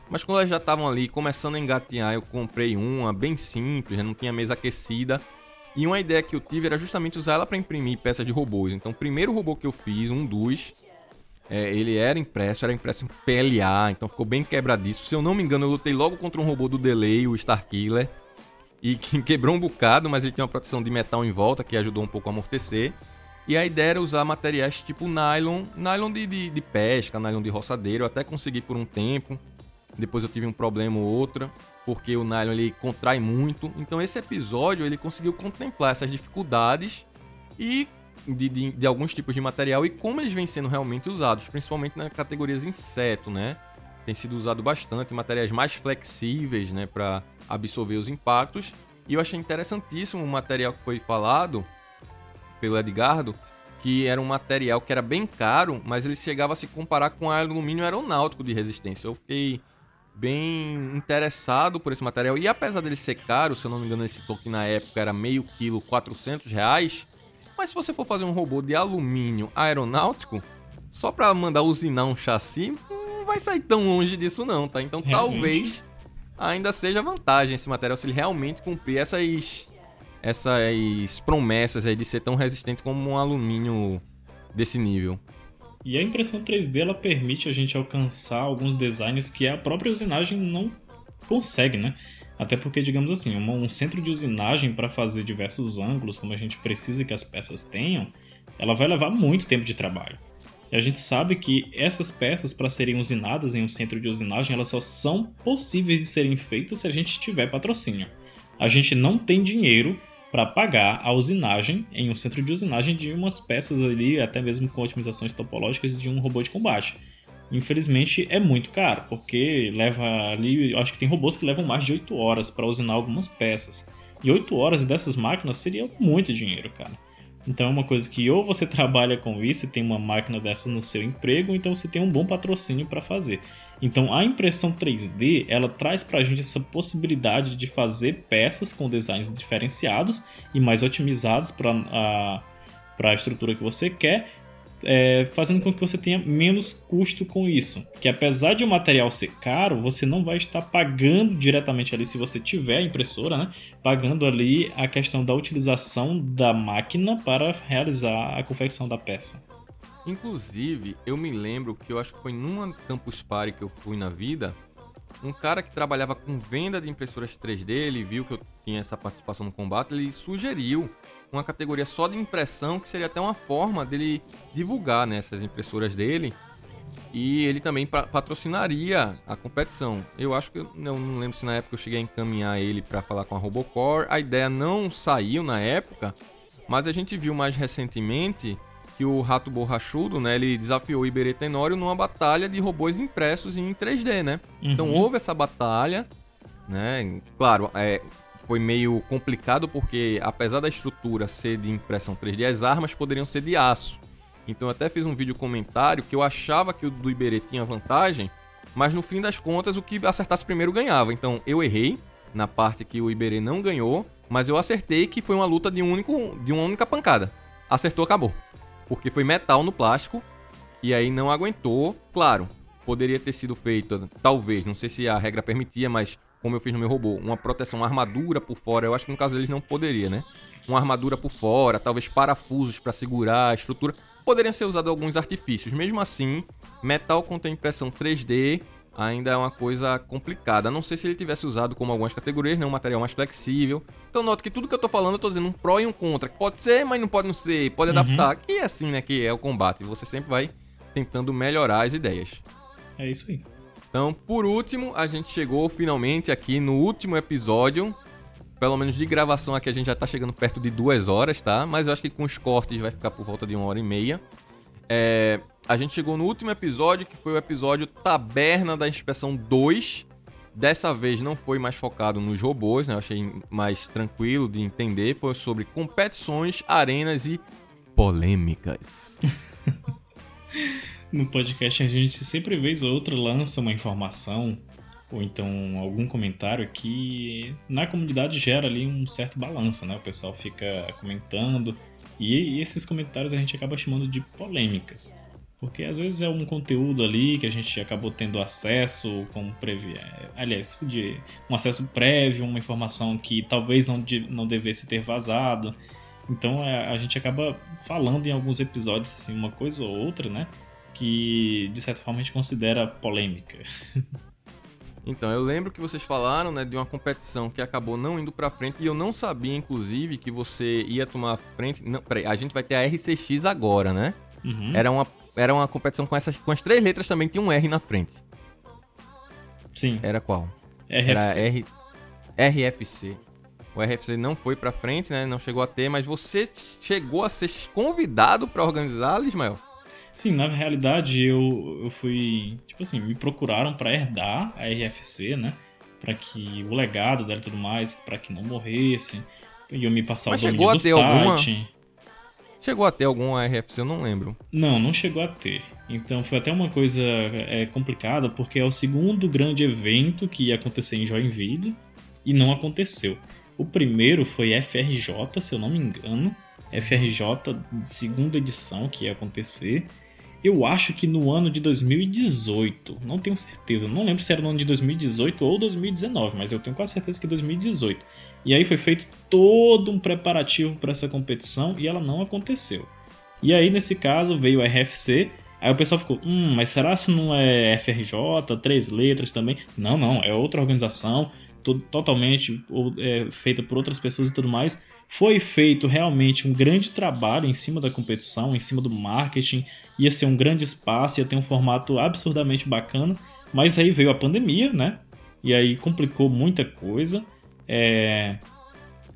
Mas quando elas já estavam ali começando a engatinhar, eu comprei uma bem simples, já não tinha mesa aquecida. E uma ideia que eu tive era justamente usar ela para imprimir peças de robôs. Então, o primeiro robô que eu fiz, um dos, é, ele era impresso, era impresso em PLA, então ficou bem quebradiço. Se eu não me engano, eu lutei logo contra um robô do Delay, o Starkiller, e que quebrou um bocado, mas ele tinha uma proteção de metal em volta que ajudou um pouco a amortecer. E a ideia era usar materiais tipo nylon, nylon de, de, de pesca, nylon de roçadeiro. Eu até consegui por um tempo. Depois eu tive um problema ou outro, porque o nylon ele contrai muito. Então esse episódio ele conseguiu contemplar essas dificuldades e de, de, de, alguns tipos de material e como eles vêm sendo realmente usados, principalmente nas categorias inseto, né? Tem sido usado bastante materiais mais flexíveis, né, para absorver os impactos. E eu achei interessantíssimo o material que foi falado, pelo Edgardo, que era um material que era bem caro, mas ele chegava a se comparar com alumínio aeronáutico de resistência. Eu fiquei bem interessado por esse material. E apesar dele ser caro, se eu não me engano, esse toque na época era meio quilo, 400 reais. Mas se você for fazer um robô de alumínio aeronáutico, só para mandar usinar um chassi, não vai sair tão longe disso não, tá? Então realmente? talvez ainda seja vantagem esse material se ele realmente cumprir essas essas promessas aí de ser tão resistente como um alumínio desse nível. E a impressão 3D ela permite a gente alcançar alguns designs que a própria usinagem não consegue, né? Até porque, digamos assim, um centro de usinagem para fazer diversos ângulos, como a gente precisa que as peças tenham, ela vai levar muito tempo de trabalho. E a gente sabe que essas peças, para serem usinadas em um centro de usinagem, elas só são possíveis de serem feitas se a gente tiver patrocínio. A gente não tem dinheiro para pagar a usinagem em um centro de usinagem de umas peças ali, até mesmo com otimizações topológicas de um robô de combate. Infelizmente é muito caro, porque leva ali, acho que tem robôs que levam mais de 8 horas para usinar algumas peças. E 8 horas dessas máquinas seria muito dinheiro, cara. Então é uma coisa que ou você trabalha com isso e tem uma máquina dessas no seu emprego, ou então você tem um bom patrocínio para fazer. Então a impressão 3D ela traz para a gente essa possibilidade de fazer peças com designs diferenciados e mais otimizados para a, a estrutura que você quer, é, fazendo com que você tenha menos custo com isso. Que apesar de o material ser caro, você não vai estar pagando diretamente ali, se você tiver a impressora, né? Pagando ali a questão da utilização da máquina para realizar a confecção da peça. Inclusive, eu me lembro que eu acho que foi numa Campus Party que eu fui na vida, um cara que trabalhava com venda de impressoras 3D, ele viu que eu tinha essa participação no combate, ele sugeriu uma categoria só de impressão, que seria até uma forma dele divulgar né, essas impressoras dele. E ele também patrocinaria a competição. Eu acho que eu não lembro se na época eu cheguei a encaminhar ele para falar com a Robocore. A ideia não saiu na época, mas a gente viu mais recentemente que o Rato Borrachudo, né, ele desafiou o Iberê Tenório numa batalha de robôs impressos em 3D, né? Então, uhum. Então houve essa batalha, né? Claro, é, foi meio complicado porque, apesar da estrutura ser de impressão 3D, as armas poderiam ser de aço. Então eu até fiz um vídeo comentário que eu achava que o do Iberê tinha vantagem, mas no fim das contas o que acertasse primeiro ganhava. Então eu errei na parte que o Iberê não ganhou, mas eu acertei que foi uma luta de, um único, de uma única pancada. Acertou, acabou. Porque foi metal no plástico e aí não aguentou. Claro, poderia ter sido feito, talvez, não sei se a regra permitia, mas como eu fiz no meu robô, uma proteção, uma armadura por fora. Eu acho que no caso deles não poderia, né? Uma armadura por fora, talvez parafusos para segurar a estrutura. Poderiam ser usados alguns artifícios. Mesmo assim, metal contém impressão 3D ainda é uma coisa complicada. Não sei se ele tivesse usado como algumas categorias, né? Um material mais flexível. Então noto que tudo que eu tô falando eu tô dizendo um pró e um contra. Pode ser, mas não pode não ser. Pode uhum. adaptar. Que é assim, né? Que é o combate. Você sempre vai tentando melhorar as ideias. É isso aí. Então, por último, a gente chegou finalmente aqui no último episódio. Pelo menos de gravação aqui a gente já tá chegando perto de duas horas, tá? Mas eu acho que com os cortes vai ficar por volta de uma hora e meia. É, a gente chegou no último episódio, que foi o episódio Taberna da Inspeção 2. Dessa vez não foi mais focado nos robôs, né? Eu achei mais tranquilo de entender. Foi sobre competições, arenas e polêmicas. no podcast a gente sempre vez ou outra lança uma informação ou então algum comentário que na comunidade gera ali um certo balanço, né? O pessoal fica comentando E, esses comentários a gente acaba chamando de polêmicas. Porque às vezes é um conteúdo ali que a gente acabou tendo acesso, como previ... É, aliás, de um acesso prévio, uma informação que talvez não, de, não devesse ter vazado. Então é, a gente acaba falando em alguns episódios assim, uma coisa ou outra, né? Que de certa forma a gente considera polêmica. Então, eu lembro que vocês falaram, né, de uma competição que acabou não indo pra frente e eu não sabia, inclusive, que você ia tomar frente. Não, peraí, a gente vai ter a RCX agora, né? Uhum. Era, uma, era uma competição com, essas, com as três letras também, tinha um R na frente. Sim. Era qual? RFC. Era R, RFC. O RFC não foi pra frente, né? Não chegou a ter, mas você chegou a ser convidado para organizar, Ismael? Sim, na realidade eu, eu fui. Tipo assim, me procuraram para herdar a RFC, né? Para que o legado dela e tudo mais, para que não morresse. E eu me passar Mas o domínio do site. Alguma... Chegou a ter alguma RFC, eu não lembro. Não, não chegou a ter. Então foi até uma coisa é, complicada, porque é o segundo grande evento que ia acontecer em Joinville e não aconteceu. O primeiro foi FRJ, se eu não me engano. FRJ, segunda edição que ia acontecer. Eu acho que no ano de 2018, não tenho certeza, não lembro se era no ano de 2018 ou 2019, mas eu tenho quase certeza que 2018. E aí foi feito todo um preparativo para essa competição e ela não aconteceu. E aí nesse caso veio a RFC, aí o pessoal ficou, hum, mas será se não é FRJ, três letras também? Não, não, é outra organização, totalmente é, feita por outras pessoas e tudo mais. Foi feito realmente um grande trabalho em cima da competição, em cima do marketing. Ia ser um grande espaço, ia ter um formato absurdamente bacana. Mas aí veio a pandemia, né? E aí complicou muita coisa. É...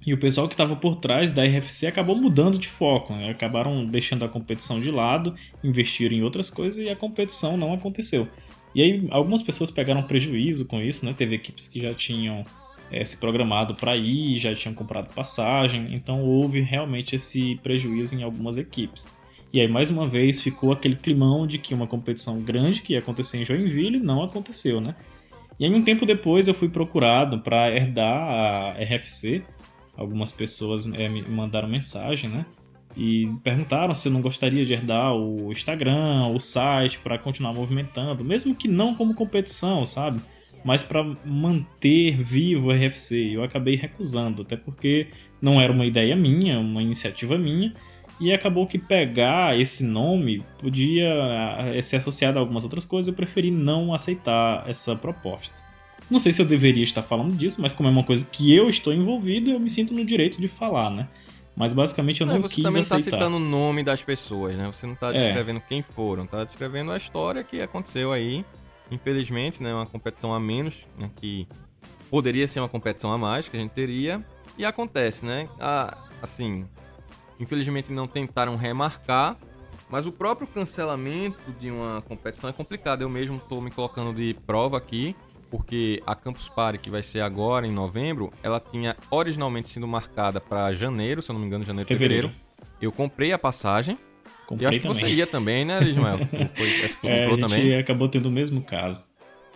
E o pessoal que estava por trás da RFC acabou mudando de foco, né? acabaram deixando a competição de lado, investiram em outras coisas e a competição não aconteceu. E aí algumas pessoas pegaram prejuízo com isso, né? Teve equipes que já tinham é, se programado para ir, já tinham comprado passagem, então houve realmente esse prejuízo em algumas equipes. E aí mais uma vez ficou aquele climão de que uma competição grande que ia acontecer em Joinville não aconteceu, né? E aí um tempo depois eu fui procurado para herdar a RFC. Algumas pessoas é, me mandaram mensagem, né? e perguntaram se eu não gostaria de herdar o Instagram, o site para continuar movimentando, mesmo que não como competição, sabe? Mas para manter vivo o RFC. Eu acabei recusando, até porque não era uma ideia minha, uma iniciativa minha, e acabou que pegar esse nome podia eh, ser associado a algumas outras coisas, eu preferi não aceitar essa proposta. Não sei se eu deveria estar falando disso, mas como é uma coisa que eu estou envolvido, eu me sinto no direito de falar, né? Mas basicamente eu não, não você quis também aceitar. Você tá citando o nome das pessoas, né? Você não tá é. descrevendo é. quem foram, tá descrevendo a história que aconteceu aí. Infelizmente, né? Uma competição a menos, né? Que poderia ser uma competição a mais que a gente teria. E acontece, né? Ah, assim, infelizmente não tentaram remarcar, mas o próprio cancelamento de uma competição é complicado. Eu mesmo estou me colocando de prova aqui porque a Campus Party, que vai ser agora em novembro, ela tinha originalmente sido marcada para janeiro, se eu não me engano, janeiro, fevereiro. fevereiro. Eu comprei a passagem. Comprei e acho também. que você ia também, né, Ismael? Foi, que é, a gente também. acabou tendo o mesmo caso.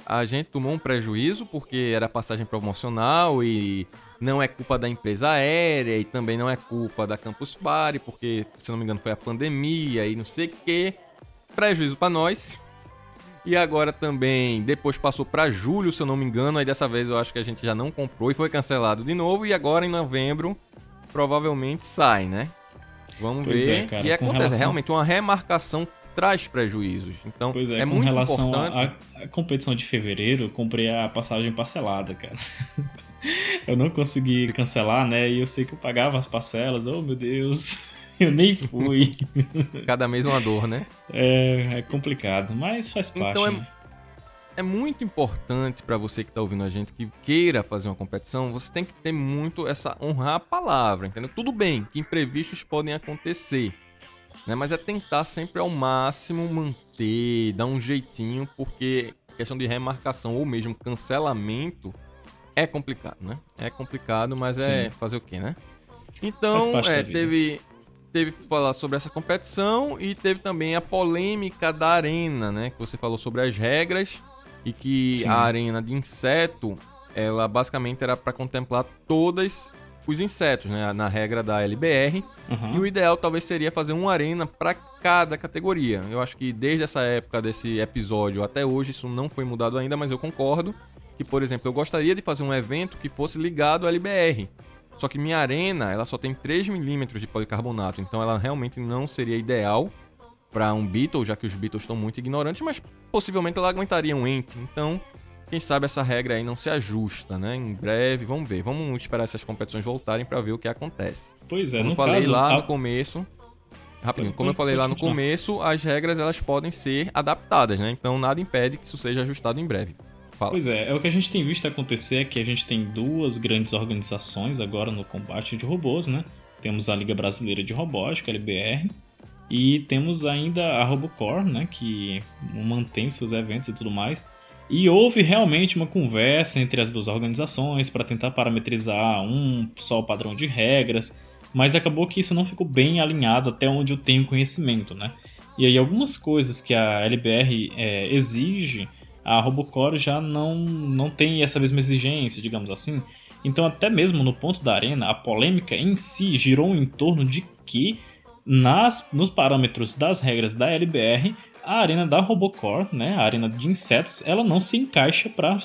A gente tomou um prejuízo porque era passagem promocional e não é culpa da empresa aérea e também não é culpa da Campus Party, porque, se não me engano, foi a pandemia e não sei o quê. Prejuízo para nós. E agora também, depois passou para julho, se eu não me engano, aí dessa vez eu acho que a gente já não comprou e foi cancelado de novo. E agora em novembro, provavelmente sai, né? Vamos pois ver. É, cara, e acontece, relação... realmente, uma remarcação traz prejuízos. Então, pois é, é com muito relação importante... à competição de fevereiro, eu comprei a passagem parcelada, cara. eu não consegui cancelar, né? E eu sei que eu pagava as parcelas. Oh, meu Deus. Eu nem fui. Cada mês uma dor, né? É, é complicado, mas faz parte. Então é, né? É muito importante para você que está ouvindo a gente que queira fazer uma competição, você tem que ter muito essa honrar a palavra, entendeu? Tudo bem que imprevistos podem acontecer, né? Mas é tentar sempre ao máximo manter, dar um jeitinho, porque questão de remarcação ou mesmo cancelamento é complicado, né? É complicado, mas é Sim. fazer o quê, né? Então, é, teve teve falar sobre essa competição e teve também a polêmica da arena, né? Que você falou sobre as regras e que Sim. a arena de inseto, ela basicamente era para contemplar todas os insetos, né? Na regra da LBR. Uhum. E o ideal talvez seria fazer uma arena para cada categoria. Eu acho que desde essa época desse episódio até hoje isso não foi mudado ainda, mas eu concordo que, por exemplo, eu gostaria de fazer um evento que fosse ligado à LBR. Só que minha arena, ela só tem 3 milímetros de policarbonato, então ela realmente não seria ideal para um Beetle, já que os Beetles estão muito ignorantes, mas possivelmente ela aguentaria um Ent. Então, quem sabe essa regra aí não se ajusta, né? Em breve, vamos ver. Vamos esperar essas competições voltarem para ver o que acontece. Pois é, como eu falei caso, lá a... no começo, rapidinho, como eu falei lá no começo, as regras elas podem ser adaptadas, né? Então nada impede que isso seja ajustado em breve. Fala. Pois é, é o que a gente tem visto acontecer é que a gente tem duas grandes organizações agora no combate de robôs, né? Temos a Liga Brasileira de Robótica, LBR, e temos ainda a Robocore, né, que mantém seus eventos e tudo mais. E houve realmente uma conversa entre as duas organizações para tentar parametrizar um só padrão de regras, mas acabou que isso não ficou bem alinhado até onde eu tenho conhecimento, né? E aí algumas coisas que a LBR é, exige, a Robocore já não, não tem essa mesma exigência, digamos assim. Então até mesmo no ponto da arena, a polêmica em si girou em torno de que nas, nos parâmetros das regras da LBR, a arena da Robocore, né, a arena de insetos, ela não se encaixa para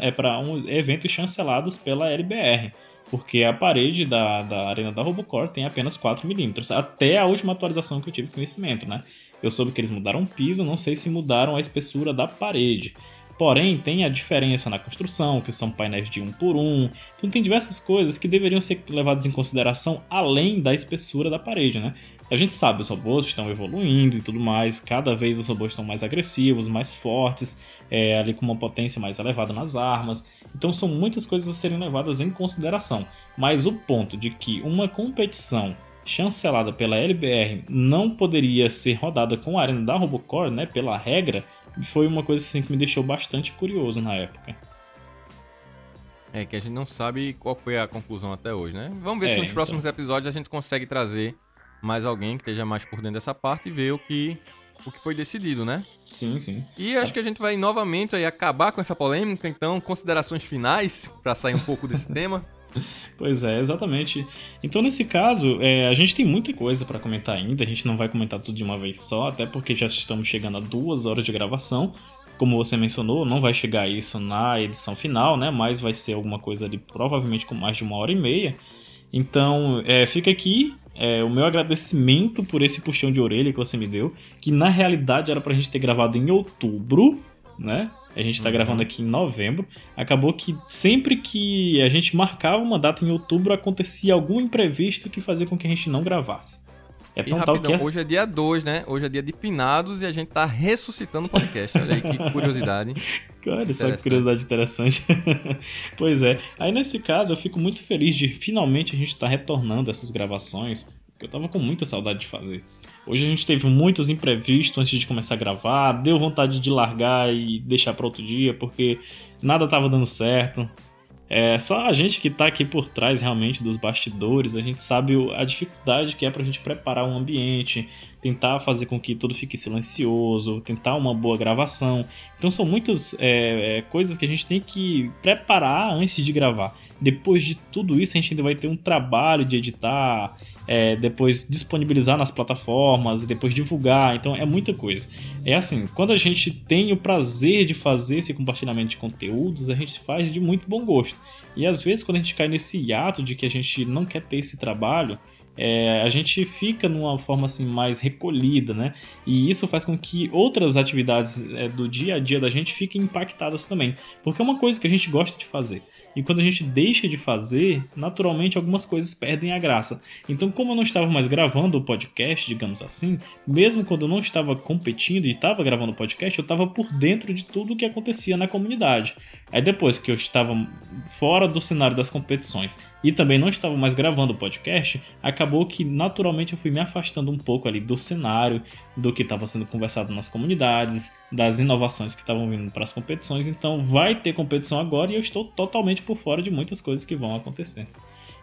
é, um, eventos chancelados pela LBR, porque a parede da, da arena da Robocore tem apenas 4 milímetros, até a última atualização que eu tive conhecimento, né? Eu soube que eles mudaram o piso, não sei se mudaram a espessura da parede. Porém, tem a diferença na construção, que são painéis de um por um. Então tem diversas coisas que deveriam ser levadas em consideração além da espessura da parede, né? A gente sabe, os robôs estão evoluindo e tudo mais, cada vez os robôs estão mais agressivos, mais fortes, é, ali com uma potência mais elevada nas armas. Então são muitas coisas a serem levadas em consideração. Mas o ponto de que uma competição chancelada pela LBR não poderia ser rodada com a arena da Robocore, né, pela regra, foi uma coisa assim que me deixou bastante curioso na época. É que a gente não sabe qual foi a conclusão até hoje, né? Vamos ver é, se nos então... próximos episódios a gente consegue trazer mais alguém que esteja mais por dentro dessa parte e ver o que, o que foi decidido, né? Sim, sim. E acho que a gente vai novamente aí acabar com essa polêmica, então, considerações finais para sair um pouco desse tema. Pois é, exatamente. Então, nesse caso, é, a gente tem muita coisa para comentar ainda. A gente não vai comentar tudo de uma vez só, até porque já estamos chegando a duas horas de gravação. Como você mencionou, não vai chegar isso na edição final, né? Mas vai ser alguma coisa ali, provavelmente com mais de uma hora e meia. Então, é, fica aqui é, o meu agradecimento por esse puxão de orelha que você me deu, que na realidade era pra gente ter gravado em outubro, né? A gente tá uhum. gravando aqui em novembro. Acabou que sempre que a gente marcava uma data em outubro, acontecia algum imprevisto que fazia com que a gente não gravasse. É tal que. Hoje é dia 2, né? Hoje é dia de finados e a gente tá ressuscitando o podcast. Olha aí que curiosidade. Cara, só que curiosidade interessante. pois é. Aí nesse caso eu fico muito feliz de finalmente a gente estar tá retornando essas gravações, que eu tava com muita saudade de fazer. Hoje a gente teve muitos imprevistos antes de começar a gravar, deu vontade de largar e deixar para outro dia, porque nada tava dando certo. É só a gente que está aqui por trás realmente dos bastidores, a gente sabe a dificuldade que é para a gente preparar um ambiente, tentar fazer com que tudo fique silencioso, tentar uma boa gravação. Então são muitas é, é, coisas que a gente tem que preparar antes de gravar. Depois de tudo isso, a gente ainda vai ter um trabalho de editar, é, depois disponibilizar nas plataformas e depois divulgar. Então é muita coisa. É assim, quando a gente tem o prazer de fazer esse compartilhamento de conteúdos, a gente faz de muito bom gosto. E às vezes, quando a gente cai nesse hiato de que a gente não quer ter esse trabalho, é, a gente fica numa forma assim mais recolhida, né? E isso faz com que outras atividades é, do dia a dia da gente fiquem impactadas também, porque é uma coisa que a gente gosta de fazer. E quando a gente deixa de fazer, naturalmente algumas coisas perdem a graça. Então, como eu não estava mais gravando o podcast, digamos assim, mesmo quando eu não estava competindo e estava gravando o podcast, eu estava por dentro de tudo o que acontecia na comunidade. Aí depois que eu estava fora do cenário das competições e também não estava mais gravando o podcast, acabou que naturalmente eu fui me afastando um pouco ali do cenário, do que estava sendo conversado nas comunidades, das inovações que estavam vindo para as competições. Então vai ter competição agora e eu estou totalmente por fora de muitas coisas que vão acontecer.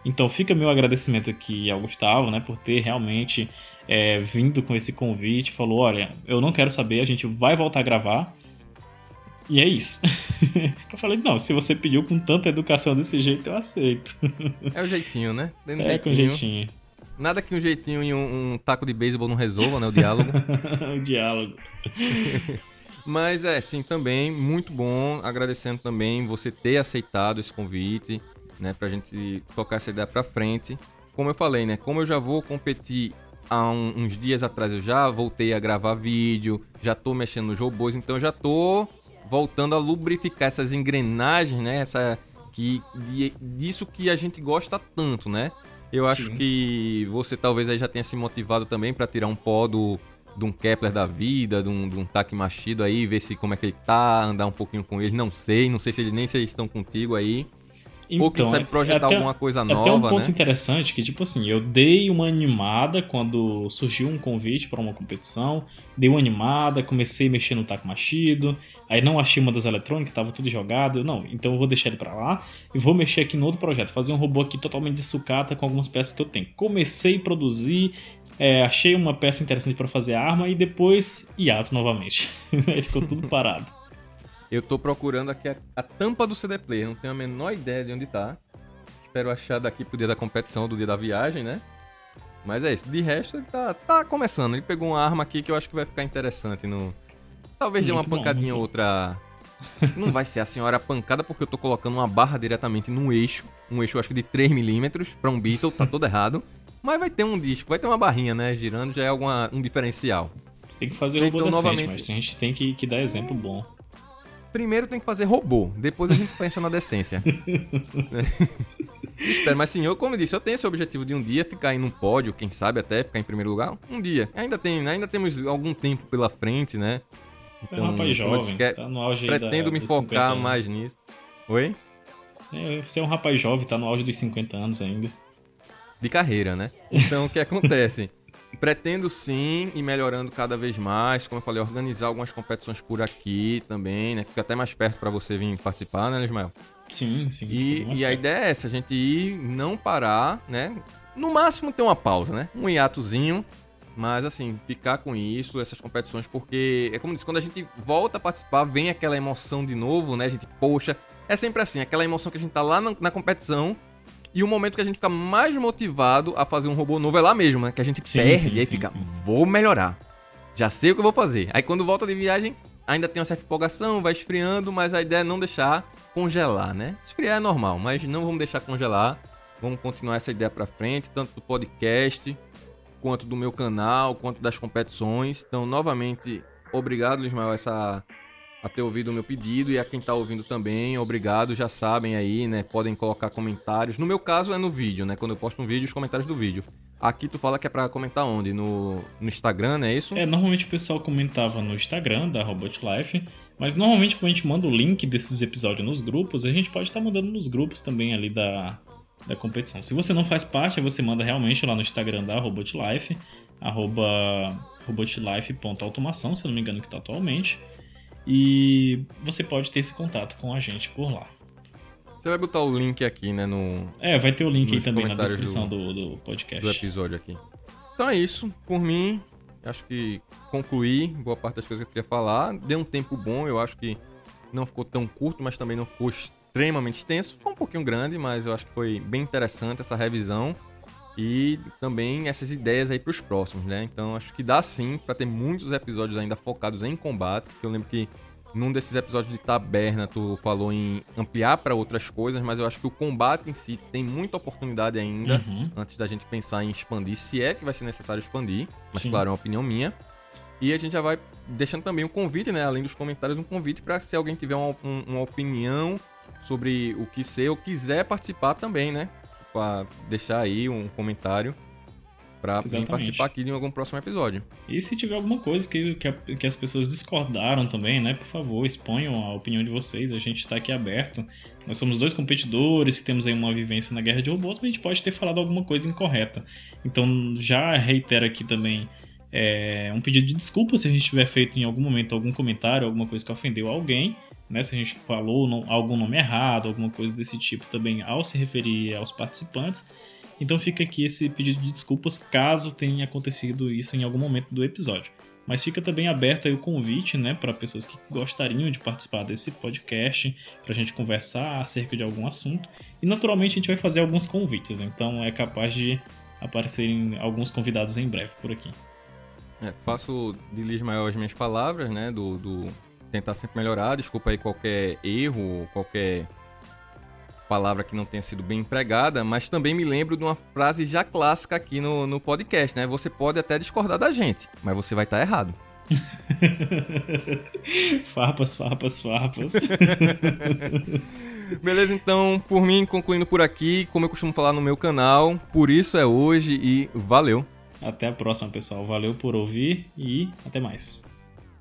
Então fica meu agradecimento aqui ao Gustavo, né, por ter realmente é, vindo com esse convite. Falou, olha, eu não quero saber, a gente vai voltar a gravar. E é isso. eu falei, não, se você pediu com tanta educação desse jeito, eu aceito. É o jeitinho, né? Dentro é, jeitinho. com jeitinho. Nada que um jeitinho e um, um taco de beisebol não resolva, né? O diálogo. o diálogo. Mas é, sim, também, muito bom. Agradecendo também você ter aceitado esse convite, né? Pra gente tocar essa ideia pra frente. Como eu falei, né? Como eu já vou competir há um, uns dias atrás, eu já voltei a gravar vídeo, já tô mexendo nos robôs, então eu já tô voltando a lubrificar essas engrenagens, né? Essa que disso que a gente gosta tanto, né? Eu acho Sim. que você talvez aí já tenha se motivado também para tirar um pó do de um Kepler da vida, de um, de um Taki Machido aí, ver se como é que ele tá, andar um pouquinho com ele, não sei, não sei se eles nem se eles estão contigo aí. Então, Ou quem sabe projetar até, alguma coisa nova, Até um ponto né? interessante que, tipo assim, eu dei uma animada quando surgiu um convite para uma competição, dei uma animada, comecei a mexer no taco machido, aí não achei uma das eletrônicas, tava tudo jogado, eu, não, então eu vou deixar ele para lá e vou mexer aqui no outro projeto, fazer um robô aqui totalmente de sucata com algumas peças que eu tenho. Comecei a produzir, é, achei uma peça interessante para fazer arma e depois hiato novamente. aí ficou tudo parado. Eu tô procurando aqui a, a, tampa do CD Player, não tenho a menor ideia de onde tá. Espero achar daqui pro dia da competição, do dia da viagem, né? Mas é isso. De resto, ele tá, tá começando. Ele pegou uma arma aqui que eu acho que vai ficar interessante no. Talvez dê uma pancadinha ou outra. Não vai ser a senhora pancada porque eu tô colocando uma barra diretamente no eixo. Um eixo, acho que de 3mm para um Beetle, tá todo errado. Mas vai ter um disco, vai ter uma barrinha, né? Girando já é alguma, um diferencial. Tem que fazer então, robô novamente... mas a gente tem que, que dar exemplo bom primeiro tem que fazer robô, depois a gente pensa na decência. Espero, mas sim, eu, como eu disse, eu tenho esse objetivo de um dia ficar aí num pódio, quem sabe até ficar em primeiro lugar. Um dia. Ainda tem, ainda temos algum tempo pela frente, né? Então, é um rapaz jovem, tá no auge Pretendo da, me focar mais nisso. Oi? É, você é um rapaz jovem, tá no auge dos 50 anos ainda. De carreira, né? Então, o que acontece? Pretendo sim ir melhorando cada vez mais. Como eu falei, organizar algumas competições por aqui também, né? Fica até mais perto para você vir participar, né, Ismael? Sim, sim. E, e a ideia é essa, a gente ir, não parar, né? No máximo ter uma pausa, né? Um hiatozinho. Mas assim, ficar com isso, essas competições, porque é como disse, quando a gente volta a participar, vem aquela emoção de novo, né? A gente, poxa, é sempre assim, aquela emoção que a gente tá lá na, na competição e o momento que a gente fica mais motivado a fazer um robô novo é lá mesmo, né? Que a gente sim, perde sim, e aí sim, fica, vou melhorar. Já sei o que eu vou fazer. Aí quando volta de viagem, ainda tem uma certa empolgação, vai esfriando, mas a ideia é não deixar congelar, né? Esfriar é normal, mas não vamos deixar congelar. Vamos continuar essa ideia para frente, tanto do podcast, quanto do meu canal, quanto das competições. Então, novamente, obrigado, Ismael, essa a ter ouvido o meu pedido e a quem está ouvindo também, obrigado, já sabem aí, né? Podem colocar comentários. No meu caso é no vídeo, né? Quando eu posto um vídeo, os comentários do vídeo. Aqui tu fala que é para comentar onde? No, no Instagram, não é isso? É, normalmente o pessoal comentava no Instagram da Robot Life, mas normalmente quando a gente manda o link desses episódios nos grupos, a gente pode estar tá mandando nos grupos também ali da, da competição. Se você não faz parte, você manda realmente lá no Instagram da Robot Life, arroba robotlife.automação, se eu não me engano que está atualmente. E você pode ter esse contato com a gente por lá. Você vai botar o link aqui, né? No, é, vai ter o link aí também na descrição do, do, do podcast. Do episódio aqui. Então é isso. Por mim, acho que concluí boa parte das coisas que eu queria falar. Deu um tempo bom, eu acho que não ficou tão curto, mas também não ficou extremamente extenso. Ficou um pouquinho grande, mas eu acho que foi bem interessante essa revisão e também essas ideias aí para os próximos, né? Então acho que dá sim para ter muitos episódios ainda focados em combates, que eu lembro que num desses episódios de Taberna tu falou em ampliar para outras coisas, mas eu acho que o combate em si tem muita oportunidade ainda uhum. antes da gente pensar em expandir, se é que vai ser necessário expandir, mas sim. claro, é uma opinião minha. E a gente já vai deixando também um convite, né? Além dos comentários, um convite para se alguém tiver uma, uma opinião sobre o que ser ou quiser participar também, né? Para deixar aí um comentário para participar aqui de algum próximo episódio. E se tiver alguma coisa que, que, que, as pessoas discordaram também, né? Por favor, exponham a opinião de vocês. A gente está aqui aberto. Nós somos dois competidores que temos aí uma vivência na guerra de robôs, mas a gente pode ter falado alguma coisa incorreta. Então já reitero aqui também é, um pedido de desculpa se a gente tiver feito em algum momento algum comentário, alguma coisa que ofendeu alguém né, se a gente falou algum nome errado, alguma coisa desse tipo também ao se referir aos participantes. Então fica aqui esse pedido de desculpas caso tenha acontecido isso em algum momento do episódio. mas fica também aberto aí o convite, né, para pessoas que gostariam de participar desse podcast, para a gente conversar acerca de algum assunto. E naturalmente a gente vai fazer alguns convites, então é capaz de aparecerem alguns convidados em breve por aqui. É, faço de Lismael as minhas palavras, né, do, do tentar sempre melhorar. Desculpa aí qualquer erro, qualquer palavra que não tenha sido bem empregada, mas também me lembro de uma frase já clássica aqui no, no podcast, né? Você pode até discordar da gente, mas você vai estar errado. farpas, farpas, farpas. Beleza, então, por mim, concluindo por aqui, como eu costumo falar no meu canal, por isso é hoje e valeu. Até a próxima, pessoal. Valeu por ouvir e até mais.